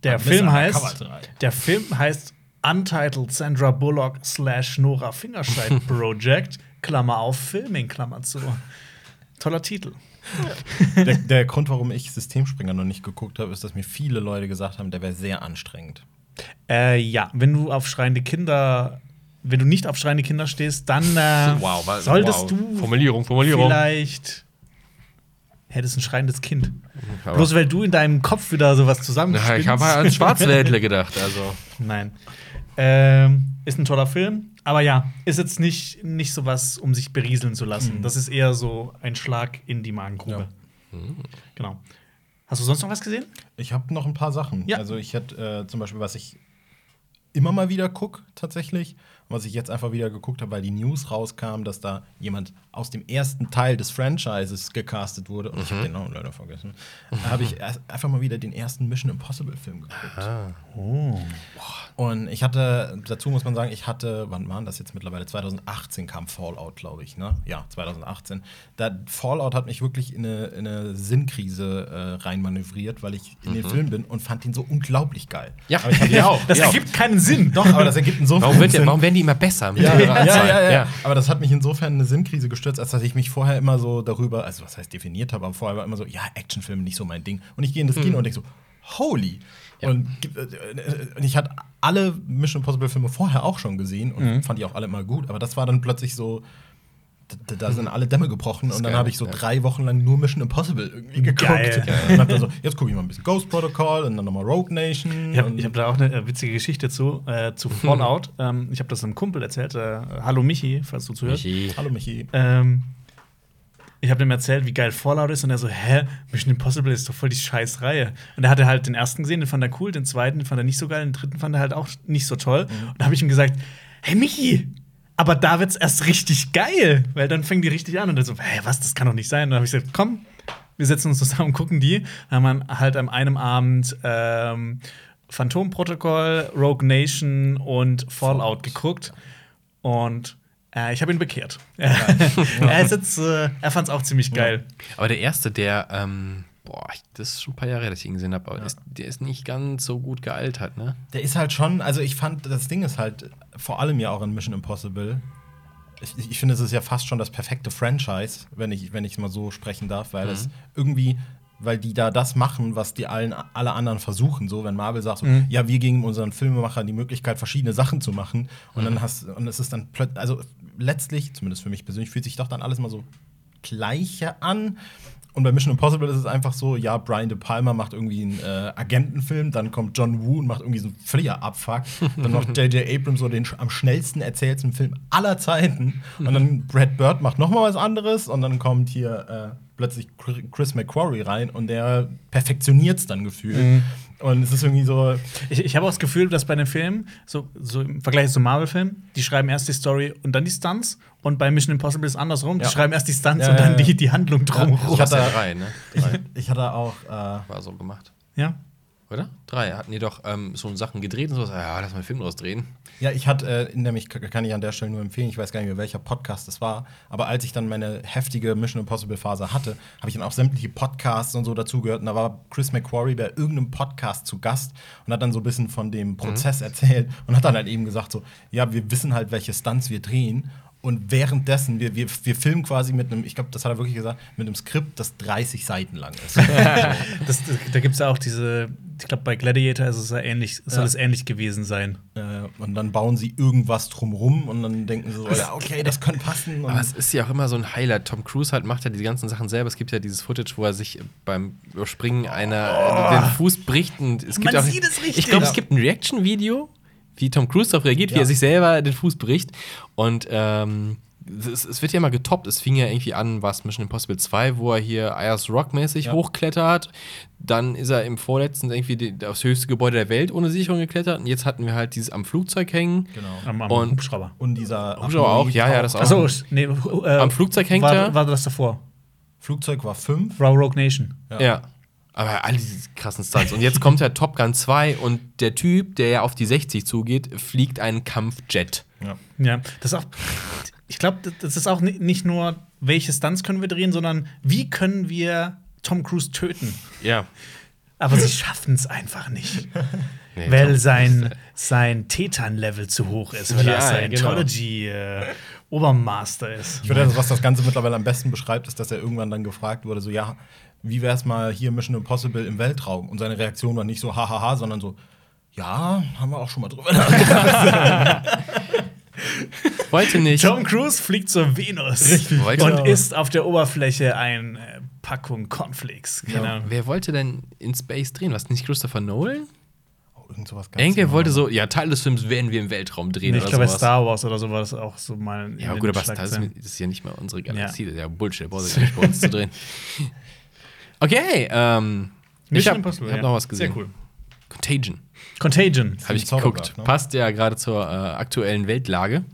der
Miss
Film heißt,
3.
der Film heißt Untitled Sandra Bullock slash Nora Fingerscheid Project, Klammer auf Filming, Klammer zu. Toller Titel.
Der, der Grund, warum ich Systemspringer noch nicht geguckt habe, ist, dass mir viele Leute gesagt haben, der wäre sehr anstrengend.
Äh, ja, wenn du auf schreiende Kinder, wenn du nicht auf schreiende Kinder stehst, dann äh,
Wow, wa-
solltest
wow.
du
Formulierung, Formulierung.
vielleicht hättest ein schreiendes Kind.
Aber-
Bloß weil du in deinem Kopf wieder sowas zusammenspinnst.
ich habe halt an Schwarzwäldle gedacht. Also.
Nein. Ähm, ist ein toller Film, aber ja, ist jetzt nicht, nicht so was, um sich berieseln zu lassen. Das ist eher so ein Schlag in die Magengrube. Genau. Hast du sonst noch was gesehen?
Ich habe noch ein paar Sachen.
Ja.
Also ich hätte äh, zum Beispiel, was ich immer mal wieder gucke, tatsächlich. Was ich jetzt einfach wieder geguckt habe, weil die News rauskam, dass da jemand aus dem ersten Teil des Franchises gecastet wurde. Und ich habe den Namen leider vergessen. Da habe ich einfach mal wieder den ersten Mission Impossible Film geguckt. Und ich hatte, dazu muss man sagen, ich hatte, wann waren das jetzt mittlerweile? 2018 kam Fallout, glaube ich, ne? Ja, 2018. Da, Fallout hat mich wirklich in eine, in eine Sinnkrise äh, reinmanövriert, weil ich in den Film bin und fand ihn so unglaublich geil.
Ja,
aber ich
ja auch.
Das
ja auch.
ergibt keinen Sinn.
Doch, aber das ergibt
Warum, wird der,
Sinn.
warum werden die immer besser mit
Ja, ja,
Anzahl?
ja, ja, ja. Aber das hat mich insofern in eine Sinnkrise gestürzt, als dass ich mich vorher immer so darüber, also was heißt definiert habe, aber vorher war immer so, ja, Actionfilme nicht so mein Ding. Und ich gehe in das Kino und denke so, holy. Und, äh, äh, und ich hatte alle Mission Impossible Filme vorher auch schon gesehen und fand die auch alle immer gut. Aber das war dann plötzlich so, da, da sind alle Dämme gebrochen und dann habe ich so
ja.
drei Wochen lang nur Mission Impossible irgendwie geguckt.
Geil.
Und hab dann so, jetzt gucke ich mal ein bisschen Ghost Protocol und dann nochmal Rogue Nation.
Ich habe hab da auch eine äh, witzige Geschichte zu, äh, zu Fallout. ähm, ich habe das einem Kumpel erzählt. Äh, Hallo Michi, falls du zuhörst.
Michi.
Hallo Michi.
Ähm, ich habe dem erzählt, wie geil Fallout ist, und er so, hä, Mission Impossible ist doch voll die scheiß Reihe. Und er hatte halt den ersten gesehen, den fand er cool, den zweiten den fand er nicht so geil, den dritten fand er halt auch nicht so toll. Und da habe ich ihm gesagt, hey Michi, aber da wird's erst richtig geil, weil dann fängt die richtig an. Und er so, hä, was, das kann doch nicht sein. Und dann habe ich gesagt, komm, wir setzen uns zusammen und gucken die. Dann haben wir halt an einem Abend ähm, Phantom-Protokoll, Rogue Nation und Fallout geguckt. Und äh, ich habe ihn bekehrt. er ist jetzt, äh, er fand es auch ziemlich geil.
Aber der erste, der, ähm, boah, das ist schon ein paar Jahre dass ich ihn gesehen habe, aber ist, der ist nicht ganz so gut gealtert, ne?
Der ist halt schon, also ich fand, das Ding ist halt vor allem ja auch in Mission Impossible. Ich, ich- finde, es ist ja fast schon das perfekte Franchise, wenn ich, wenn ich mal so sprechen darf, weil es irgendwie, weil die da das machen, was die allen, alle anderen versuchen. So, wenn Marvel sagt, so, ja, wir geben unseren Filmemachern die Möglichkeit, verschiedene Sachen zu machen. Und dann hast und es ist dann plötzlich, also letztlich, zumindest für mich persönlich, fühlt sich doch dann alles mal so gleiche an. Und bei Mission Impossible ist es einfach so, ja, Brian De Palma macht irgendwie einen äh, Agentenfilm, dann kommt John Woo und macht irgendwie so einen Flieger-Abfuck. dann macht J.J. Abrams so den am schnellsten erzählten Film aller Zeiten. Und dann Brad Bird macht noch mal was anderes und dann kommt hier äh, plötzlich Chris- McQuarrie rein und der perfektioniert es dann gefühlt. Und es ist irgendwie so,
Ich, ich habe auch das Gefühl, dass bei den Filmen, so, so im Vergleich zum Marvel-Film, die schreiben erst die Story und dann die Stunts. Und bei Mission Impossible ist es andersrum. Die
Ja.
schreiben erst die Stunts
Ja,
und dann die, die Handlung drumherum.
Ich hatte-
ja drei, ne?
ich,
Drei.
ich hatte auch äh,
War so gemacht.
Ja.
Oder? Drei. Hatten die doch ähm, so Sachen gedreht und sowas. Ja, lass mal einen Film draus drehen.
Ja, ich hatte, äh, nämlich kann ich an der Stelle nur empfehlen, ich weiß gar nicht mehr, welcher Podcast es war, aber als ich dann meine heftige Mission Impossible Phase hatte, habe ich dann auch sämtliche Podcasts und so dazugehört und da war Chris McQuarrie bei irgendeinem Podcast zu Gast und hat dann so ein bisschen von dem Prozess erzählt und hat dann halt eben gesagt so, ja, wir wissen halt, welche Stunts wir drehen und währenddessen, wir, wir, wir filmen quasi mit einem, ich glaube, das hat er wirklich gesagt, mit einem Skript, das 30 Seiten lang ist.
Das, das, da gibt es ja auch diese, ich glaube, bei Gladiator ist es ja ähnlich, soll
Ja.
es ähnlich gewesen sein.
äh, und dann bauen sie irgendwas drumrum und dann denken sie so, ja, okay, das könnte passen. Und
Aber es ist ja auch immer so ein Highlight. Tom Cruise halt macht ja die ganzen Sachen selber. Es gibt ja dieses Footage, wo er sich beim Überspringen einer äh, den Fuß bricht. Und es gibt
Man
auch,
sieht es richtig.
Ich glaube,
Ja.
es gibt ein Reaction-Video, wie Tom Cruise darauf reagiert, wie
Ja.
er sich selber den Fuß bricht. Und ähm, es, es wird ja immer getoppt. Es fing ja irgendwie an, was Mission Impossible 2, wo er hier Ayers Rock-mäßig
Ja.
hochklettert. Dann ist er im vorletzten irgendwie die, aufs höchste Gebäude der Welt ohne Sicherung geklettert. Und jetzt hatten wir halt dieses am Flugzeug hängen.
Genau.
Am, am
Und-
Hubschrauber.
Und dieser
Hubschrauber auch, ja, ja, das auch.
Achso, nee, äh,
Am Flugzeug hängt
war,
er.
War das davor?
Flugzeug war fünf.
Raw Rogue Nation.
Ja.
Ja. Aber all diese krassen Stunts. Und jetzt kommt ja Top Gun 2 und der Typ, der ja auf die 60 zugeht, fliegt einen Kampfjet.
Ja.
Ja, das ist auch. Ich glaube, das ist auch ni- nicht nur, welche Stunts können wir drehen, sondern wie können wir Tom Cruise töten.
Ja.
Aber sie schaffen es einfach nicht.
Nee,
weil
Tom
sein, sein Tetan-Level zu hoch ist, weil
Ja,
er sein
genau.
Scientology-Obermaster ist.
Ich würde, was das Ganze mittlerweile am besten beschreibt, ist, dass er irgendwann dann gefragt wurde, so, ja, wie wär's mal hier Mission Impossible im Weltraum? Und seine Reaktion war nicht so hahaha, sondern so, ja, haben wir auch schon mal drüber nachgedacht.
Wollte nicht.
Tom Cruise fliegt zur Venus
Richtig.
und
Genau.
isst auf der Oberfläche eine äh, Packung Cornflakes. Keine
Ja.
Wer wollte denn in Space drehen? Was nicht Christopher Nolan?
Oh, irgend sowas ganz
Enkel
genau.
wollte so, ja, Teil des Films werden wir im Weltraum drehen
Nee, ich glaube, bei
sowas.
Star Wars oder so war das auch so mal.
ja, gut, aber Star das ist ja nicht mal unsere Galaxie. Das ist ja Bullshit. Brauchst du gar nicht bei uns zu drehen. Okay, ähm. Ich
Mission Impossible,
hab
ja.
noch was gesehen.
Sehr cool.
Contagion.
Contagion.
Habe ich geguckt.
ne?
Passt ja gerade zur äh, aktuellen Weltlage.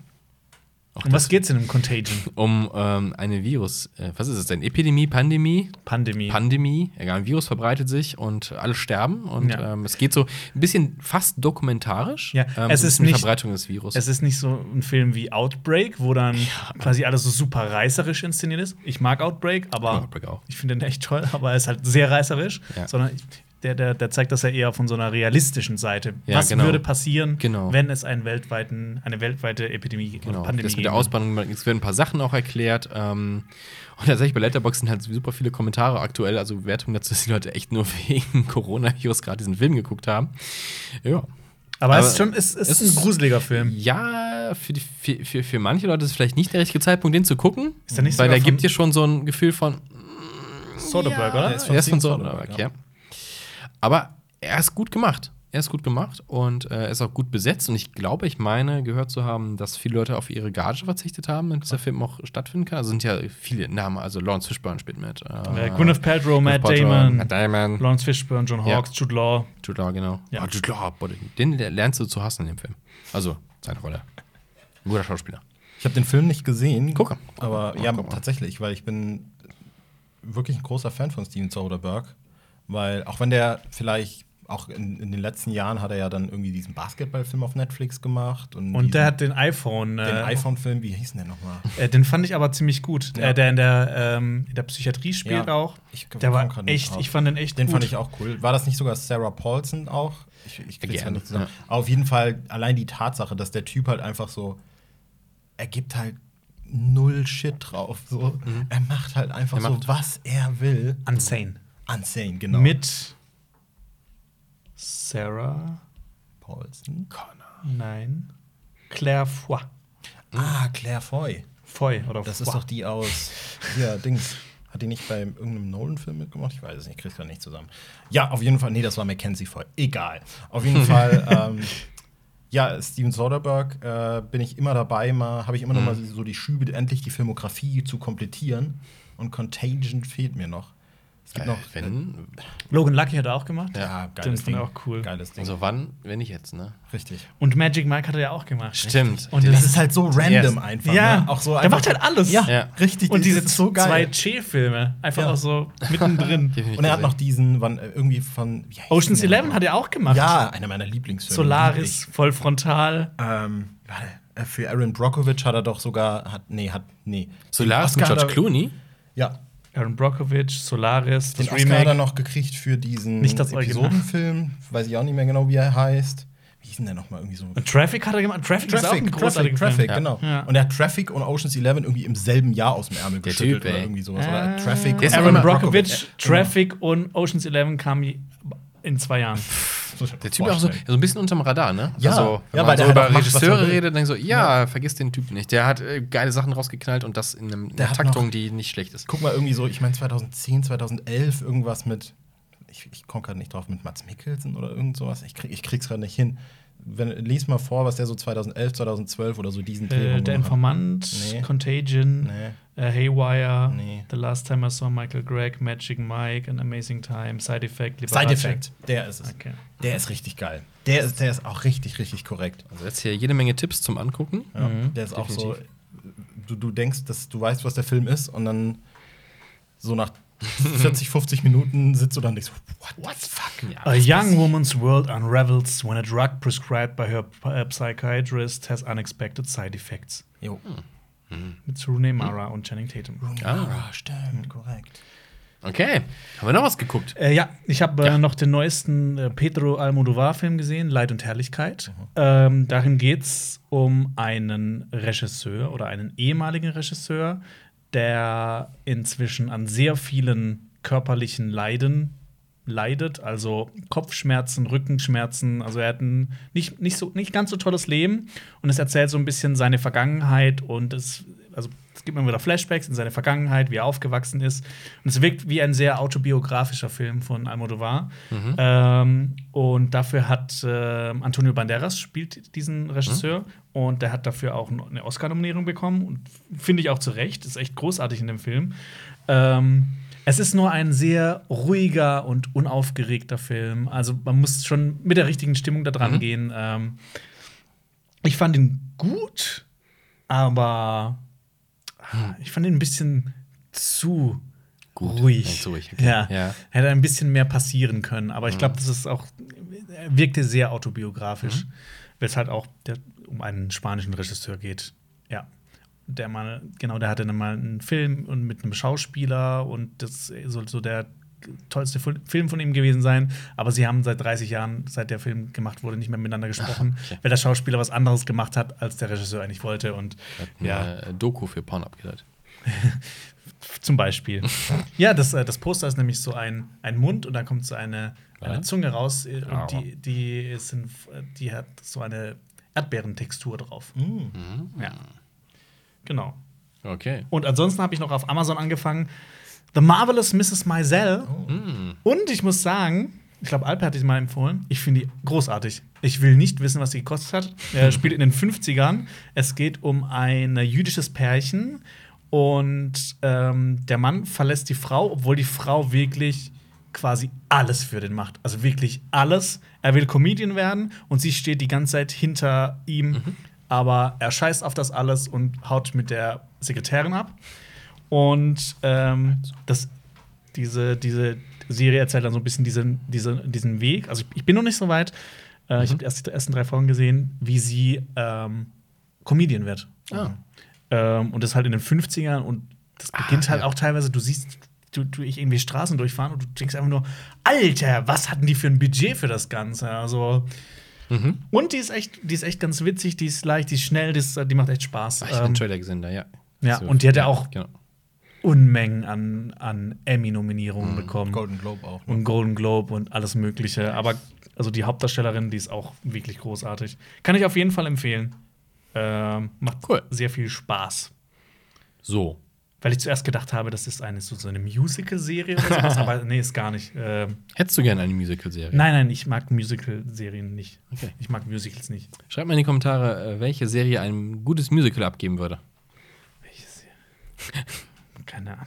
Auch
Um was geht's denn im Contagion?
Um ähm, eine Virus, äh, was ist es denn? Epidemie, Pandemie?
Pandemie.
Pandemie, egal, ein Virus verbreitet sich und alle sterben. Und
Ja.
ähm, es geht so ein bisschen fast dokumentarisch.
Ja,
ähm,
es ist nicht-
Verbreitung des Virus.
Es ist nicht so ein Film wie Outbreak, wo dann quasi alles so super reißerisch inszeniert ist. Ich mag Outbreak, aber
Outbreak auch.
ich finde den echt toll, aber er ist halt sehr reißerisch.
Ja.
Sondern der, der, der zeigt das ja eher von so einer realistischen Seite.
Ja,
Was
genau.
würde passieren,
Genau.
wenn es einen weltweiten, eine weltweite Epidemie
Genau,
oder Pandemie
das mit der
geben
Ausbannung, es werden ein paar Sachen auch erklärt. Ähm, und tatsächlich bei Letterboxd sind halt super viele Kommentare aktuell, also Wertungen dazu, dass die Leute echt nur wegen Coronavirus gerade diesen Film geguckt haben. Ja.
Aber, es ist schon es ist
es
ein
ist-
gruseliger Film.
Ja, für, die, für, für, für manche Leute ist es vielleicht nicht der richtige Zeitpunkt, den zu gucken.
Ist der nicht
weil der gibt
von-
dir schon so ein Gefühl von,
Soderbergh,
der
oder?
ist von
er ist von
Steven
Soderbergh,
Soderbergh,
ja. Aber er ist gut gemacht. Er ist gut gemacht und äh, er ist auch gut besetzt. Und ich glaube, ich meine, gehört zu haben, dass viele Leute auf ihre Gage verzichtet haben, damit dieser Film auch stattfinden kann. Also sind ja viele Namen. Also Lawrence Fishburne spielt mit. Äh,
Äh, Gwyneth Paltrow, Matt Damon,
Matt Damon.
Lawrence Fishburne, John
Ja.
Hawkes, Jude Law.
Jude Law, genau.
Ja.
Ah, Jude Law, den lernst du zu hassen in dem Film. Also, seine Rolle. Ein guter Schauspieler.
Ich habe den Film nicht gesehen.
Gucke.
Aber
Guck
ja,
mal.
tatsächlich, weil ich bin wirklich ein großer Fan von Steven Soderbergh. Weil auch wenn der vielleicht auch in, in den letzten Jahren hat er ja dann irgendwie diesen Basketballfilm auf Netflix gemacht. Und,
Und
diesen,
der hat den iPhone.
den
äh,
iPhone-Film, wie hieß denn der nochmal?
Äh, den fand ich aber ziemlich gut.
Ja.
Äh, der in der, ähm, in der Psychiatrie spielt
Ja.
auch.
Ich
der war echt,
drauf.
ich fand den echt
Den
gut.
fand ich auch cool. War das nicht sogar Sarah Paulson auch? Ich, ich krieg's ja
Gerne,
nicht zusammen.
ja.
Aber auf jeden Fall allein die Tatsache, dass der Typ halt einfach so, er gibt halt null Shit drauf. So. Er macht halt einfach
Mhm. Er macht-
so, was er will.
Unsane.
Unsane, genau.
Mit Sarah.
Paulson.
Nein. Claire Foy.
Ah, Claire Foy.
Foy oder
Das
Foy.
ist doch die aus, ja, Dings. Hat die nicht bei irgendeinem Nolan-Film mitgemacht? Ich weiß es nicht, ich krieg's gar nicht zusammen. Ja, auf jeden Fall, nee, das war Mackenzie Foy. Egal. Auf jeden Fall, ähm, ja, Steven Soderbergh äh, bin ich immer dabei, mal, habe ich immer noch
Mhm.
mal so die Schübe, endlich die Filmografie zu komplettieren. Und Contagion fehlt mir noch. Es gibt noch.
Äh, wenn,
Logan Lucky hat er auch gemacht.
ja, geiles
fand
Ding.
ich auch cool.
Geiles Ding.
also wann, wenn nicht jetzt, ne?
Richtig.
Und Magic Mike hat er ja auch gemacht.
Stimmt.
Und
Das
das
ist halt so random einfach.
Ja,
ne? auch so
der
einfach
macht halt alles.
Ja,
Ja.
richtig.
Und diese
so
zwei. Che-Filme. Einfach
Ja.
auch so mittendrin.
Und er hat noch diesen, wann, äh, irgendwie von.
Ocean's
der
Eleven
noch?
hat er auch gemacht.
Ja, einer meiner Lieblingsfilme.
Solaris, voll frontal.
Ähm, warte, äh, für Aaron Brockovich hat er doch sogar, hat, nee, hat, nee.
Solaris mit George Clooney?
Ja,
Aaron Brockovich, Solaris,
den
das
Oscar hat er
Remake.
noch gekriegt für diesen
Nicht das Original.
Episodenfilm. Weiß ich auch nicht mehr genau, wie er heißt. Wie hieß denn der nochmal irgendwie so?
Und Traffic hat er gemacht. Traffic, ist auch ein
Traffic,
großartiger
Traffic,
Film.
Traffic, genau.
Ja.
Und er hat Traffic und Ocean's Eleven irgendwie im selben Jahr aus dem Ärmel
Der
geschüttelt
Typ,
oder irgendwie sowas.
Ah.
Oder Traffic
Aaron
immer-
Brockovich,
Genau.
Traffic und Ocean's Eleven kamen in zwei Jahren.
Der Typ auch so, so ein bisschen unterm Radar, ne?
Ja.
also, wenn
Ja,
man
weil
so
der
über
macht, er
Regisseure
will.
redet, dann so, ja, vergiss den Typen nicht. Der hat äh, geile Sachen rausgeknallt und das in einem, einer Taktung,
noch-
die nicht schlecht ist.
Guck mal, irgendwie so, ich meine 2010, 2011, irgendwas mit, ich, ich komme gerade nicht drauf, mit Mats Mikkelsen oder irgend sowas. Ich, krieg, ich krieg's gerade nicht hin. Wenn, lies mal vor, was der so 2011, 2012 oder so diesen
Äh, der. Informant,
Nee.
Contagion,
Nee.
äh, Haywire,
Nee.
The Last Time I Saw Michael Gregg, Magic Mike, An Amazing Time, Side Effect,
Side
Liberace.
Effect, der ist es.
Okay.
Der ist richtig geil. Der ist, der ist auch richtig, richtig korrekt.
Also jetzt hier jede Menge Tipps zum Angucken.
Ja,
Mhm.
der ist auch so,
Definitiv.
du, du denkst, dass du weißt, was der Film ist und dann so nach 40, 50 Minuten sitzt du dann und denkst, what, what the fuck?
Ja,
A young woman's world unravels when a drug prescribed by her uh, psychiatrist has unexpected side effects.
Jo.
Mit Rooney Mara und Channing Tatum.
Ah, stimmt, korrekt.
Okay, haben wir noch was geguckt?
Äh, ja, ich habe äh,
Ja.
noch den neuesten äh, Pedro Almodovar-Film gesehen, Leid und Herrlichkeit. Ähm, darin geht es um einen Regisseur oder einen ehemaligen Regisseur, der inzwischen an sehr vielen körperlichen Leiden leidet, also Kopfschmerzen, Rückenschmerzen. Also er hat ein nicht, nicht, so, nicht ganz so tolles Leben und es erzählt so ein bisschen seine Vergangenheit und es, also es gibt immer wieder Flashbacks in seine Vergangenheit, wie er aufgewachsen ist. Und es wirkt wie ein sehr autobiografischer Film von Almodovar. Ähm, und dafür hat äh, Antonio Banderas spielt diesen Regisseur und der hat dafür auch eine Oscar-Nominierung bekommen und finde ich auch zu Recht. Ist echt großartig in dem Film. Ähm, Es ist nur ein sehr ruhiger und unaufgeregter Film. Also man muss schon mit der richtigen Stimmung da dran
Mhm.
gehen. Ähm, ich fand ihn gut, aber ich fand ihn ein bisschen zu
Gut,
ruhig.
zu ruhig, okay.
Ja.
Ja.
Hätte ein bisschen mehr passieren können. Aber ich glaube, das ist auch er wirkte sehr autobiografisch, weil es halt auch der, um einen spanischen Regisseur geht. Ja. Der mal, genau, der hatte dann mal einen Film und mit einem Schauspieler und das soll so der tollste Film von ihm gewesen sein. Aber sie haben seit 30 Jahren, seit der Film gemacht wurde, nicht mehr miteinander gesprochen,
okay.
weil der Schauspieler was anderes gemacht hat, als der Regisseur eigentlich wollte. Und ja,
ja. Doku für Pornhub gedreht.
zum Beispiel. ja, das, äh, das Poster ist nämlich so ein, ein Mund und da kommt so eine, eine? Zunge raus äh, und die, die, sind, die hat so eine Erdbeerentextur drauf.
Mm.
Ja. Genau.
Okay.
Und ansonsten habe ich noch auf Amazon angefangen. The Marvelous Mrs. Maisel.
Mm.
Und ich muss sagen, ich glaube, Alper hat die mal empfohlen. Ich finde die großartig. Ich will nicht wissen, was die gekostet hat. Er spielt in den 50ern. Es geht um ein jüdisches Pärchen. Und ähm, der Mann verlässt die Frau, obwohl die Frau wirklich quasi alles für den macht. Also wirklich alles. Er will Comedian werden und sie steht die ganze Zeit hinter ihm. Aber er scheißt auf das alles und haut mit der Sekretärin ab. Und ähm, das, diese, diese Serie erzählt dann so ein bisschen diesen, diese, diesen Weg. Also ich, ich bin noch nicht so weit. Äh, Ich habe erst die ersten drei Folgen gesehen, wie sie ähm, Comedian wird.
Ah.
Ähm, und das halt in den 50ern und das beginnt
Ah,
halt
ja.
auch teilweise, du siehst, du, du ich irgendwie Straßen durchfahren und du denkst einfach nur, Alter, was hatten die für ein Budget für das Ganze? Also
Mhm.
und die ist echt, die ist echt ganz witzig, die ist leicht, die ist schnell, die, ist, die macht echt Spaß.
Ach, ich
Ähm,
den Trailer gesehen, da, ja.
ja, und die hat ja auch
Genau.
Unmengen an, an Emmy-Nominierungen bekommen.
Golden Globe auch. Ne?
und Golden Globe und alles Mögliche. Aber also die Hauptdarstellerin, die ist auch wirklich großartig. Kann ich auf jeden Fall empfehlen. Ähm, macht
Cool.
sehr viel Spaß.
So.
Weil ich zuerst gedacht habe, das ist eine so, so eine Musical-Serie oder sowas, aber nee, ist gar nicht. Ähm,
Hättest du gerne eine Musical-Serie?
nein, nein, ich mag Musical-Serien nicht.
Okay.
Ich mag Musicals nicht.
Schreibt mal in die Kommentare, äh, welche Serie ein gutes Musical abgeben würde.
Welche Serie? Keine Ahnung.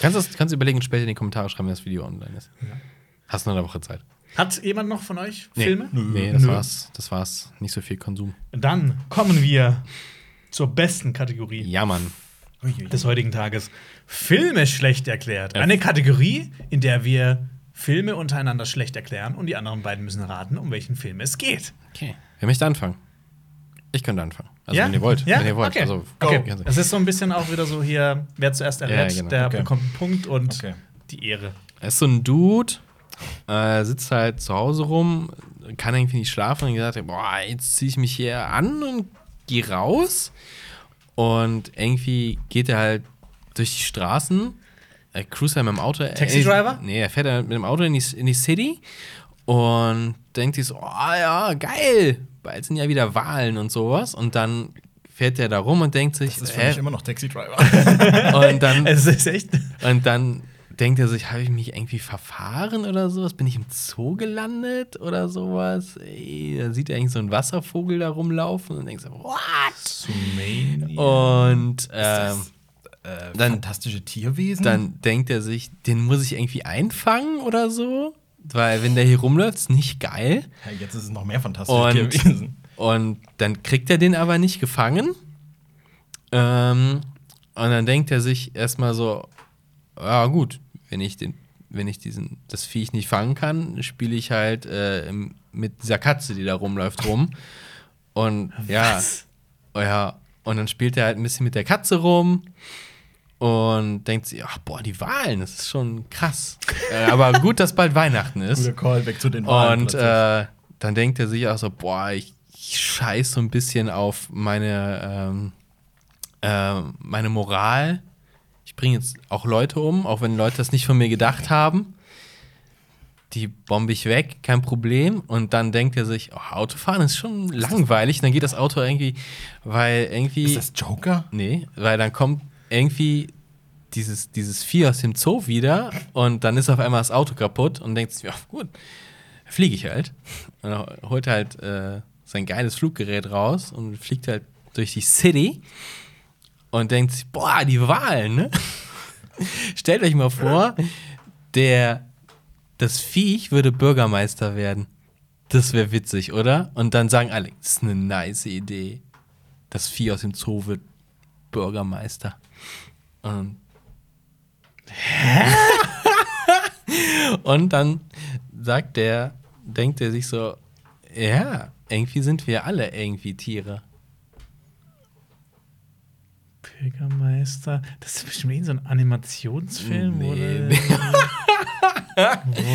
Kannst du kannst du überlegen und später in die Kommentare schreiben, wenn das Video online ist.
Ja.
Hast noch eine Woche Zeit.
Hat jemand noch von euch
Nee.
Filme?
Nee, das
Nö.
war's. Das war's. Nicht so viel Konsum.
Dann kommen wir zur besten Kategorie.
Ja, Mann.
des heutigen Tages Filme schlecht erklärt.
Ja.
Eine Kategorie, in der wir Filme untereinander schlecht erklären und die anderen beiden müssen raten, um welchen Film es geht.
Okay. Wer möchte anfangen? Ich könnte anfangen. Also,
ja?
wenn ihr wollt.
Ja?
Wenn ihr wollt.
Okay.
Also,
okay. Es ist so ein bisschen auch wieder so hier, wer zuerst errät,
Ja, genau.
der
Okay.
bekommt einen Punkt und
Okay.
die Ehre.
Er ist so ein Dude, äh, sitzt halt zu Hause rum, kann irgendwie nicht schlafen und gesagt, boah, jetzt ziehe ich mich hier an und geh raus. Und irgendwie geht er halt durch die Straßen, er cruist halt mit dem Auto.
Taxi
äh,
Driver?
Nee, er fährt halt mit dem Auto in die, in die City und denkt sich so, oh ja, geil, bald sind ja wieder Wahlen und sowas. Und dann fährt er da rum und denkt sich,
Das ist für
hä?
mich immer noch Taxi Driver.
und dann
Es ist echt.
und dann denkt er sich, habe ich mich irgendwie verfahren oder sowas? Bin ich im Zoo gelandet oder sowas? Ey, da sieht er eigentlich so einen Wasservogel da rumlaufen und denkt so, what? Und ähm,
äh,
Dann-
fantastische Tierwesen.
dann denkt er sich, den muss ich irgendwie einfangen oder so. Weil wenn der hier rumläuft, ist nicht geil.
Ja, jetzt ist es noch mehr fantastische
Und,
Tierwesen.
und dann kriegt er den aber nicht gefangen. Ähm, und dann denkt er sich erstmal so, ja gut, wenn ich den, wenn ich diesen, das Viech nicht fangen kann, spiele ich halt äh, mit dieser Katze, die da rumläuft, rum. Und ja, oh ja, und dann spielt er halt ein bisschen mit der Katze rum und denkt sich, ach boah, die Wahlen, das ist schon krass. äh, aber gut, dass bald Weihnachten ist.
Guter Call, weg zu den Wahlen.
Und äh, dann denkt er sich auch so, boah, ich, ich scheiß so ein bisschen auf meine, ähm, äh, meine Moral. Ich bringe jetzt auch Leute um, auch wenn Leute das nicht von mir gedacht haben. Die bombe ich weg, kein Problem. Und dann denkt er sich, oh, Autofahren ist schon langweilig. dann geht das Auto irgendwie, weil irgendwie.
ist das Joker?
Nee, weil dann kommt irgendwie dieses, dieses Vieh aus dem Zoo wieder und dann ist auf einmal das Auto kaputt und denkt sich, ja gut, fliege ich halt. Und holt halt äh, sein geiles Fluggerät raus und fliegt halt durch die City und denkt sich, boah, die Wahlen, ne? Stellt euch mal vor, der, das Viech würde Bürgermeister werden. Das wäre witzig, oder? Und dann sagen alle, das ist eine nice Idee. Das Vieh aus dem Zoo wird Bürgermeister. Und, Und dann sagt der, denkt er sich so, ja, irgendwie sind wir alle irgendwie Tiere.
Bürgermeister. Das ist bestimmt irgend so ein Animationsfilm,
Nee.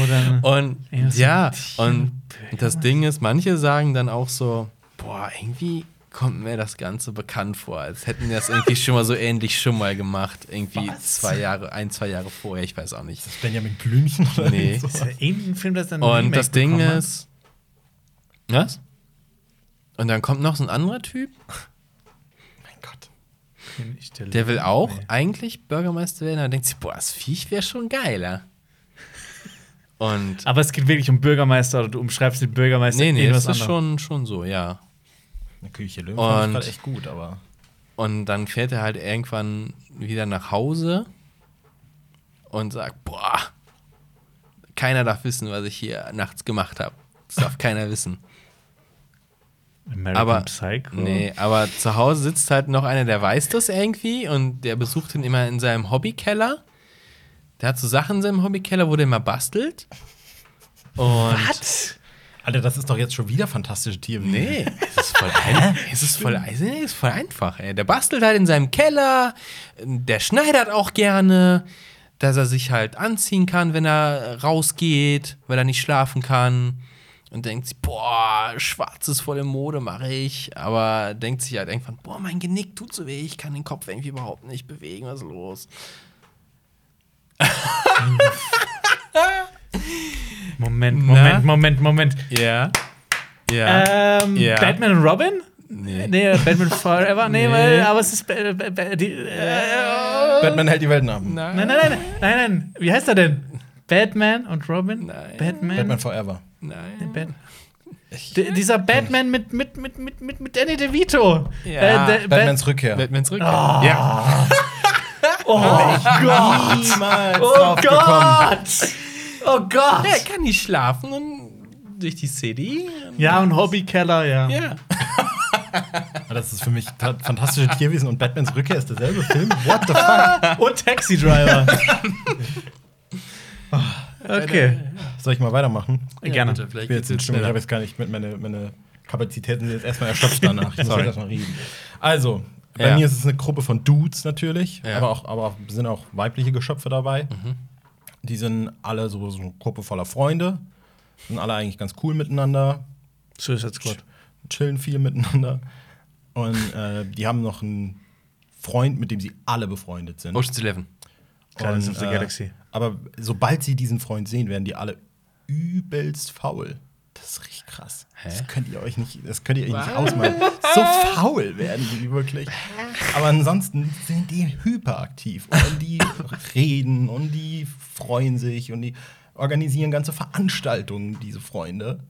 oder?
Und
Ja,
und das Ding ist, manche sagen dann auch so, boah, irgendwie kommt mir das Ganze bekannt vor, als hätten wir das irgendwie schon mal so ähnlich schon mal gemacht. Irgendwie
Was?
zwei Jahre, ein, zwei Jahre vorher, ich weiß auch nicht.
Benjamin Blümchen oder
Nee.
so.
ist ja irgendein Film, das dann ein
Und das Ding
bekommen hat.
ist. Was? Und dann kommt noch so ein anderer Typ,
Mein Gott.
Der,
der will auch
Nee.
eigentlich Bürgermeister werden. Und denkt sich, boah, das Viech wäre schon geiler. Und.
Aber es geht wirklich um Bürgermeister oder du umschreibst den Bürgermeister
Nee, nee, das ist schon, schon so, ja.
Eine Küche Löwen fand ich
Und-
gerade echt gut, aber.
Und dann fährt er halt irgendwann wieder nach Hause und sagt, boah, keiner darf wissen, was ich hier nachts gemacht habe. Das darf keiner wissen.
American
Aber,
Psycho.
nee, aber zu Hause sitzt halt noch einer, der weiß das irgendwie und der besucht ihn immer in seinem Hobbykeller. Der hat so Sachen in seinem Hobbykeller, wo der mal bastelt. Und
Was?
Alter, das ist doch jetzt schon wieder fantastische Tierwesen.
Nee, es ist voll, ein, es ist voll, es ist voll einfach. Ey. Der bastelt halt in seinem Keller, der schneidert auch gerne, dass er sich halt anziehen kann, wenn er rausgeht, weil er nicht schlafen kann. Und denkt sich, boah, schwarzes volle Mode mache ich. Aber denkt sich halt irgendwann, boah, mein Genick tut so weh, ich kann den Kopf irgendwie überhaupt nicht bewegen, was ist los?
Moment,
Na?
Moment, Moment, Moment.
Ja. Ja.
Ähm,
Ja.
Batman und Robin?
Nee.
Nee, Batman Forever? Nee,
Nee.
weil, aber es ist. Ba ba ba die, äh,
Batman hält die Welt ab.
Nein.
nein, nein, nein, nein, nein. Wie heißt er denn? Batman und Robin?
Nein.
Batman.
Batman Forever.
Nein.
Bat D dieser Batman mit, mit, mit, mit, mit, mit Danny DeVito.
Ja.
der-
Batmans Rückkehr.
Batmans Rückkehr. Ja.
Oh Gott!
Niemals
Oh. Gott! Oh Gott!
Er kann nicht schlafen und durch die City.
Ja, und Hobbykeller, ja.
Ja.
Das ist für mich ta- fantastische Tierwesen und Batmans Rückkehr ist derselbe Film. What the fuck?
Und Taxi Driver. okay.
Soll ich mal weitermachen?
Gerne.
bitte, vielleicht
Ich jetzt
geht's
Stimmung. Ich
schneller.
habe jetzt gar nicht mit meine, meine Kapazitäten sind jetzt erstmal erschöpft danach. Ich muss
Sorry.
jetzt erstmal reden. Also, bei
Ja.
mir ist es eine Gruppe von Dudes natürlich,
Ja.
aber auch aber sind auch weibliche Geschöpfe dabei.
Mhm.
Die sind alle so, so eine Gruppe voller Freunde, sind alle eigentlich ganz cool miteinander,
Suicide Squad.
chillen viel miteinander und äh, die haben noch einen Freund, mit dem sie alle befreundet sind.
Ocean's Eleven.
Guardians
Und,
of the
äh,
Galaxy.
Aber sobald sie diesen Freund sehen, werden die alle übelst faul. Das ist richtig krass. Das könnt ihr euch nicht, das könnt ihr euch nicht ausmalen. So faul werden die wirklich. Aber ansonsten sind die hyperaktiv und die reden und die freuen sich und die organisieren ganze Veranstaltungen, diese Freunde.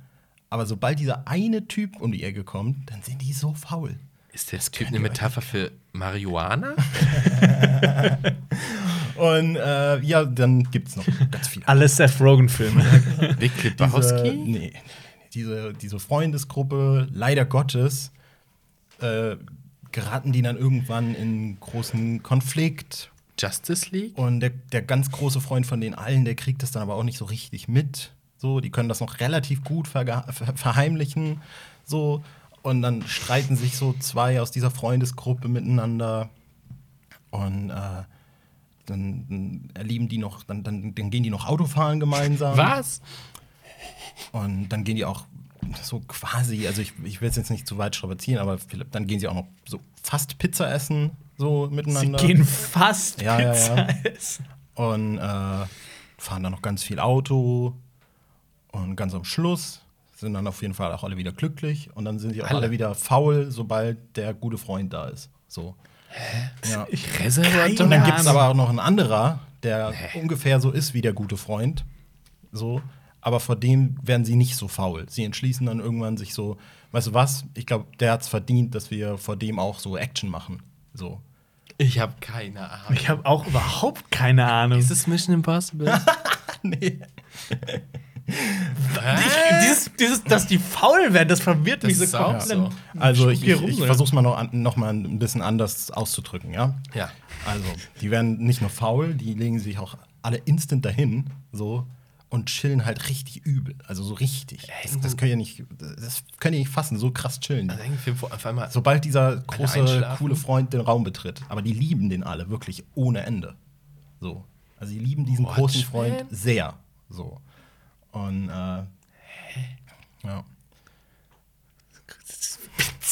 Aber sobald dieser eine Typ um die Ecke kommt, dann sind die so faul.
Ist der Typ
könnt
eine Metapher für Marihuana?
Und äh, ja, dann gibt es noch ganz viele.
Alle Seth Rogen-Filme.
Nee, nee, nee. Diese, diese Freundesgruppe, leider Gottes, äh, geraten die dann irgendwann in großen Konflikt.
Justice League?
Und der, der ganz große Freund von den allen, der kriegt das dann aber auch nicht so richtig mit. So, die können das noch relativ gut ver verheimlichen. So. Und dann streiten sich so zwei aus dieser Freundesgruppe miteinander. Und äh, dann, dann erleben die noch, dann, dann, dann gehen die noch Autofahren gemeinsam.
Was?
Und dann gehen die auch so quasi, also ich, ich will es jetzt nicht zu weit strapazieren, aber dann gehen sie auch noch so fast Pizza essen, so
Sie
miteinander.
gehen fast
Ja, ja,
Pizza
ja.
essen.
Und äh, fahren dann noch ganz viel Auto. Und ganz am Schluss sind dann auf jeden Fall auch alle wieder glücklich. Und dann sind sie auch alle,
Alle?
wieder faul, sobald der gute Freund da ist. So. Ja.
Reservoir
Und dann gibt es aber auch noch einen anderer, der ungefähr so ist wie der gute Freund. So. Aber vor dem werden sie nicht so faul. Sie entschließen dann irgendwann sich so, weißt du was? Ich glaube, der hat es verdient, dass wir vor dem auch so Action machen. So.
Ich habe keine Ahnung.
Ich habe auch überhaupt keine Ahnung.
Ist es Mission Impossible?
nee.
Ich, dieses, dieses, dass die faul werden, das verwirrt
Das
mich so komplett.
so.
Also ich, ich, ich versuche es mal noch, an, noch mal ein bisschen anders auszudrücken, ja?
ja.
Also, die werden nicht nur faul, die legen sich auch alle instant dahin, so und chillen halt richtig übel, also so richtig. Das, das könnt ihr nicht, das könnt ihr nicht fassen, so krass chillen.
Also auf einmal.
Sobald dieser große coole Freund den Raum betritt, aber die lieben den alle wirklich ohne Ende. So, also sie lieben diesen
Watchmen?
großen Freund sehr, so und äh, ja.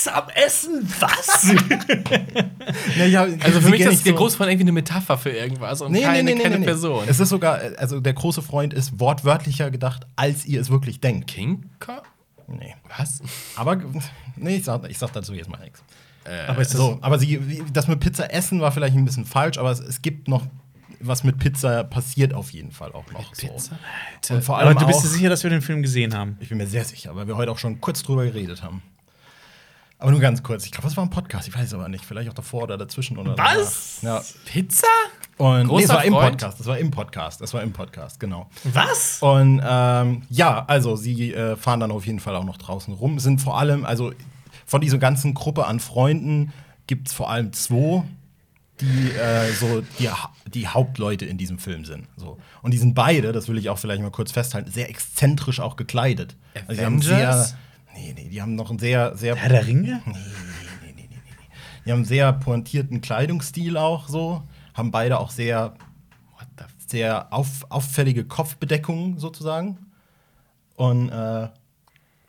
Pizza am Essen? Was?
Ja, ja,
Also für mich ist der
so-
Großfreund irgendwie eine Metapher für irgendwas und
Nee,
keine,
nee, nee,
keine
nee, nee.
Person.
Es ist sogar, äh, also der große Freund ist wortwörtlicher gedacht, als ihr es wirklich denkt.
King?
Nee.
Was?
Aber, nee, ich sag, ich sag dazu jetzt mal nichts.
aber ist das
So, aber sie, das mit Pizza essen war vielleicht ein bisschen falsch, aber es, es gibt noch was mit Pizza passiert auf jeden Fall auch noch. So.
Pizza?
Und vor
Aber
allem
du bist
auch,
dir sicher, dass wir den Film gesehen haben?
ich bin mir sehr sicher, weil wir heute auch schon kurz drüber geredet haben. Aber nur ganz kurz. Ich glaube, das war ein Podcast. Ich weiß es aber nicht. Vielleicht auch davor oder dazwischen oder
Was?
danach. Ja.
Pizza?
Und nee, es war im
Freund?
Podcast. Das war im Podcast. Das war im Podcast, genau.
Was?
Und ähm, ja, also sie äh, fahren dann auf jeden Fall auch noch draußen rum. Sind vor allem, also von dieser ganzen Gruppe an Freunden gibt es vor allem zwei, die äh, so die, die Hauptleute in diesem Film sind. So. Und die sind beide, das will ich auch vielleicht mal kurz festhalten, sehr exzentrisch auch gekleidet. Also
Avengers?
sehr, nee, nee, die haben noch einen sehr, sehr
Herr der Ringe?
die haben einen sehr pointierten Kleidungsstil auch so, haben beide auch sehr sehr auf, auffällige Kopfbedeckungen sozusagen. Und äh,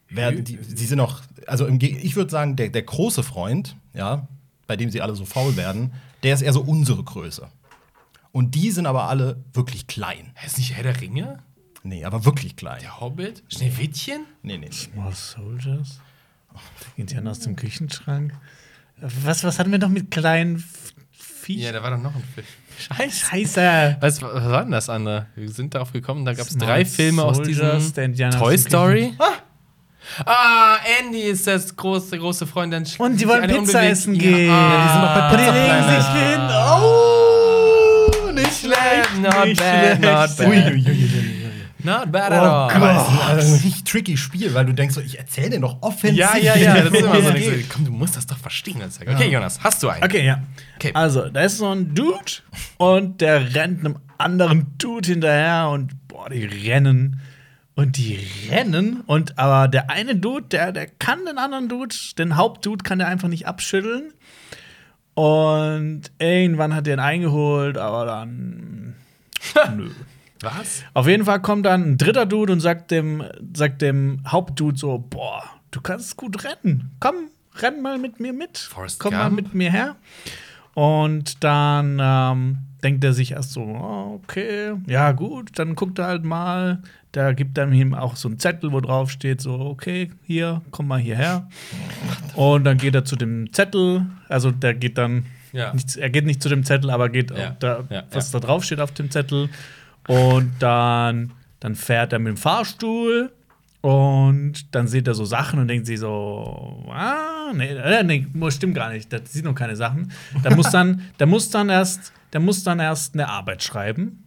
wer, die, sie sind auch, also im, ich würde sagen, der, der große Freund, ja, bei dem sie alle so faul werden, der ist eher so unsere Größe. Und die sind aber alle wirklich klein.
Ist nicht Herr der Ringe?
Nee, aber wirklich klein.
Der Hobbit? Schneewittchen?
Nee, nee, nee.
Small Soldiers? Da gehen die an aus dem Küchenschrank. Was, was hatten wir noch mit kleinen Viech?
Ja, da war doch noch ein Film. Scheiße.
Scheiße.
Was, was war denn das andere? Wir sind darauf gekommen, da gab es drei Filme aus
Soldiers,
diesem
der Indianer
Toy
aus
Story. Ah, Andy ist das große, große Freund. Dann
Und die wollen Pizza
unbewegt-
essen
Ja,
gehen.
ah,
die sind doch bei
die
Pizza
legen
Planet.
sich hin. Oh, nicht
schlecht, not
nicht
bad, not
schlecht.
bad.
Uiuiuiui.
Not bad
Oh
at all.
Gott.
Aber es ist ein, also ein richtig tricky Spiel, weil du denkst so, ich erzähle dir doch offensiv.
Ja, ja, ja, das ist immer so.
geht.
Komm, du musst das doch verstehen. Sag ich, Okay, Jonas, hast du einen?
Okay, ja.
Okay.
Also, da ist so ein Dude und der rennt einem anderen Dude hinterher und boah, die rennen. Und die rennen und aber der eine Dude, der, der kann den anderen Dude, den Hauptdude kann der einfach nicht abschütteln. Und irgendwann hat er ihn eingeholt, aber dann. nö.
Was?
Auf jeden Fall kommt dann ein dritter Dude und sagt dem, sagt dem Hauptdude so: Boah, du kannst gut rennen. Komm, renn mal mit mir mit.
Forrest
Komm mal
Gump.
mit mir her. Und dann ähm, denkt er sich erst so: oh, Okay, ja, gut. Dann guckt er halt mal. Da gibt er ihm auch so einen Zettel, wo drauf steht: So, okay, hier, komm mal hierher. Und dann geht er zu dem Zettel. Also, der geht dann.
Ja.
Nicht, er geht nicht zu dem Zettel, aber geht
Ja.
da,
Ja,
was da drauf steht auf dem Zettel. Und dann, dann fährt er mit dem Fahrstuhl und dann sieht er so Sachen und denkt sich so, ah, nee, äh, nee, stimmt gar nicht, das sieht noch keine Sachen. Der muss dann, der muss dann erst, der muss dann erst eine Arbeit schreiben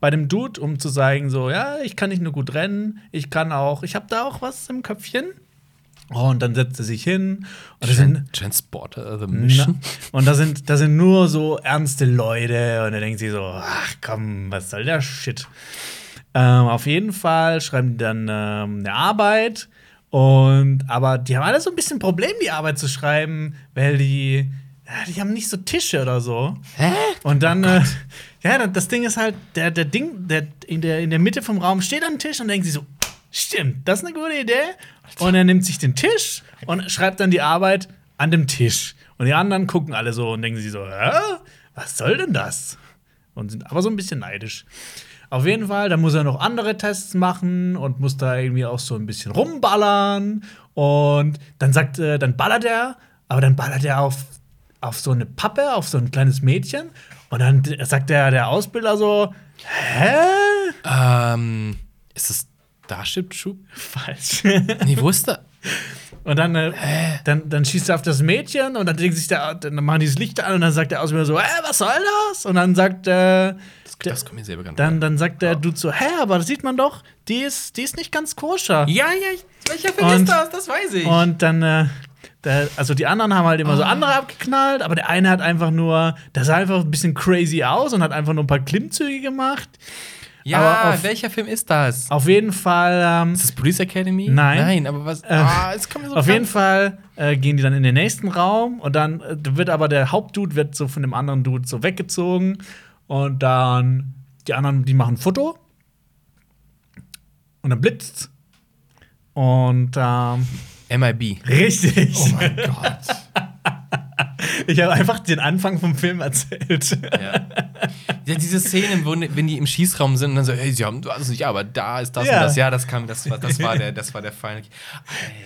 bei dem Dude, um zu sagen so, ja, ich kann nicht nur gut rennen, ich kann auch, ich habe da auch was im Köpfchen. Und dann setzt er sich hin und das sind
Tran Transporter, The
na,
Mission.
und da sind, da sind nur so ernste Leute und er denkt sich so, ach komm, was soll der Shit? Ähm, auf jeden Fall schreiben die dann ähm, eine Arbeit und aber die haben alle so ein bisschen Problem, die Arbeit zu schreiben, weil die, ja, die haben nicht so Tische oder so.
Hä?
Und dann, äh, ja, das Ding ist halt, der, der Ding, der in, der in der Mitte vom Raum steht ein Tisch und denkt sich so, stimmt, das ist eine gute Idee. Und er nimmt sich den Tisch und schreibt dann die Arbeit an dem Tisch. Und die anderen gucken alle so und denken sich so, Hä? was soll denn das? Und sind aber so ein bisschen neidisch. Auf jeden Fall, da muss er noch andere Tests machen und muss da irgendwie auch so ein bisschen rumballern. Und dann sagt, äh, dann ballert er, aber dann ballert er auf, auf so eine Pappe, auf so ein kleines Mädchen. Und dann sagt der, der Ausbilder so, hä?
Ähm, ist es Starship Troop?
Falsch.
Nee, wo ist da?
Und dann, äh, dann, dann schießt er auf das Mädchen und dann denkt sich der, dann machen die das Licht an und dann sagt der Ausbilder so, äh, was soll das? Und dann sagt äh,
Das, das kommt mir sehr bekannt
dann, dann sagt der Dude so, hä, aber das sieht man doch, die ist, die ist nicht ganz koscher.
Ja, ja, ich, welcher Film
Und-
ist das? Das weiß ich.
Und dann, äh, der, also die anderen haben halt immer so
Ah.
andere abgeknallt, aber der eine hat einfach nur, der sah einfach ein bisschen crazy aus und hat einfach nur ein paar Klimmzüge gemacht.
Ja,
aber auf-
welcher Film ist das?
Auf jeden Fall, ähm,
Ist das Police Academy?
Nein.
Nein, aber was? ah, es kommt mir so
auf jeden Fall äh, gehen die dann in den nächsten Raum und dann äh, wird aber der Hauptdude wird so von dem anderen Dude so weggezogen und dann die anderen, die machen ein Foto und dann blitzt und ähm.
MIB.
richtig.
Oh mein Gott.
Ich habe einfach den Anfang vom Film erzählt.
Ja. ja, diese Szenen, wo, wenn die im Schießraum sind und dann so, hey, sie haben, also ja, aber da ist das
Ja.
und das. Ja, das kam, das war, das war der, das war der Final.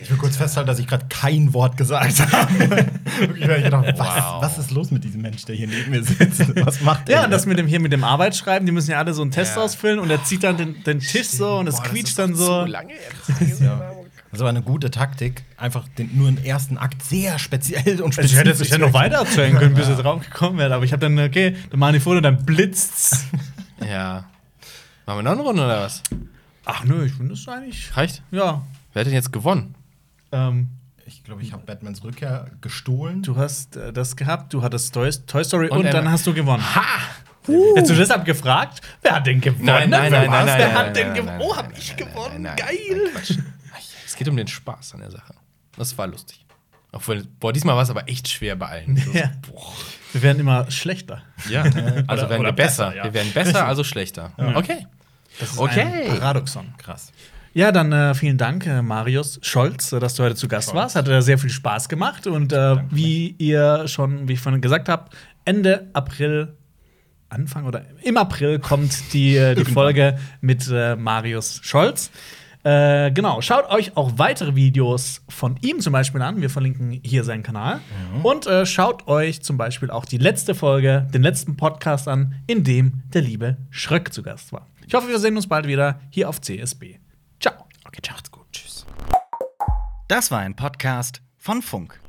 Ich will kurz festhalten, dass ich gerade kein Wort gesagt habe. Ich gedacht, was,
Wow.
was ist los mit diesem Mensch, der hier neben mir sitzt? Was macht der?
Ja, und das mit dem hier mit dem Arbeitsschreiben, die müssen ja alle so einen Test
Ja.
ausfüllen und er zieht dann den, den Tisch so und es
das
quietscht dann so.
So lange jetzt.
Ja. Das aber eine gute Taktik, einfach den, nur den ersten Akt sehr speziell und
Also ich hätte, ich hätte noch weiter erzählen können, bis er drauf gekommen wäre, aber ich habe dann, okay, dann machen die Foto, dann blitzt's.
Ja. Machen wir noch eine Runde oder was?
Ach nö, ich finde das eigentlich,
Reicht?
ja.
Wer hat denn jetzt gewonnen?
Ähm,
Ich glaube, ich habe Batmans Rückkehr gestohlen.
du hast äh, das gehabt, du hattest Toy, Toy Story
Und
und, dann hast du gewonnen.
Ha!
Hättest du deshalb gefragt, wer hat denn gewonnen?
Nein, nein,
Wer
nein, nein, nein.
Wer
nein,
hat
nein,
denn
nein,
gewonnen?
nein,
Oh,
nein,
hab ich
nein,
gewonnen.
nein, nein,
Geil.
Geht um den Spaß an der Sache. Das war lustig. Obwohl, boah, diesmal war es aber echt schwer bei allen. So,
Ja. Wir werden immer schlechter.
Ja, also
Oder-
werden wir besser.
besser, ja.
Wir werden besser, also schlechter. Okay.
Das ist
Okay.
ein Paradoxon.
Krass.
Ja, dann äh, vielen Dank, äh, Marius Scholz, äh, dass du heute zu Gast warst. Hat äh, sehr viel Spaß gemacht. Und äh, wie ihr schon, wie ich vorhin gesagt habe, Ende April, Anfang oder im April kommt die, äh, die Folge mit äh, Marius Scholz. Äh, genau, schaut euch auch weitere Videos von ihm zum Beispiel an. Wir verlinken hier seinen Kanal. Und äh, schaut euch zum Beispiel auch die letzte Folge, den letzten Podcast an, in dem der liebe Schröck zu Gast war. Ich hoffe, wir sehen uns bald wieder hier auf CSB. Ciao.
Okay, ciao. Gut. Tschüss.
Das war ein Podcast von Funk.